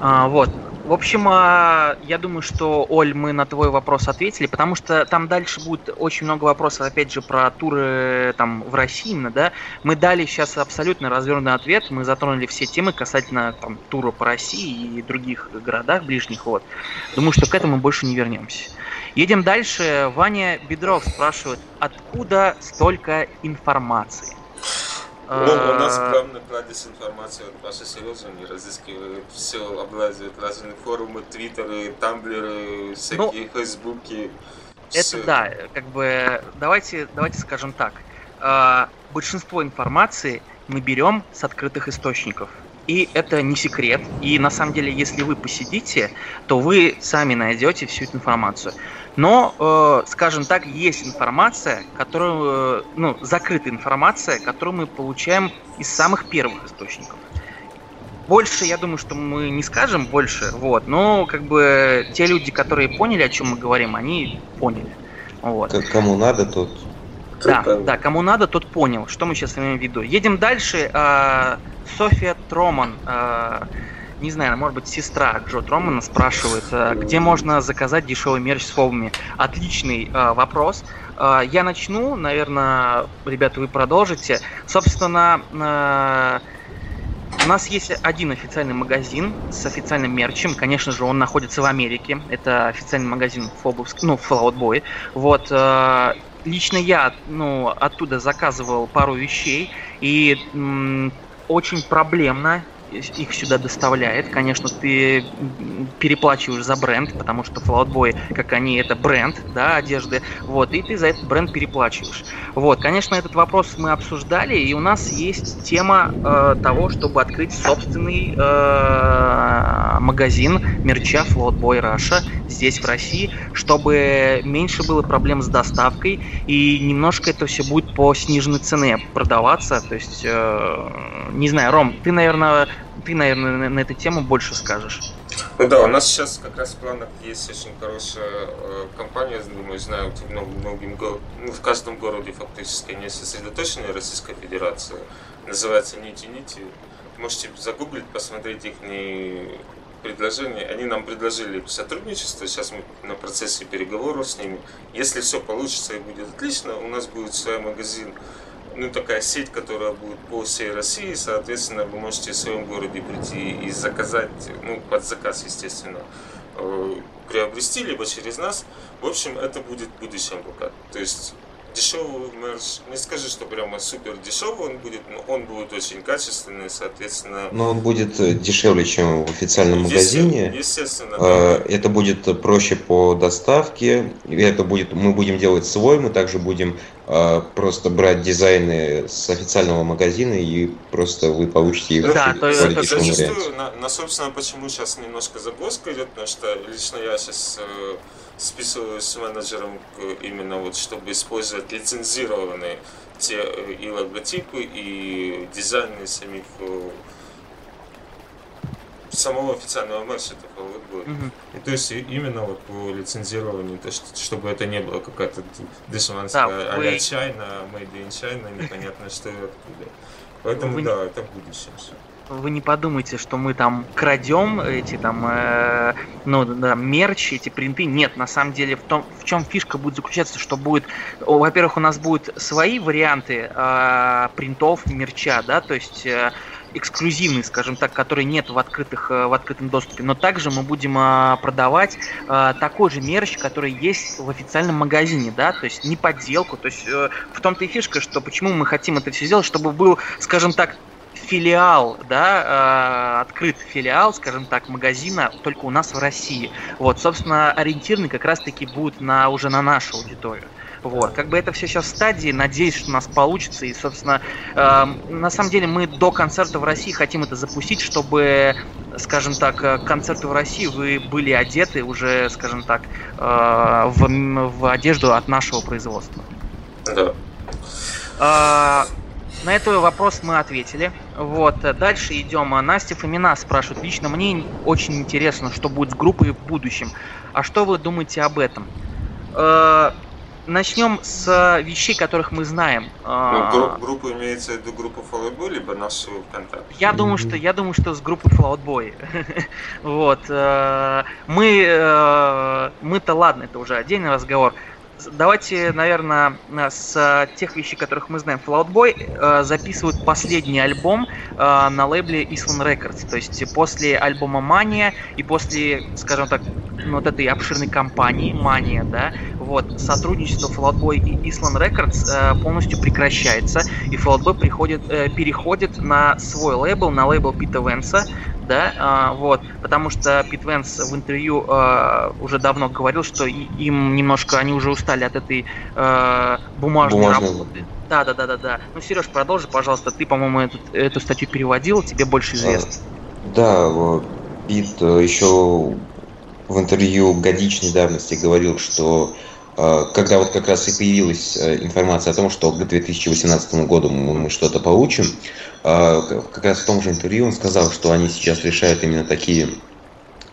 А, вот. В общем, а, я думаю, что, Оль, мы на твой вопрос ответили, потому что там дальше будет очень много вопросов, опять же, про туры там в России именно, да. Мы дали сейчас абсолютно развернутый ответ, мы затронули все темы касательно там, тура по России и других городах ближних, вот. Думаю, что к этому больше не вернемся. Едем дальше. Ваня Бедров спрашивает, откуда столько информации? Ну, у нас главный кладезь информации, вот Паша Сережа не разыскивает, все облазивает разные форумы, твиттеры, тамблеры, всякие ну, фейсбуки. Это да, как бы, давайте, давайте скажем так. Э, большинство информации мы берем с открытых источников. И это не секрет. И на самом деле, если вы посидите, то вы сами найдете всю эту информацию. Но, э, скажем так, есть информация, которую, э, ну, закрытая информация, которую мы получаем из самых первых источников. Больше, я думаю, что мы не скажем больше, вот, но как бы те люди, которые поняли, о чем мы говорим, они поняли. Вот. Кому надо, тот. Да, да, кому надо, тот понял, что мы сейчас имеем в виду. Едем дальше. Э, София Троман. Э, не знаю, может быть, сестра Джо Тромана спрашивает, э, где можно заказать дешевый мерч с фобами. Отличный э, вопрос. Э, я начну, наверное, ребята, вы продолжите. Собственно, э, у нас есть один официальный магазин с официальным мерчем. Конечно же, он находится в Америке. Это официальный магазин Фобовск, ну, Fallout. Вот. Э, лично я, ну, оттуда заказывал пару вещей. И м- очень проблемно их сюда доставляет. Конечно, ты переплачиваешь за бренд, потому что Fallout Boy, как они, это бренд, да, одежды, вот, и ты за этот бренд переплачиваешь. Вот, конечно, этот вопрос мы обсуждали, и у нас есть тема э, того, чтобы открыть собственный э, магазин мерча Float Boy Russia здесь, в России, чтобы меньше было проблем с доставкой, и немножко это все будет по сниженной цене продаваться, то есть, э, не знаю, Ром, ты, наверное, ты, наверное, на, на эту тему больше скажешь. Ну да, у нас сейчас как раз в планах есть очень хорошая э, компания, думаю, знаю, в многим ну, в каждом городе фактически они сосредоточены Российской Федерации. Называется Нити Нити. Можете загуглить, посмотреть их предложения. Они нам предложили сотрудничество, сейчас мы на процессе переговоров с ними. Если все получится и будет отлично, у нас будет свой магазин ну, такая сеть, которая будет по всей России, соответственно, вы можете в своем городе прийти и заказать, ну, под заказ, естественно, э, приобрести, либо через нас. В общем, это будет в будущем пока. То есть дешевый мерч, не скажи, что прямо супер дешевый он будет, но он будет очень качественный, соответственно. Но он будет э, дешевле, чем в официальном магазине. Естественно. А, да. Это будет проще по доставке. Это будет, мы будем делать свой, мы также будем а, просто брать дизайны с официального магазина и просто вы получите их да, то, это зачастую, на, на, собственно, почему сейчас немножко загвоздка идет, потому что лично я сейчас э, списываюсь с менеджером именно вот, чтобы использовать лицензированные те э, и логотипы, и дизайны самих э, самого официального маршрута будет. Mm-hmm. И то есть именно вот по лицензированию, то, что, чтобы это не было какая-то дешманская да, а-ля вы... China, made in China, непонятно что и откуда. Поэтому вы... да, это будущее все вы не подумайте, что мы там крадем эти там, э, ну, да, мерч, эти принты. Нет, на самом деле в том, в чем фишка будет заключаться, что будет, во-первых, у нас будут свои варианты э, принтов, мерча, да, то есть э, эксклюзивный, скажем так, который нет в, открытых, э, в открытом доступе. Но также мы будем э, продавать э, такой же мерч, который есть в официальном магазине, да, то есть не подделку. То есть в том-то и фишка, что почему мы хотим это все сделать, чтобы был, скажем так, филиал, да, э, открыт филиал, скажем так, магазина только у нас в России. Вот, собственно, ориентированный как раз-таки будет на, уже на нашу аудиторию. Вот, как бы это все сейчас в стадии, надеюсь, что у нас получится. И, собственно, э, на самом деле мы до концерта в России хотим это запустить, чтобы, скажем так, э, концерты в России вы были одеты уже, скажем так, э, в, в одежду от нашего производства. Да. А, на этот вопрос мы ответили. Вот, дальше идем. Настя Фомина спрашивает. Лично мне очень интересно, что будет с группой в будущем. А что вы думаете об этом? Э, начнем с вещей, которых мы знаем. Ну, групп, группа имеется в виду группа Fallout Boy, либо нашу ВКонтакте? Я думаю, что я думаю, что с группой Fallout Boy. вот. Э, мы э, мы-то ладно, это уже отдельный разговор давайте, наверное, с тех вещей, которых мы знаем. Fallout Boy э, записывают последний альбом э, на лейбле Island Records. То есть после альбома Mania и после, скажем так, ну, вот этой обширной компании Mania, да, вот, сотрудничество Fallout Boy и Island Records э, полностью прекращается, и Fallout Boy приходит, переходит на свой лейбл, на лейбл Пита Венса, да, а, вот, потому что Пит Венс в интервью а, уже давно говорил, что им немножко, они уже устали от этой а, бумажной, бумажной работы. Да, да, да, да, да. Ну, Сереж, продолжи, пожалуйста, ты, по-моему, эту, эту статью переводил, тебе больше известно. Да, Пит э, еще в интервью годичной давности говорил, что когда вот как раз и появилась э, информация о том, что к 2018 году мы что-то получим, а, как раз в том же интервью он сказал, что они сейчас решают именно такие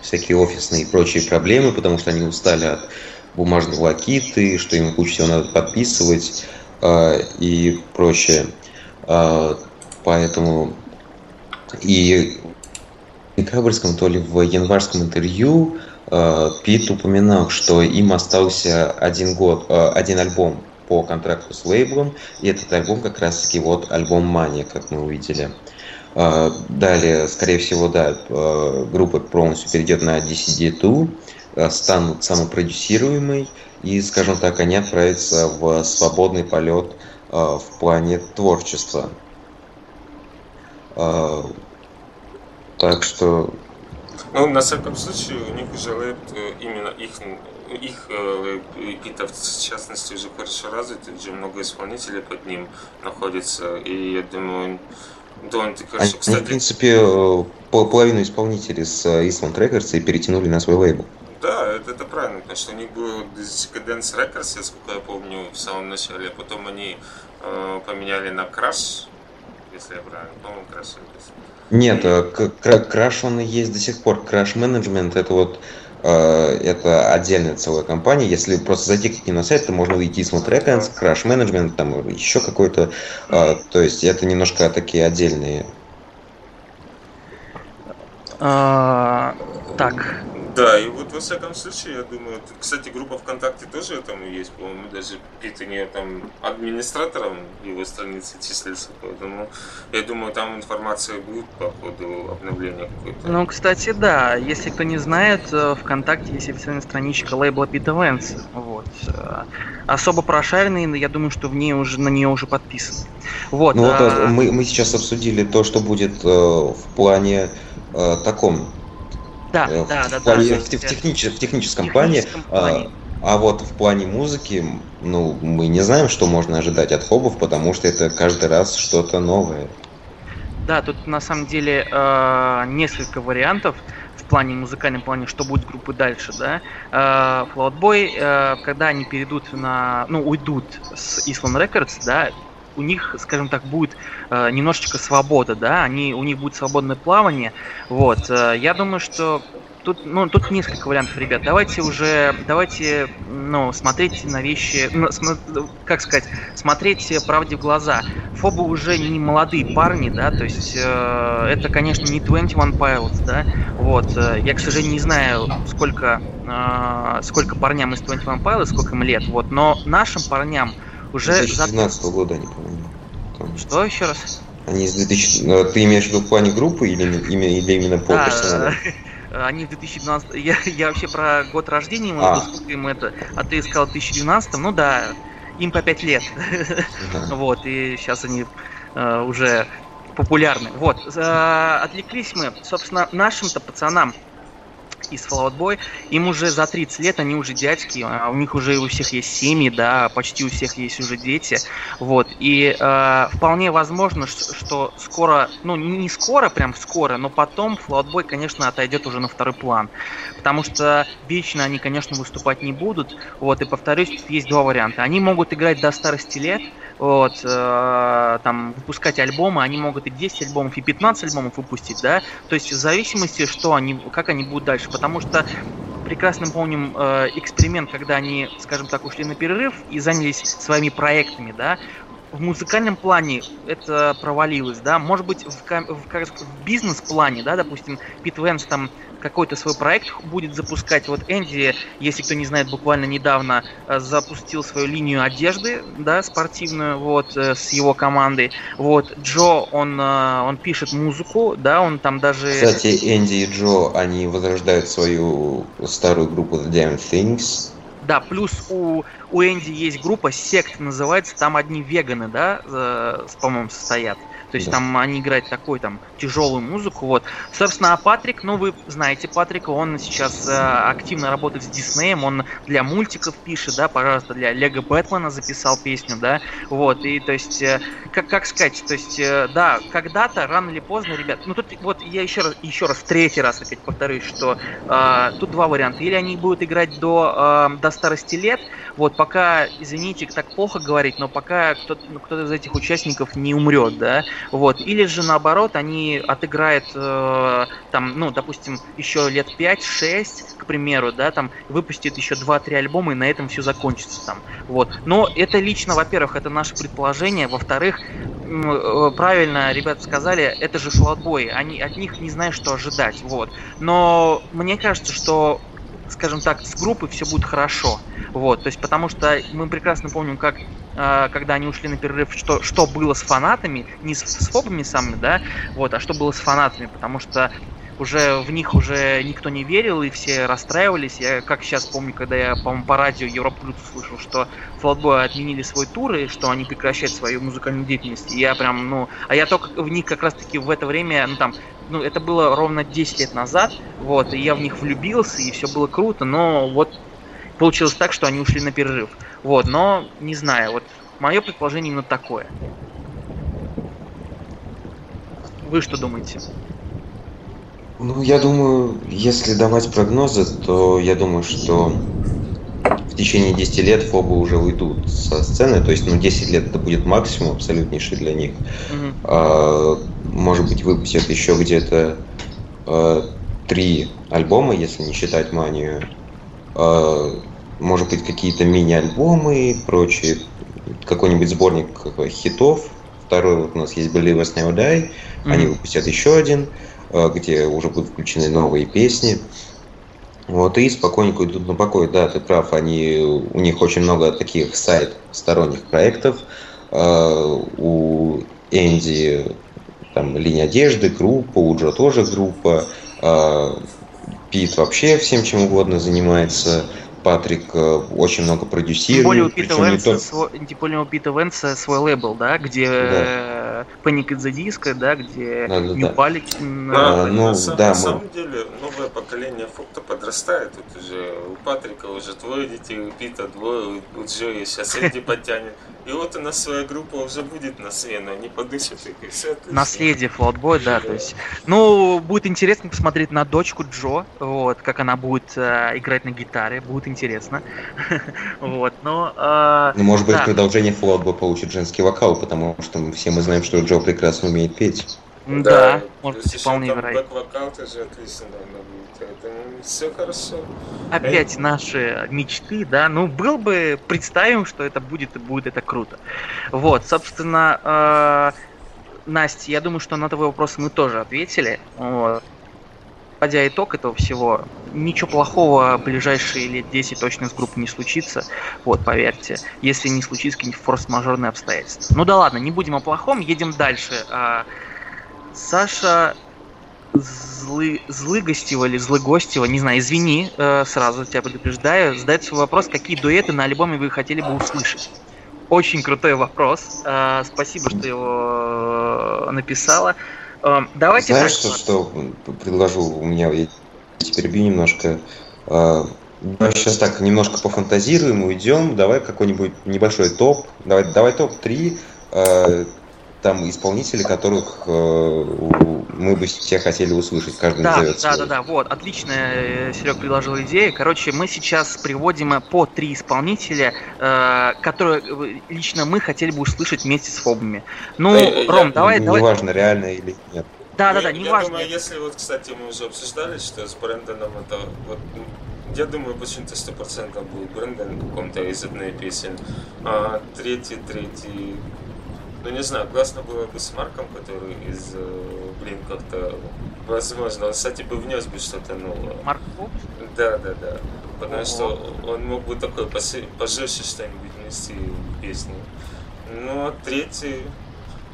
всякие офисные и прочие проблемы, потому что они устали от бумажной лакиты, что им кучу всего надо подписывать а, и прочее. А, поэтому и в декабрьском, то ли в январском интервью Пит упоминал, что им остался один год, один альбом по контракту с лейблом, и этот альбом как раз-таки вот альбом Мания, как мы увидели. Далее, скорее всего, да, группа полностью перейдет на DCD2, станут самопродюсируемой, и, скажем так, они отправятся в свободный полет в плане творчества. Так что ну, на всяком случае, у них уже лэп, именно их, их лэп, гитар, в частности, уже хорошо развит, уже много исполнителей под ним находится, и я думаю, довольно-таки хорошо. Они, Кстати, в принципе, э, половину исполнителей с Eastland Records и перетянули на свой лейбл. Да, это, это правильно, потому что у них был Decadence Records, насколько я помню, в самом начале, а потом они э, поменяли на Crash, если я правильно помню, Crash Records. Нет, э, краш он и есть до сих пор. Краш менеджмент это вот э, это отдельная целая компания. Если просто зайти к ним на сайт, то можно увидеть Eastman Records, Crash Management, там еще какой-то. Э, то есть это немножко такие отдельные. А, так, да, и вот во всяком случае, я думаю, кстати, группа ВКонтакте тоже этому есть, по-моему, даже Пит у нее там администратором его страницы числится, поэтому я думаю, там информация будет по ходу обновления какой-то. Ну, кстати, да, если кто не знает, э, ВКонтакте есть официальная страничка лейбла Пита Венс, вот. Э, особо прошаренный, я думаю, что в ней уже, на нее уже подписан. Вот, ну, а... вот мы, мы сейчас обсудили то, что будет э, в плане э, таком да, э, да, да, да. В, в, технич, в техническом, плане. плане. А, а вот в плане музыки, ну, мы не знаем, что можно ожидать от хобов, потому что это каждый раз что-то новое. Да, тут на самом деле э, несколько вариантов в плане музыкальном плане, что будет группы дальше, да. Э, э, когда они перейдут на, ну, уйдут с Island Records, да, у них, скажем так, будет э, немножечко свобода, да, они, у них будет свободное плавание, вот, э, я думаю, что тут, ну, тут несколько вариантов, ребят. Давайте уже, давайте, ну, смотреть на вещи, ну, как сказать, смотреть правде в глаза. Фобы уже не молодые парни, да, то есть э, это, конечно, не 21 Pilots, да, вот. Э, я, к сожалению, не знаю, сколько, э, сколько парням из 21 Pilots, сколько им лет, вот, но нашим парням уже 2012 за... года, они, по-моему. Там... Что еще раз? Они из 2000... Ну, ты имеешь в виду в плане группы или, или именно по да, персоналу? Они в 2012... Я, я вообще про год рождения ему, а. им это... А ты сказал в 2012, ну да, им по 5 лет. Да. вот, и сейчас они uh, уже популярны. Вот, отвлеклись мы, собственно, нашим-то пацанам из Fallout Boy, им уже за 30 лет, они уже дядьки, а у них уже у всех есть семьи, да, почти у всех есть уже дети, вот, и э, вполне возможно, что скоро, ну не скоро, прям скоро, но потом Fallout Boy, конечно, отойдет уже на второй план, потому что вечно они, конечно, выступать не будут, вот, и повторюсь, тут есть два варианта, они могут играть до старости лет, вот, э, там, выпускать альбомы, они могут и 10 альбомов, и 15 альбомов выпустить, да, то есть в зависимости, что они, как они будут дальше, потому что прекрасно помним э, эксперимент, когда они, скажем так, ушли на перерыв и занялись своими проектами, да, в музыкальном плане это провалилось, да, может быть в, в, в бизнес-плане, да, допустим, Пит Венс там какой-то свой проект будет запускать. Вот Энди, если кто не знает, буквально недавно э, запустил свою линию одежды, да, спортивную, вот, э, с его командой. Вот, Джо, он, э, он пишет музыку, да, он там даже... Кстати, Энди и Джо, они возрождают свою старую группу The Damn Things. Да, плюс у, у Энди есть группа, сект называется, там одни веганы, да, э, по-моему, состоят. То есть да. там они играют такой там тяжелую музыку. Вот. Собственно, а Патрик, ну вы знаете Патрика, он сейчас э, активно работает с Диснеем, он для мультиков пишет, да, пожалуйста, для Лего Бэтмена записал песню, да. Вот, и то есть, э, как, как сказать, то есть, э, да, когда-то, рано или поздно, ребят, ну тут вот я еще раз, еще раз, в третий раз опять повторюсь, что э, тут два варианта. Или они будут играть до, э, до старости лет, вот, пока, извините, так плохо говорить, но пока кто-то, ну, кто из этих участников не умрет, да, вот. Или же наоборот, они отыграют э, там, ну, допустим, еще лет 5-6, к примеру, да, там выпустит еще 2-3 альбома, и на этом все закончится там. Вот. Но это лично, во-первых, это наше предположение, во-вторых, э, правильно ребята сказали, это же флотбой, они от них не знают, что ожидать, вот. Но мне кажется, что скажем так, с группой все будет хорошо. Вот, то есть потому что мы прекрасно помним, как э, когда они ушли на перерыв, что, что было с фанатами, не с, с фобами самыми, да, вот, а что было с фанатами, потому что уже в них уже никто не верил, и все расстраивались. Я как сейчас помню, когда я, по-моему, по радио Европа Плюс услышал, что Флотбой отменили свой тур, и что они прекращают свою музыкальную деятельность. И я прям, ну... А я только в них как раз-таки в это время, ну там, ну это было ровно 10 лет назад, вот, и я в них влюбился, и все было круто, но вот получилось так, что они ушли на перерыв. Вот, но не знаю, вот мое предположение именно такое. Вы что думаете? Ну, я думаю, если давать прогнозы, то я думаю, что в течение 10 лет фобы уже уйдут со сцены. То есть, ну, 10 лет это будет максимум абсолютнейший для них. Mm-hmm. А, может быть, выпустят еще где-то а, три альбома, если не считать манию. А, может быть, какие-то мини-альбомы и прочие. Какой-нибудь сборник хитов. Второй вот у нас есть Believers Never Die. Mm-hmm. Они выпустят еще один. Где уже будут включены новые песни. Вот, и спокойненько идут на покой. Да, ты прав, они, у них очень много таких сайт сторонних проектов. Э, у Энди там линия одежды, группа, у Джо тоже группа. Э, Пит вообще всем чем угодно занимается. Патрик очень много продюсирует. Тем более у Пита Венса, то... свой, тем более у Пита Венса свой лейбл, да, где да Panic at the Disco, да, где да, да, Ньюпалик... Да, ну, на, да, на самом деле новое поколение фрукта подрастает. Тут уже у Патрика уже двое детей, у Пита двое, у Джои сейчас Эдди подтянет. И вот у нас своя группа уже будет на смену, они подышат и все отлично. Наследие Флотбой, да, то есть. Ну, будет интересно посмотреть на дочку Джо, вот, как она будет э, играть на гитаре, будет интересно. вот, но... Э, ну, может быть, да. продолжение Флотбой получит женский вокал, потому что все мы знаем, что Джо прекрасно умеет петь. Да, да может быть, вполне вероятно. Бэк-вокал тоже отлично поэтому все хорошо. Опять Эй. наши мечты, да, ну, был бы, представим, что это будет, и будет это круто. Вот, собственно, э, Настя, я думаю, что на твой вопрос мы тоже ответили. Вот. Подводя итог этого всего, ничего плохого ближайшие лет 10 точно с группой не случится. Вот, поверьте. Если не случится какие-нибудь форс-мажорные обстоятельства. Ну да ладно, не будем о плохом, едем дальше. А, Саша злы, злыгостева или злыгостева, не знаю, извини, э, сразу тебя предупреждаю, задает свой вопрос, какие дуэты на альбоме вы хотели бы услышать. Очень крутой вопрос. Э, спасибо, что его э, написала. Э, давайте Знаешь, так, что, что предложу? У меня я теперь бью немножко. Э, Давай сейчас так немножко пофантазируем, уйдем. Давай какой-нибудь небольшой топ. Давай, давай топ-3 э, там исполнители, которых э, мы бы все хотели услышать, каждый да, назовет Да, свой. да, да, вот, отлично э, Серег предложил идею. Короче, мы сейчас приводим по три исполнителя, э, которые э, лично мы хотели бы услышать вместе с фобами. Ну, э, Ром, я, давай, не давай. Неважно, реально или нет. Да, да, да, не важно. Я думаю, если вот, кстати, мы уже обсуждали, что с Брэндоном это вот я думаю, почему-то сто процентов будет Брэндон каком-то из одной песен. А третий, третий, ну не знаю, классно было бы с Марком, который из, э, блин, как-то, возможно, он, кстати, бы внес бы что-то новое. Марк Да, да, да. Потому Ого. что он мог бы такой пожестче что-нибудь внести в песню. Ну, а третий...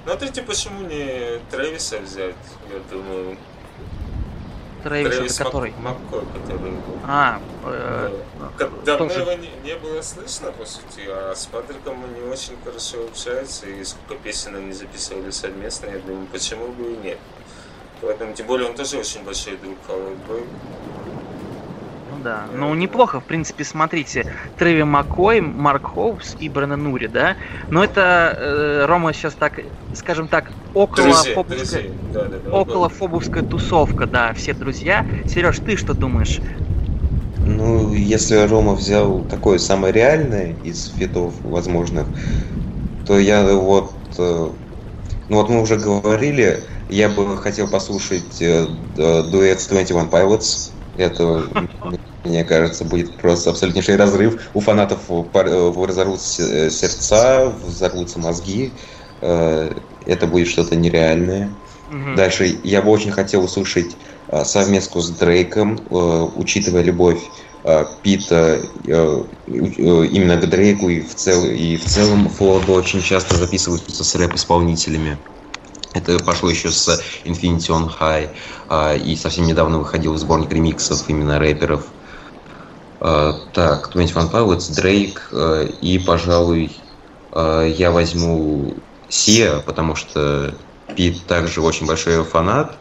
Ну, а третий почему не Трэвиса взять, я думаю. Трэвис, Трэвис это который? Маккой, который А, э, да. Давно тоже... его не, не было слышно, по сути, а с Патриком они очень хорошо общаются, и сколько песен они записывали совместно, я думаю, почему бы и нет. Поэтому, тем более, он тоже очень большой друг Халлбой да. Ну, неплохо, в принципе, смотрите. Треви Маккой, Марк Хоупс и Брэннон Нури, да? Но это, э, Рома, сейчас так, скажем так, около друзья, фобовская, друзья. Да, да, да, около фобовская тусовка, да, все друзья. Сереж, ты что думаешь? Ну, если Рома взял такое самое реальное из фитов возможных, то я вот... Э, ну вот мы уже говорили, я бы хотел послушать э, дуэт с 21 Pilots. Это мне кажется, будет просто абсолютнейший разрыв. У фанатов разорвутся э, сердца, взорвутся мозги. Э, это будет что-то нереальное. Угу. Дальше я бы очень хотел услышать э, совместку с Дрейком, учитывая любовь Пита именно к Дрейку и в, цел, и в целом Флоду очень часто записываются с рэп-исполнителями. Это пошло еще с Infinity on High, и совсем недавно выходил сборник ремиксов именно рэперов. Так, 21 Pilots, Дрейк, и, пожалуй, я возьму Сия, потому что Пит также очень большой фанат,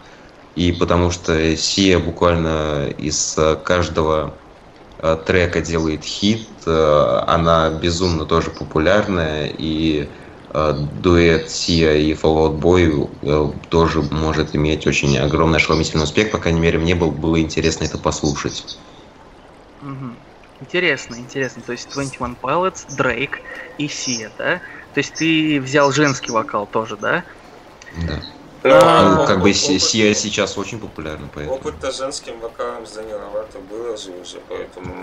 и потому что Сия буквально из каждого трека делает хит, она безумно тоже популярная, и дуэт Сия и Fall Out Boy тоже может иметь очень огромный ошеломительный успех, по крайней мере, мне было, было интересно это послушать. Интересно, интересно. То есть 21 Pilots, Дрейк и Сия, да? То есть ты взял женский вокал тоже, да? Да. А, ну, как бы Сия сейчас очень популярна, поэтому. Опыт-то женским вокалом с Деми Ловато было же уже, поэтому...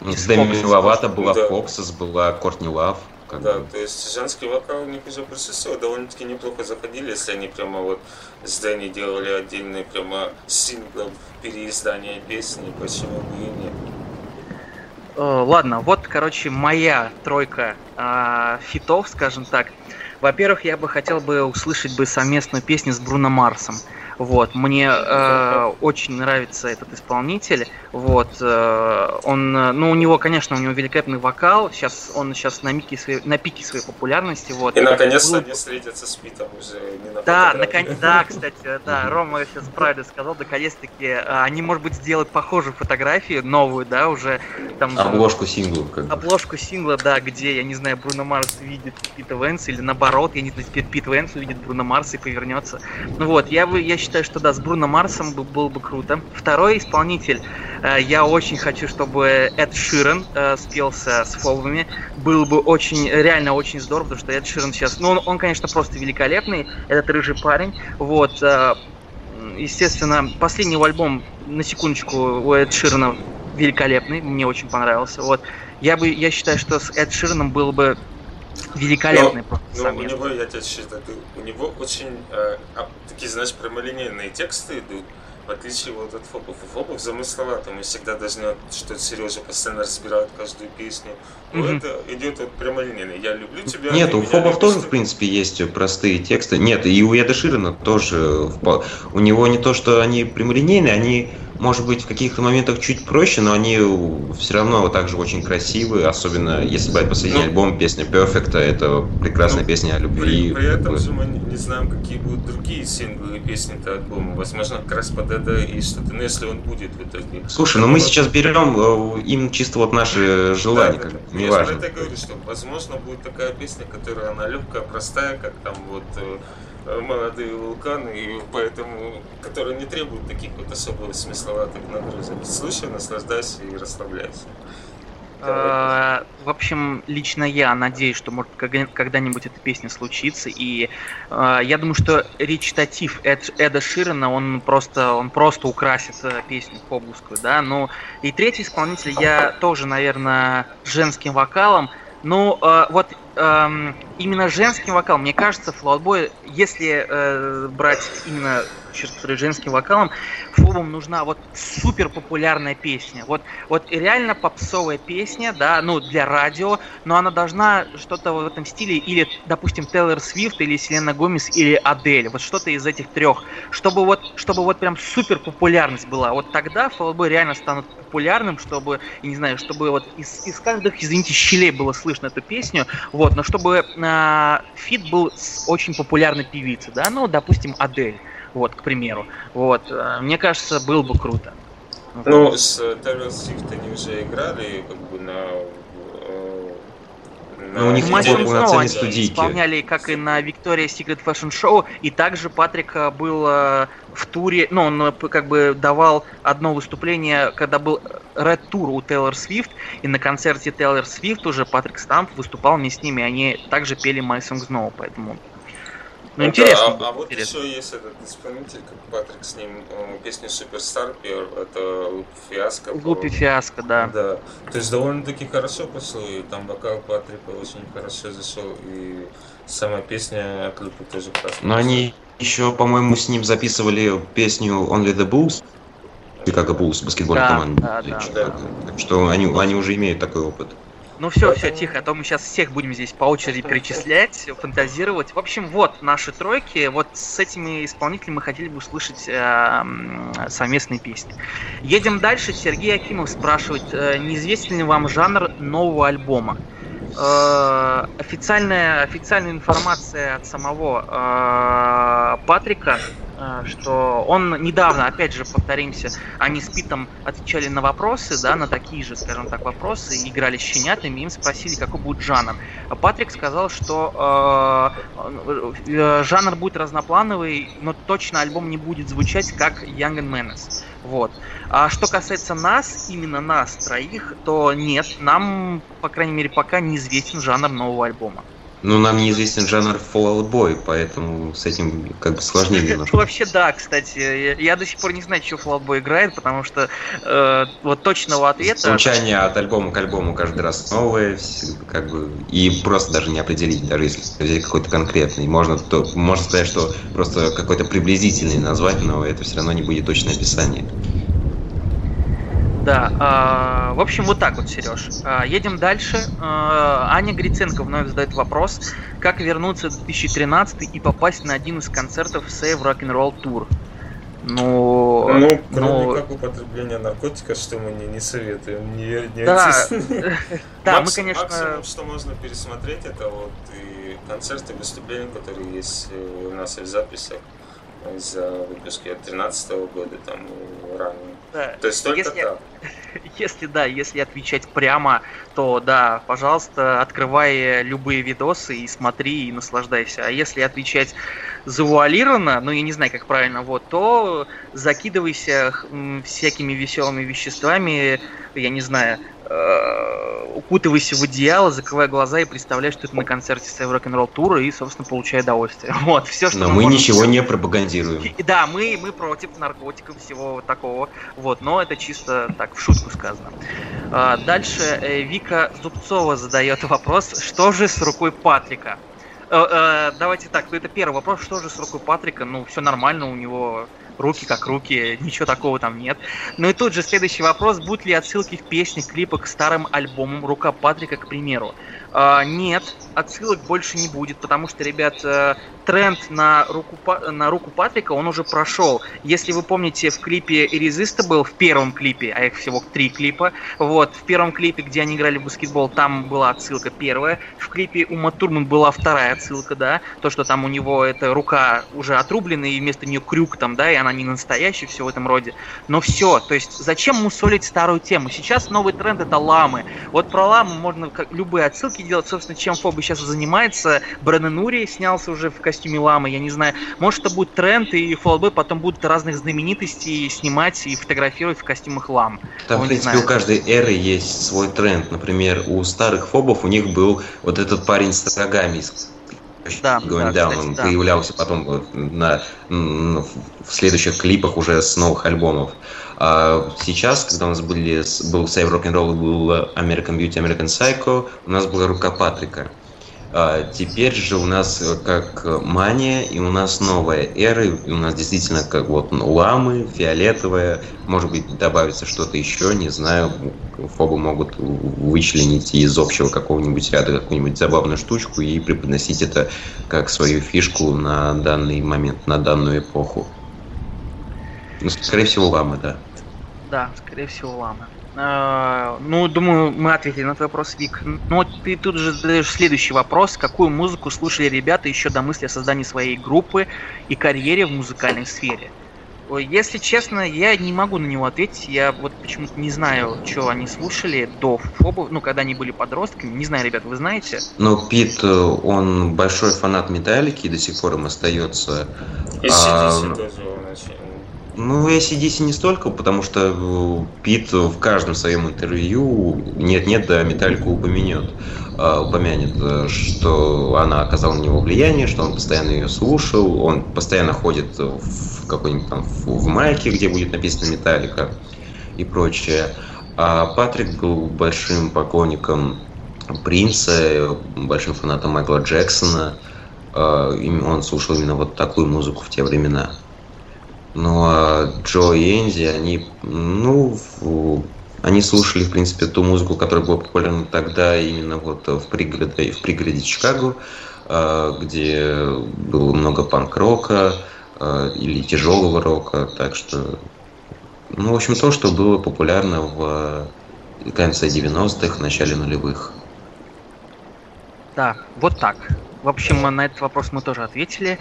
Ну, с Деми Ловато была да. Была Кортни Лав. Как да, бы. то есть женский вокал у них уже присутствовал, довольно-таки неплохо заходили, если они прямо вот с Дэнни делали отдельные прямо синглы переиздания песни, почему бы и нет. Э, ладно, вот, короче, моя тройка э, фитов, скажем так. Во-первых, я бы хотел бы услышать бы совместную песню с Бруно Марсом. Вот, мне э, очень нравится этот исполнитель. Вот, э, он, ну, у него, конечно, у него великолепный вокал. Сейчас он сейчас на, пике своей, на пике своей популярности. Вот. И наконец-то они встретятся с Питом уже не на Да, наконец, да, кстати, да, Рома сейчас правильно сказал, наконец-таки э, они, может быть, сделают похожую фотографию, новую, да, уже там. Обложку сингла. Как Обложку сингла, да, где, я не знаю, Бруно Марс видит Пита Венса, или наоборот, я не знаю, Пит Венс увидит Бруно Марса и повернется. Ну вот, я, я считаю, что да, с Бруно Марсом было бы круто. Второй исполнитель, э, я очень хочу, чтобы Эд Ширен э, спелся с фолвами. Было бы очень, реально очень здорово, потому что Эд Ширен сейчас, ну он, он конечно, просто великолепный, этот рыжий парень. Вот, э, естественно, последний его альбом, на секундочку, у Эд Ширена великолепный, мне очень понравился. Вот, я бы, я считаю, что с Эд Ширеном было бы великолепный но, просто но у него, я тебе считаю, у него очень э, такие, знаешь, прямолинейные тексты идут, в отличие вот от фобов. У фобов замысловато, мы всегда должны, что Сережа постоянно разбирает каждую песню. Но mm-hmm. это идет вот прямолинейно. Я люблю тебя. Нет, у фобов тоже, в принципе, есть простые тексты. Нет, и у Эда Ширина тоже. У него не то, что они прямолинейные, они может быть, в каких-то моментах чуть проще, но они все равно также очень красивые, особенно если брать последний ну, альбом, песня Perfect, это прекрасная ну, песня о любви. При, при этом же мы не знаем, какие будут другие синглы и песни этого альбома. Возможно, как раз под это и что-то, ну, если он будет в итоге. Слушай, ну мы сейчас берем э, им чисто вот наши желания, да, как, не важно. Я это говорю, что возможно будет такая песня, которая она легкая, простая, как там вот э, молодые вулканы, и поэтому, которые не требуют таких вот особо смысловатых нагрузок. Слушай, наслаждайся и расслабляйся. А, в общем, лично я надеюсь, что может когда-нибудь эта песня случится, и э, я думаю, что речитатив Эд, Эда Ширена, он просто, он просто украсит э, песню фобусскую, да. Ну и третий исполнитель я тоже, наверное, женским вокалом. Ну э, вот э, именно женским вокалом, мне кажется, Флаутбой, если э, брать именно черт женским вокалом, фобам нужна вот супер популярная песня. Вот, вот реально попсовая песня, да, ну, для радио, но она должна что-то в этом стиле, или, допустим, Тейлор Свифт, или Селена Гомес, или Адель, вот что-то из этих трех, чтобы вот, чтобы вот прям супер популярность была. Вот тогда Флаутбой реально станут популярным, чтобы, не знаю, чтобы вот из, из каждых, извините, щелей было слышно эту песню, вот, но чтобы э, фит был с очень популярной певицей, да, ну, допустим, Адель, вот, к примеру, вот, э, мне кажется, было бы круто. Ну, с Taylor Swift они уже играли, как бы, на ну, у них был полноценный студийки. исполняли, как и на Victoria's Secret Fashion Show, и также Патрик э, был э, в туре, ну, он как бы давал одно выступление, когда был Red Tour у Тейлор Свифт, и на концерте Тейлор Свифт уже Патрик Стамп выступал вместе с ними, они также пели My Song Snow, поэтому ну, ну интересно. Да, а, а вот интересно. еще есть этот исполнитель, как Патрик с ним, песня Суперстар пел, это Лупи Фиаско. Лупи Фиаско, да. Да. То есть довольно-таки хорошо пошло, и там вокал Патрика очень хорошо зашел, и сама песня от Лупи тоже классная. Но они еще, по-моему, с ним записывали песню Only the Bulls. Чикаго Буллс, баскетбольной да, команды. Да, да, да. Так что они, они уже имеют такой опыт. Ну все, все, тихо, а то мы сейчас всех будем здесь по очереди перечислять, фантазировать. В общем, вот наши тройки. Вот с этими исполнителями мы хотели бы услышать э, совместные песни. Едем дальше. Сергей Акимов спрашивает, э, неизвестен ли вам жанр нового альбома? Э, официальная, официальная информация от самого э, Патрика что он недавно, опять же, повторимся, они с Питом отвечали на вопросы, да, на такие же, скажем так, вопросы, играли с щенятами, им спросили, какой будет жанр. Патрик сказал, что э, э, жанр будет разноплановый, но точно альбом не будет звучать как Young and Menace. Вот. А что касается нас, именно нас троих, то нет, нам, по крайней мере, пока неизвестен жанр нового альбома. Ну, нам неизвестен жанр Fallout Boy, поэтому с этим как бы сложнее немножко. Вообще да, кстати. Я до сих пор не знаю, что Fallout Boy играет, потому что э, вот точного ответа... Звучание от альбома к альбому каждый раз новое, как бы, и просто даже не определить, даже если взять какой-то конкретный. Можно, то, можно сказать, что просто какой-то приблизительный назвать, но это все равно не будет точное описание. Да, а, в общем, вот так вот, Сереж. А, едем дальше. А, Аня Гриценко вновь задает вопрос, как вернуться в 2013 и попасть на один из концертов Save Rock'n'Roll Tour. Ну, ну, кроме ну, как употребления наркотиков, что мы не, не советуем. Не, не да, да мы, конечно... Максимум, что можно пересмотреть, это вот и концерты, выступления, которые есть э, у нас в записях за выпуски от 2013 года, там, ранее. Да. То есть только если, так. Если да, если отвечать прямо, то да, пожалуйста, открывай любые видосы и смотри и наслаждайся. А если отвечать завуалированно, ну я не знаю, как правильно, вот, то закидывайся всякими веселыми веществами, я не знаю, укутывайся в одеяло, закрывай глаза и представляй, что ты на концерте Save Rock'n'Roll Тура и, собственно, получай удовольствие. Вот, все, что Но мы, мы ничего не пропагандируем. И, да, мы, мы против наркотиков, всего такого. Вот, но это чисто так, в шутку сказано. А, дальше э, Вика Зубцова задает вопрос, что же с рукой Патрика? Э, э, давайте так, ну это первый вопрос, что же с рукой Патрика? Ну, все нормально, у него руки как руки, ничего такого там нет. Ну и тут же следующий вопрос, будут ли отсылки в песнях, клипах к старым альбомам «Рука Патрика», к примеру? А, нет, отсылок больше не будет, потому что, ребят, э, тренд на руку, на руку Патрика, он уже прошел. Если вы помните, в клипе Irresistible, в первом клипе, а их всего три клипа, вот, в первом клипе, где они играли в баскетбол, там была отсылка первая, в клипе у Матурман была вторая отсылка, да, то, что там у него эта рука уже отрублена, и вместо нее крюк там, да, и она не настоящая, все в этом роде. Но все, то есть зачем мусолить старую тему? Сейчас новый тренд это ламы. Вот про ламы можно как, любые отсылки делать, собственно, чем Фоба сейчас занимается. Брэндон Нури снялся уже в костюме ламы, я не знаю. Может, это будет тренд, и ФЛБ потом будут разных знаменитостей снимать и фотографировать в костюмах лам. Там, в принципе, у каждой эры есть свой тренд. Например, у старых фобов у них был вот этот парень с рогами, да, Going да, Down, кстати, он да. появлялся потом на, на, в следующих клипах уже с новых альбомов. А сейчас, когда у нас были, был Save Rock and Roll был American Beauty, American Psycho, у нас была рука Патрика. Теперь же у нас э, как мания, и у нас новая эра, и у нас действительно как вот ламы, фиолетовая, может быть добавится что-то еще, не знаю, фобы могут вычленить из общего какого-нибудь ряда какую-нибудь забавную штучку и преподносить это как свою фишку на данный момент, на данную эпоху. Ну, скорее всего, ламы, да. Да, скорее всего, ламы. А, ну, думаю, мы ответили на твой вопрос, Вик. Но ты тут же задаешь следующий вопрос. Какую музыку слушали ребята еще до мысли о создании своей группы и карьере в музыкальной сфере? Если честно, я не могу на него ответить. Я вот почему-то не знаю, что они слушали до фобов, ну, когда они были подростками. Не знаю, ребят, вы знаете? Ну, Пит, э, он большой фанат Металлики и до сих пор им остается. И а, тоже ну, ACDC не столько, потому что э, Пит в каждом своем интервью нет-нет, да Металлику упомянет, а, упомянет, э, что она оказала на него влияние, что он постоянно ее слушал, он постоянно ходит в какой-нибудь там в майке, где будет написано Металлика и прочее. А Патрик был большим поклонником Принца, большим фанатом Майкла Джексона. Он слушал именно вот такую музыку в те времена. Ну а Джо и Энди, они, ну, они слушали, в принципе, ту музыку, которая была популярна тогда именно вот в пригороде, в пригороде Чикаго, а, где было много панк-рока а, или тяжелого рока, так что, ну, в общем, то, что было популярно в конце 90-х, начале нулевых. Да, вот так. В общем, на этот вопрос мы тоже ответили.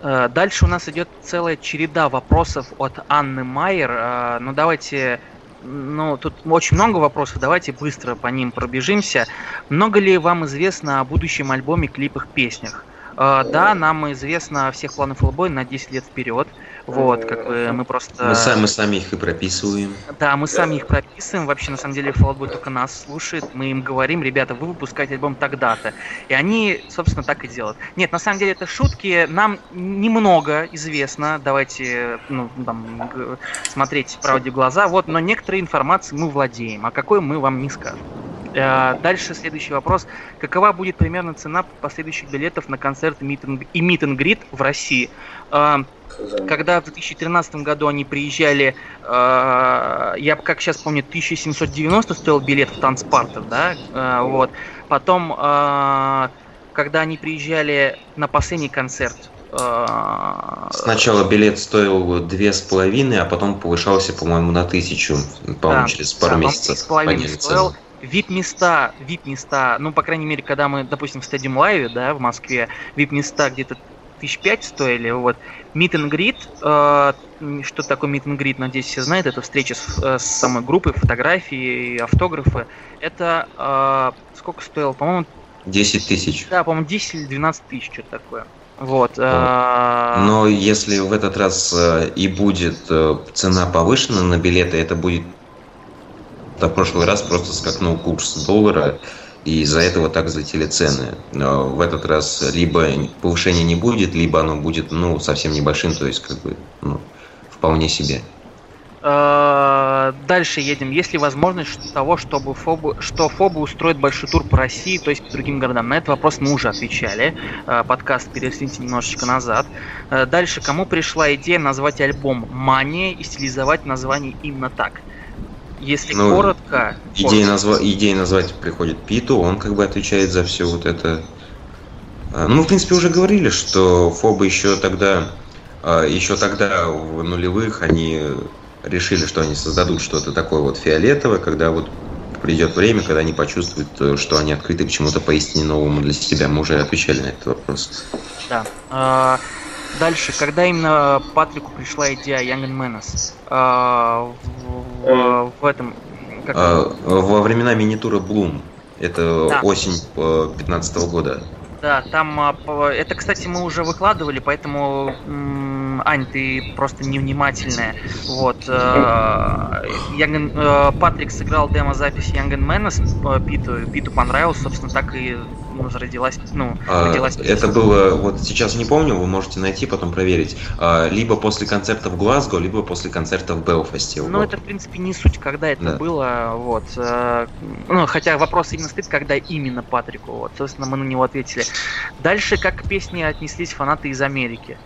Э, дальше у нас идет целая череда вопросов от Анны Майер. Э, ну, давайте ну, тут очень много вопросов, давайте быстро по ним пробежимся. Много ли вам известно о будущем альбоме, клипах, песнях? Uh, да, нам известно о всех планах Фулбой на 10 лет вперед. Вот, как бы мы просто... Мы сами, мы сами их и прописываем. Да, мы сами их прописываем. Вообще, на самом деле, Fallout только нас слушает. Мы им говорим, ребята, вы выпускаете альбом тогда-то. И они, собственно, так и делают. Нет, на самом деле, это шутки. Нам немного известно. Давайте, ну, там, смотреть правде в глаза. Вот, но некоторые информации мы владеем. А какой мы вам не скажем. Э, дальше следующий вопрос. Какова будет примерно цена последующих билетов на концерт и мит and грит в России? Э, когда в 2013 году они приезжали, э, я как сейчас помню, 1790 стоил билет в танцпартер, да, вот. Потом, когда они приезжали на последний концерт, Сначала билет стоил две с половиной, а потом повышался, по-моему, на тысячу, по-моему, да, через пару да, месяцев. стоил. VIP-места, VIP-места, ну, по крайней мере, когда мы, допустим, в Stadium Live, да, в Москве, VIP-места где-то тысяч пять стоили, вот. Meet and greet, э, что такое meet and greet, надеюсь, все знают, это встреча с, э, с самой группой, фотографии, автографы. Это э, сколько стоило, по-моему... 10 тысяч. Да, по-моему, 10 или 12 тысяч, что-то такое. Вот. Э... Но если в этот раз э, и будет цена повышена на билеты, это будет в прошлый раз просто скакнул курс доллара, и из-за этого так взлетели цены. Но в этот раз либо повышения не будет, либо оно будет ну, совсем небольшим, то есть как бы ну, вполне себе. А, дальше едем. Есть ли возможность того, чтобы Фобу, что Фобу устроит большой тур по России, то есть по другим городам? На этот вопрос мы уже отвечали. А, подкаст переслите немножечко назад. А, дальше, кому пришла идея назвать альбом «Мания» и стилизовать название именно так? Если ну, коротко... Идея, назва... идея назвать приходит Питу, он как бы отвечает за все вот это. А, ну, мы, в принципе, уже говорили, что Фобы еще тогда, а, еще тогда в нулевых они решили, что они создадут что-то такое вот фиолетовое, когда вот придет время, когда они почувствуют, э, что они открыты к чему-то поистине новому для себя. Мы уже отвечали на этот вопрос. Да. Дальше, когда именно Патрику пришла идея Young and Menace? А, в, в этом... Как... А, во времена мини-тура Bloom. Это да. осень 2015 -го года. Да, там а, это, кстати, мы уже выкладывали, поэтому, Ань, ты просто невнимательная. Вот. Э, Young, э, Патрик сыграл демо-запись Young and Menace, э, Питу, Питу понравилось, собственно, так и родилась, ну, а, родилась Это было, вот сейчас не помню, вы можете найти, потом проверить. А, либо после концерта в Глазго, либо после концерта в Белфасте. Ну, вот. это, в принципе, не суть, когда это да. было, вот. Ну, хотя вопрос именно стоит, когда именно Патрику, вот. Собственно, мы на него ответили. Дальше, как к песне отнеслись фанаты из Америки.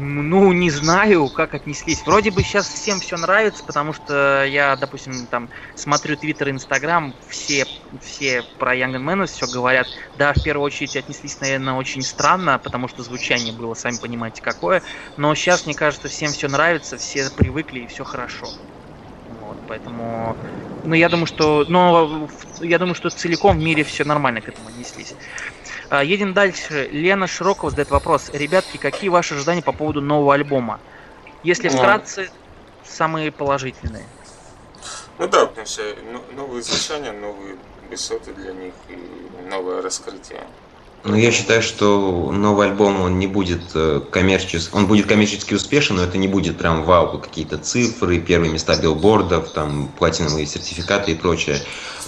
Ну, не знаю, как отнеслись. Вроде бы сейчас всем все нравится, потому что я, допустим, там смотрю Твиттер, Инстаграм, все, все про Young and все говорят. Да, в первую очередь отнеслись, наверное, очень странно, потому что звучание было, сами понимаете, какое. Но сейчас, мне кажется, всем все нравится, все привыкли и все хорошо. Вот, поэтому, ну, я думаю, что, но я думаю, что целиком в мире все нормально к этому отнеслись. А, едем дальше. Лена Широкова задает вопрос. Ребятки, какие ваши ожидания по поводу нового альбома? Если вкратце, самые положительные. Ну да, потому что новые звучания, новые высоты для них и новое раскрытие. Ну, я считаю, что новый альбом, он не будет э, коммерчески, он будет коммерчески успешен, но это не будет прям вау, какие-то цифры, первые места билбордов, там, платиновые сертификаты и прочее.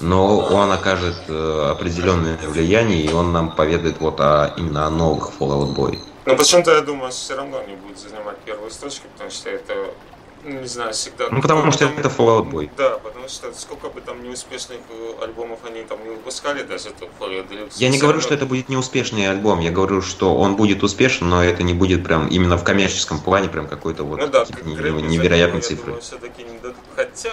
Но он окажет э, определенное влияние, и он нам поведает вот о, именно о новых Fallout Boy. Но почему-то я думаю, все равно не будет занимать первые строчки, потому что это Ну, не знаю, всегда. Ну, потому что это Fallout Boy. Да, потому что сколько бы там неуспешных э, альбомов они там не выпускали, даже тот Fallout Deluxe. Я не говорю, что это будет неуспешный альбом, я говорю, что он будет успешен, но это не будет прям именно в коммерческом плане прям какой-то вот ну, да, типа, невероятной цифры. Думаю, все-таки не дадут. Хотя,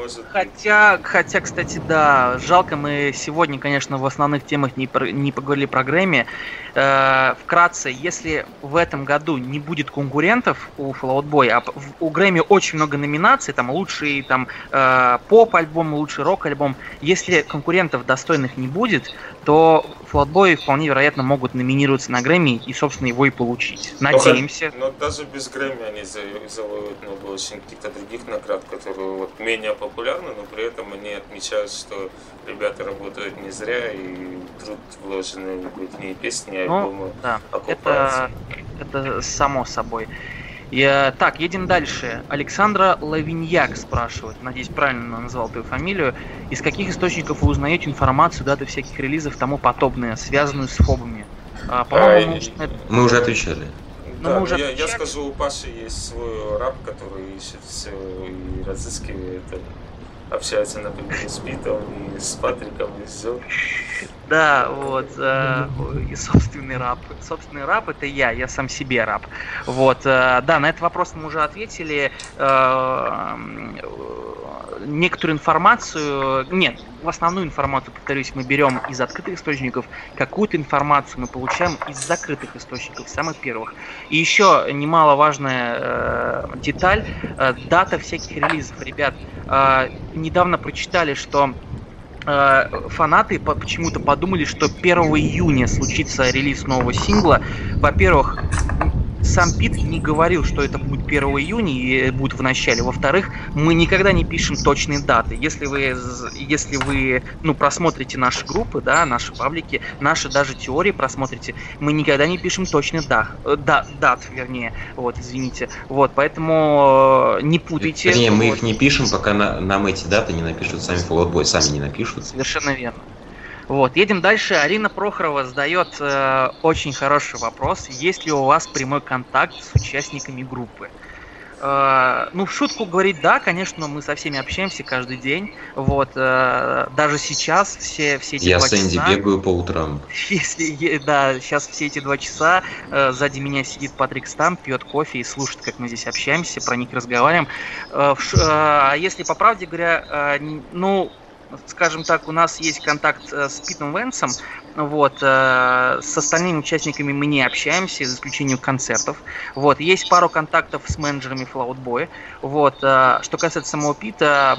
может Хотя, хотя, кстати, да, жалко, мы сегодня, конечно, в основных темах не, про, не поговорили про Грэмми. Э, вкратце, если в этом году не будет конкурентов у Fallout Boy, а у Грэмми очень много номинаций, там лучший там э, поп-альбом, лучший рок-альбом, если конкурентов достойных не будет, то Boy вполне вероятно могут номинироваться на Грэмми и, собственно, его и получить. Надеемся. Но, но даже без Грэмми они завоюют много очень каких-то других наград, которые вот менее популярны, но при этом они отмечают, что ребята работают не зря и труд вложенный в их песни ну, да, это, это само собой. Я, так, едем дальше. Александра Лавиньяк спрашивает, надеюсь, правильно назвал твою фамилию. Из каких источников вы узнаете информацию, даты всяких релизов тому подобное, связанную с фобами? А, по-моему, а, мы, мы уже отвечали. Ну, да, мы уже я, я скажу, у Паши есть свой раб, который ищет все и разыскивает общается, например, с Питом и с Патриком и все. Да, вот. Э, и собственный раб. Собственный раб это я, я сам себе раб. Вот. Э, да, на этот вопрос мы уже ответили. Э, некоторую информацию, нет, в основную информацию, повторюсь, мы берем из открытых источников, какую-то информацию мы получаем из закрытых источников, самых первых. И еще немаловажная э, деталь, э, дата всяких релизов. Ребят, э, недавно прочитали, что э, фанаты почему-то подумали, что 1 июня случится релиз нового сингла. Во-первых, сам Пит не говорил, что это будет 1 июня и будет в начале. Во-вторых, мы никогда не пишем точные даты. Если вы, если вы ну, просмотрите наши группы, да, наши паблики, наши даже теории просмотрите, мы никогда не пишем точных дат, э, да, дат, вернее, вот, извините. Вот, поэтому э, не путайте. Вернее, вот. мы их не пишем, пока на, нам эти даты не напишут сами Fallout Boy, сами не напишут. Совершенно верно. Вот, едем дальше. Арина Прохорова задает э, очень хороший вопрос. Есть ли у вас прямой контакт с участниками группы? Э, ну, в шутку говорить, да, конечно, мы со всеми общаемся каждый день. Вот, э, даже сейчас все, все эти Я два с Энди часа, бегаю по утрам. Если, да, сейчас все эти два часа э, сзади меня сидит Патрик Стам, пьет кофе и слушает, как мы здесь общаемся, про них разговариваем. Э, в, э, а если по правде говоря, э, ну, скажем так, у нас есть контакт э, с Питом Венсом, вот, э, с остальными участниками мы не общаемся, за исключением концертов, вот, есть пару контактов с менеджерами Флаутбоя, вот, э, что касается самого Пита,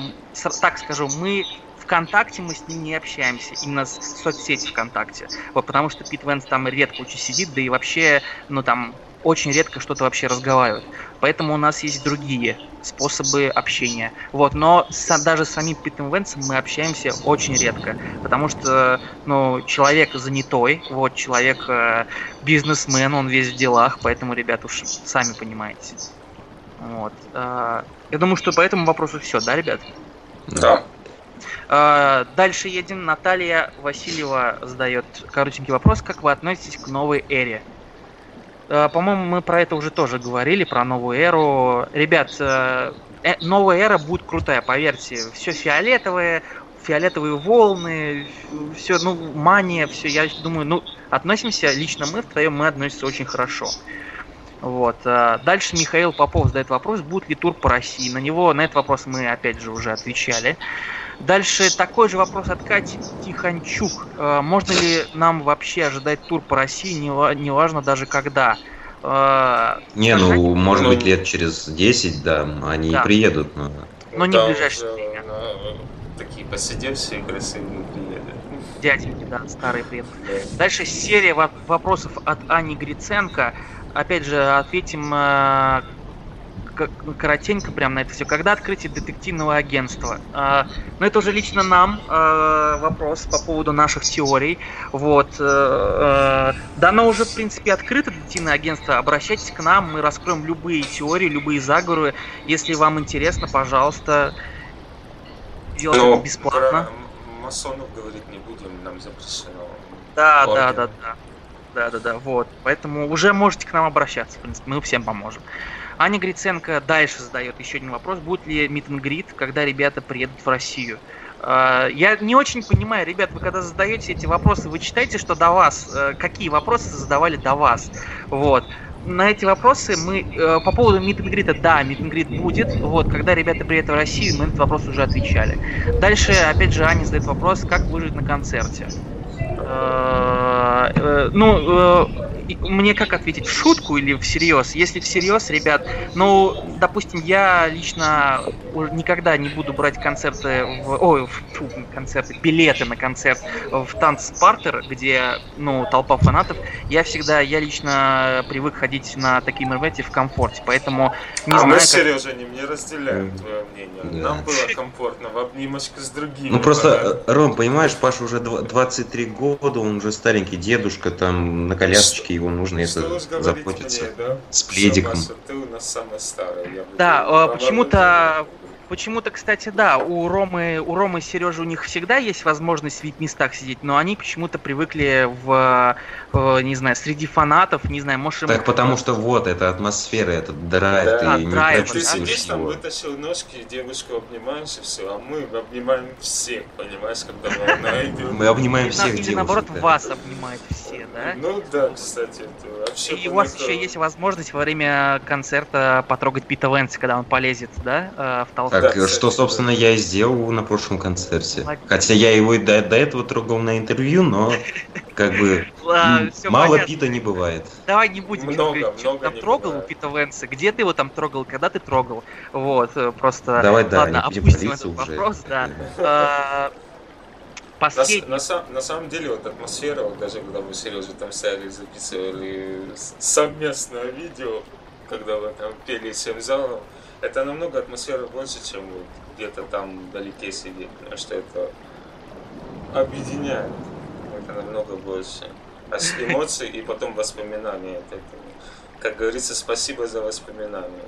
так скажу, мы ВКонтакте мы с ним не общаемся, именно с соцсети ВКонтакте. Вот, потому что Пит Венс там редко очень сидит, да и вообще, ну там, очень редко что-то вообще разговаривают. Поэтому у нас есть другие способы общения. Вот, но с, даже с самим Питом Венсом мы общаемся очень редко, потому что ну, человек занятой, вот, человек э, бизнесмен, он весь в делах, поэтому, ребята, уж сами понимаете. Вот. Э, я думаю, что по этому вопросу все, да, ребят? Да. Э, дальше едем. Наталья Васильева задает коротенький вопрос. Как вы относитесь к новой эре? Э, по-моему, мы про это уже тоже говорили, про новую эру. Ребят, э, э, новая эра будет крутая, поверьте. Все фиолетовое, фиолетовые волны, все, ну, мания, все, я думаю, ну, относимся, лично мы втроем, мы относимся очень хорошо. Вот. Дальше Михаил Попов задает вопрос, будет ли тур по России. На него, на этот вопрос мы опять же уже отвечали. Дальше такой же вопрос от Кати Тихончук. Э, можно ли нам вообще ожидать тур по России, неважно даже когда? Э, не, ну, может быть, лет через 10, да, они да. приедут. Но, но не в ближайшее время. Такие посидевшие красивые приедут. Дяденьки, да, старые приедут. Дальше серия вопросов от Ани Гриценко. Опять же, ответим э, коротенько прям на это все. Когда открытие детективного агентства? А, ну, это уже лично нам а, вопрос по поводу наших теорий. Вот. А, да, оно уже, в принципе, открыто, детективное агентство. Обращайтесь к нам, мы раскроем любые теории, любые заговоры. Если вам интересно, пожалуйста, делайте это бесплатно. масонов говорить не будем, нам запрещено. Да, Орден. да, да, да. Да, да, да, вот. Поэтому уже можете к нам обращаться, в принципе, мы всем поможем. Аня Гриценко дальше задает еще один вопрос. Будет ли митингрид, когда ребята приедут в Россию? А, я не очень понимаю, ребят, вы когда задаете эти вопросы, вы читаете, что до вас, э, какие вопросы задавали до вас. Вот. На эти вопросы мы э, по поводу митингрита, да, митингрид будет. Вот, когда ребята приедут в Россию, мы на этот вопрос уже отвечали. Дальше, опять же, Аня задает вопрос, как выжить на концерте. Э, ну, мне как ответить, в шутку или всерьез? Если всерьез, ребят, ну, допустим, я лично никогда не буду брать концерты в... Ой, фу, концерты, билеты на концерт в танцпартер, где, ну, толпа фанатов. Я всегда, я лично привык ходить на такие мероприятия в комфорте, поэтому не а знаю... мы с Сережей не, не разделяем твое мнение. Да. Нам было комфортно в обнимочку с другими. Ну, просто, э, Ром, понимаешь, Паша уже 23 года, он уже старенький дедушка, там, на колясочке его нужно это заботиться. Мне, да? С пледиком. Все, Маша, ты у нас самая старая. Я да, почему-то Почему-то, кстати, да, у Ромы, у Ромы и Сережи у них всегда есть возможность в вип-местах сидеть, но они почему-то привыкли в, в, не знаю, среди фанатов, не знаю, может... Так потому что вот, это атмосфера, это драйв, да. ты а, не драйв, Ты сидишь там, вытащил ножки, девушку обнимаешься, все, а мы обнимаем всех, понимаешь, когда мы найдем. Мы обнимаем всех девушек. Или наоборот, вас обнимают все, да? Ну да, кстати, это вообще... И у вас еще есть возможность во время концерта потрогать Пита Венса, когда он полезет, да, э, в толпу. Да, что, собственно, я и сделал на прошлом концерте. Хотя я его и до, до этого трогал на интервью, но как бы мало Пита не бывает. Давай не будем много, говорить, что там трогал у Пита Венса, где ты его там трогал, когда ты трогал. Вот, э, просто... Давай, да, Ладно, не опустим этот уже. вопрос, да. А, последний. На, на, на самом деле, вот атмосфера, вот даже когда мы серьезно там сели записывали совместное видео, когда вы там пели всем залом, это намного атмосфера больше, чем вот где-то там вдалеке сидеть, потому что это объединяет. Это намного больше. А с эмоций и потом воспоминания. Это, как говорится, спасибо за воспоминания.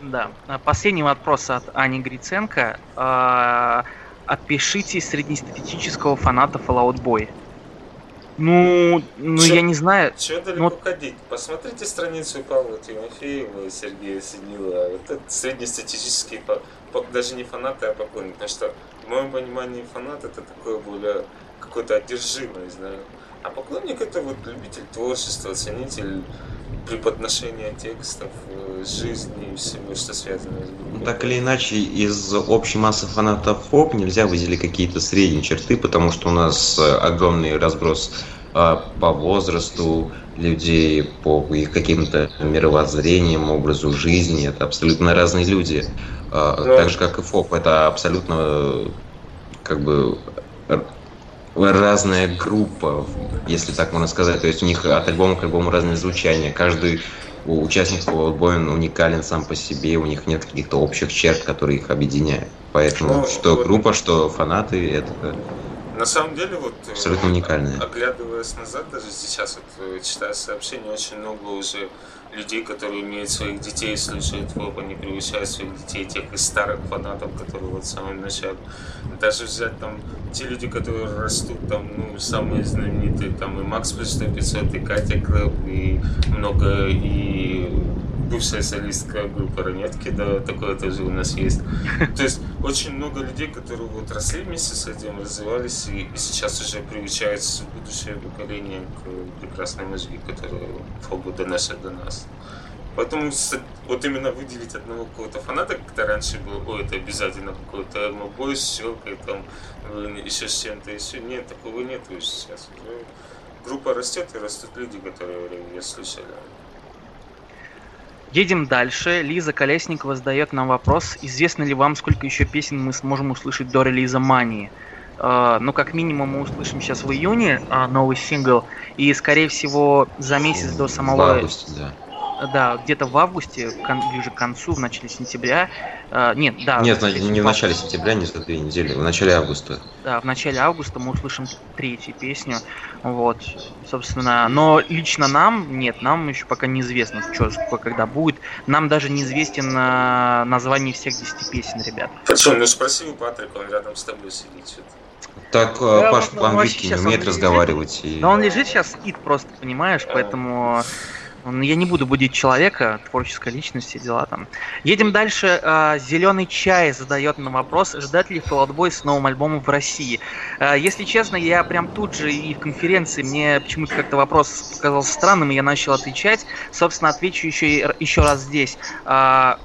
Да. Последний вопрос от Ани Гриценко. А, опишите среднестатистического фаната Fallout Boy. Ну, ну Чё, я не знаю. Чего далеко ну, ходить? Посмотрите страницу Павла Тимофеева и Сергея Синила. Это среднестатистический, даже не фанаты, а поклонник. Потому что, в моем понимании, фанат это такое более какое-то одержимое, знаю. А поклонник это вот любитель творчества, ценитель преподношения текстов, э, жизни и всего, что связано с ну, Так или иначе, из общей массы фанатов поп нельзя выделить какие-то средние черты, потому что у нас э, огромный разброс э, по возрасту людей, по их каким-то мировоззрениям, образу жизни. Это абсолютно разные люди. Но... Ну, так же, как и ФОП. Это абсолютно как бы разная группа, если так можно сказать. То есть у них от альбома к альбому разное звучание. Каждый участник Fallout уникален сам по себе, у них нет каких-то общих черт, которые их объединяют. Поэтому ну, что вот, группа, что фанаты, это на самом деле, вот абсолютно уникальные. Оглядываясь назад, даже сейчас вот э, читая сообщения, очень много уже людей, которые имеют своих детей, слушают ВОП, они превышают своих детей, тех из старых фанатов, которые вот в самом начале. Даже взять там те люди, которые растут там, ну, самые знаменитые, там и Макс плюс 100 500, и Катя Крэп, и много, и бывшая солистка группы Ранетки, да, такое тоже у нас есть. То есть очень много людей, которые вот росли вместе с этим, развивались и, и сейчас уже приучаются будущее поколение к прекрасной музыке, которая фобу доносят до нас. Поэтому вот именно выделить одного какого-то фаната, как-то раньше было, о, это обязательно какой-то мобой с щелкой, там, еще с чем-то, еще нет, такого нету сейчас. Группа растет и растут люди, которые ее слышали. Едем дальше. Лиза Колесникова задает нам вопрос. Известно ли вам, сколько еще песен мы сможем услышать до релиза Мании? Uh, ну, как минимум, мы услышим сейчас в июне uh, новый сингл. И, скорее всего, за месяц до самого... августе, да. Да, где-то в августе, кон, ближе к концу, в начале сентября. Э, нет, да. Нет, в не в начале сентября, не за две недели, в начале августа. Да, в начале августа мы услышим третью песню. Вот, собственно. Но лично нам, нет, нам еще пока неизвестно, что, сколько, когда будет. Нам даже неизвестен э, название всех 10 песен, ребят. Причем, ну спроси у Патрика, он рядом с тобой сидит. Что-то. Так э, да, Паш по-английски не умеет разговаривать. И... Да он лежит сейчас, спит просто, понимаешь, поэтому я не буду будить человека, творческой личности, дела там. Едем дальше. А, Зеленый чай задает на вопрос, ждать ли Fall Out Boy с новым альбомом в России. А, если честно, я прям тут же и в конференции, мне почему-то как-то вопрос показался странным, и я начал отвечать. Собственно, отвечу еще, еще раз здесь. А,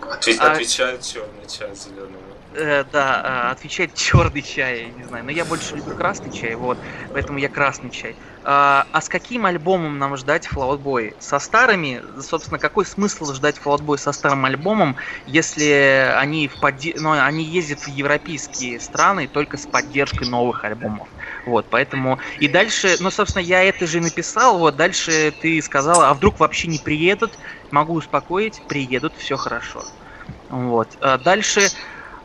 Отвечает черный чай зеленый э, да, э, отвечает черный чай, я не знаю. Но я больше люблю красный чай, вот, поэтому я красный чай. А, а с каким альбомом нам ждать Fallout Boy? Со старыми? Собственно, какой смысл ждать Fallout Boy со старым альбомом, если они, в подде... ну, они ездят в европейские страны только с поддержкой новых альбомов? Вот, поэтому... И дальше, ну, собственно, я это же написал, вот, дальше ты сказала, а вдруг вообще не приедут? Могу успокоить, приедут, все хорошо. Вот. А дальше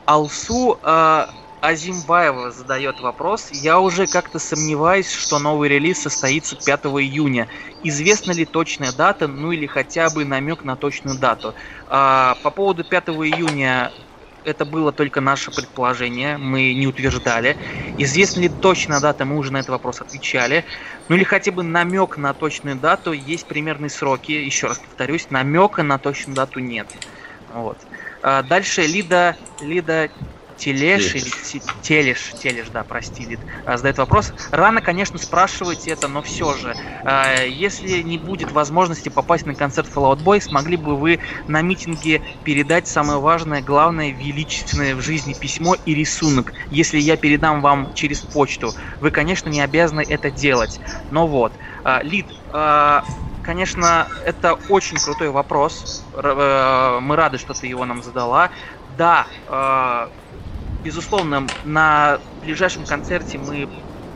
Алсу э, Азимбаева задает вопрос. Я уже как-то сомневаюсь, что новый релиз состоится 5 июня. Известна ли точная дата, ну или хотя бы намек на точную дату? А, по поводу 5 июня это было только наше предположение, мы не утверждали. Известна ли точная дата, мы уже на этот вопрос отвечали. Ну или хотя бы намек на точную дату, есть примерные сроки, еще раз повторюсь, намека на точную дату нет. Вот. А, дальше Лида, Лида Телеш или Телеш, Телеш, да, прости, Лид, а, задает вопрос. Рано, конечно, спрашивать это, но все же, а, если не будет возможности попасть на концерт Fallout Boy, смогли бы вы на митинге передать самое важное, главное, величественное в жизни письмо и рисунок, если я передам вам через почту? Вы, конечно, не обязаны это делать. Но вот, Лид, конечно, это очень крутой вопрос. Э, мы рады, что ты его нам задала. Да, э, безусловно, на ближайшем концерте мы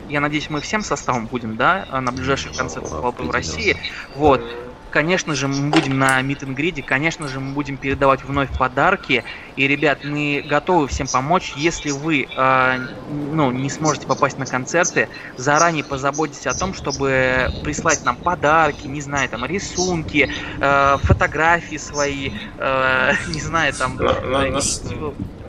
я надеюсь, мы всем составом будем, да, на ближайших концертах в России. Вот. Конечно же, мы будем на Greet, конечно же, мы будем передавать вновь подарки. И, ребят, мы готовы всем помочь. Если вы э, ну, не сможете попасть на концерты, заранее позаботьтесь о том, чтобы прислать нам подарки, не знаю, там, рисунки, э, фотографии свои, э, не знаю, там... Да, на, на,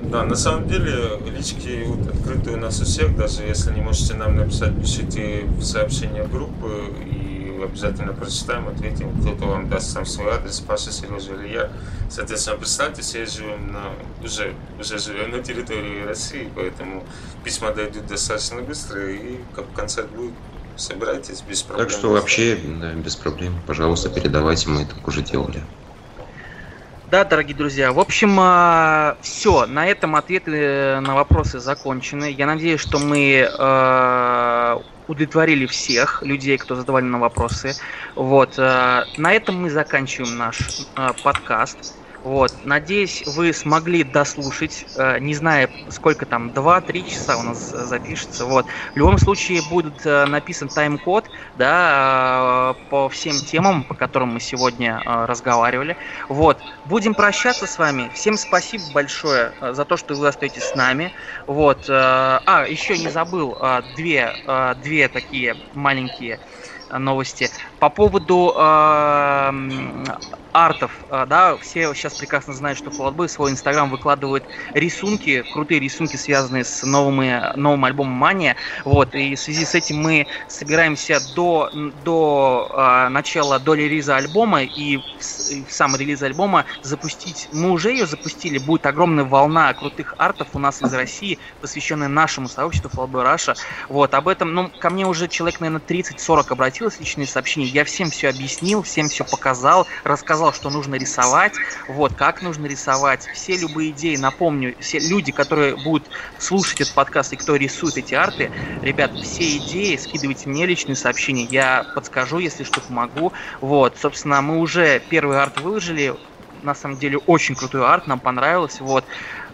да, на самом деле лички вот, открыты у нас у всех, даже если не можете нам написать, пишите в сообщение группы и обязательно прочитаем, ответим. Кто-то вам даст сам свой адрес, Паша, Сережа или я. Соответственно, представьте себе, живем на, уже, уже живем на территории России, поэтому письма дойдут достаточно быстро, и как концерт будет, собирайтесь без проблем. Так что вообще, да, без проблем, пожалуйста, передавайте, мы это уже делали. Да, дорогие друзья, в общем, а, все, на этом ответы э, на вопросы закончены. Я надеюсь, что мы э, удовлетворили всех людей, кто задавали нам вопросы. Вот, э, на этом мы заканчиваем наш подкаст. Вот, надеюсь, вы смогли дослушать, э, не знаю, сколько там, 2-3 часа у нас запишется. Вот. В любом случае будет э, написан тайм-код, да, э, по всем темам, по которым мы сегодня разговаривали. Вот. Будем прощаться с вами. Всем спасибо большое за то, что вы остаетесь с нами. Вот. А, еще не забыл, две, две такие маленькие новости. По поводу э, артов, э, да, все сейчас прекрасно знают, что в свой инстаграм выкладывает рисунки, крутые рисунки, связанные с новыми, новым альбомом Мания, вот, и в связи с этим мы собираемся до, до э, начала, до релиза альбома и в, в сам релиз альбома запустить, мы уже ее запустили, будет огромная волна крутых артов у нас из России, посвященная нашему сообществу Boy Russia, вот, об этом, ну, ко мне уже человек, наверное, 30-40 обратилось личные сообщения, я всем все объяснил, всем все показал, рассказал, что нужно рисовать, вот, как нужно рисовать. Все любые идеи, напомню, все люди, которые будут слушать этот подкаст и кто рисует эти арты, ребят, все идеи скидывайте мне личные сообщения, я подскажу, если что-то могу. Вот, собственно, мы уже первый арт выложили, на самом деле очень крутой арт, нам понравилось. Вот.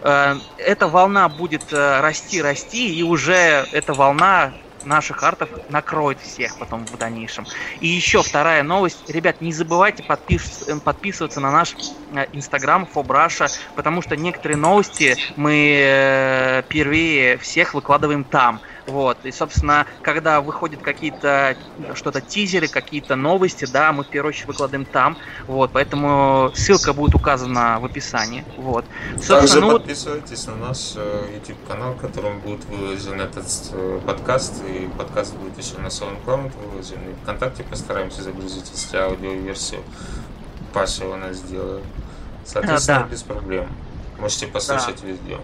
Э, эта волна будет э, расти, расти, и уже эта волна наших артов накроет всех потом в дальнейшем. И еще вторая новость. Ребят, не забывайте подпис... подписываться на наш э, инстаграм Фобраша, потому что некоторые новости мы э, впервые всех выкладываем там. Вот. И, собственно, когда выходят какие-то что-то тизеры, какие-то новости, да, мы в первую очередь выкладываем там. Вот. Поэтому ссылка будет указана в описании. Вот. Собственно, Также ну, подписывайтесь на наш э, YouTube канал, в котором будет выложен этот э, подкаст. И подкаст будет еще на SoundCloud выложен. И ВКонтакте постараемся загрузить, если аудиоверсию Паша у нас сделает. Соответственно, а, да. без проблем. Можете послушать да. везде.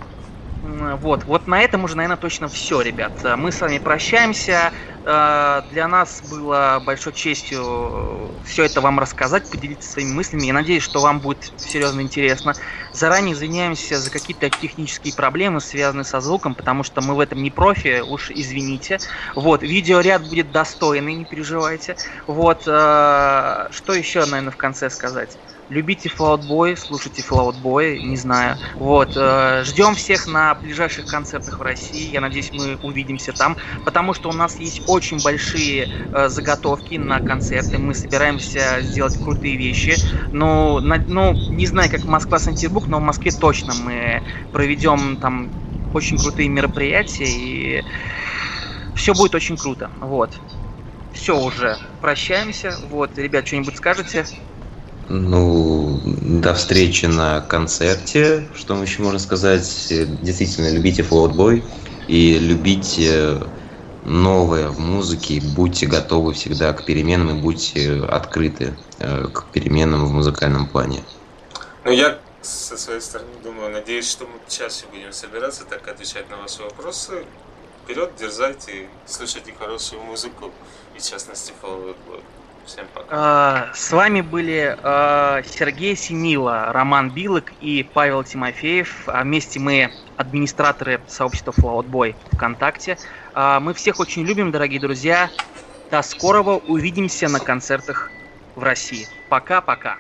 Вот, вот на этом уже, наверное, точно все, ребят. Мы с вами прощаемся. Э, для нас было большой честью э, все это вам рассказать, поделиться своими мыслями. Я надеюсь, что вам будет серьезно интересно. Заранее извиняемся за какие-то технические проблемы, связанные со звуком, потому что мы в этом не профи, уж извините. Вот, видеоряд будет достойный, не переживайте. Вот, э, что еще, наверное, в конце сказать? Любите Флаутбой, слушайте Флаутбой, не знаю. Вот, э, ждем всех на ближайших концертах в России. Я надеюсь, мы увидимся там, потому что у нас есть очень большие э, заготовки на концерты. Мы собираемся сделать крутые вещи. Ну, на, ну, не знаю, как Москва, Санкт-Петербург, но в Москве точно мы проведем там очень крутые мероприятия и все будет очень круто. Вот. Все уже. Прощаемся. Вот, ребят, что-нибудь скажете? Ну, до встречи на концерте. Что еще можно сказать? Действительно, любите Floatboy и любите новое в музыке. Будьте готовы всегда к переменам и будьте открыты э, к переменам в музыкальном плане. Ну, я со своей стороны думаю, надеюсь, что мы чаще будем собираться, так отвечать на ваши вопросы. Вперед, дерзайте, слушайте хорошую музыку, и в частности Out Всем пока. А, с вами были а, Сергей Синила, Роман Билок и Павел Тимофеев. А вместе мы администраторы сообщества Floatboy ВКонтакте. Мы всех очень любим, дорогие друзья. До скорого. Увидимся на концертах в России. Пока-пока.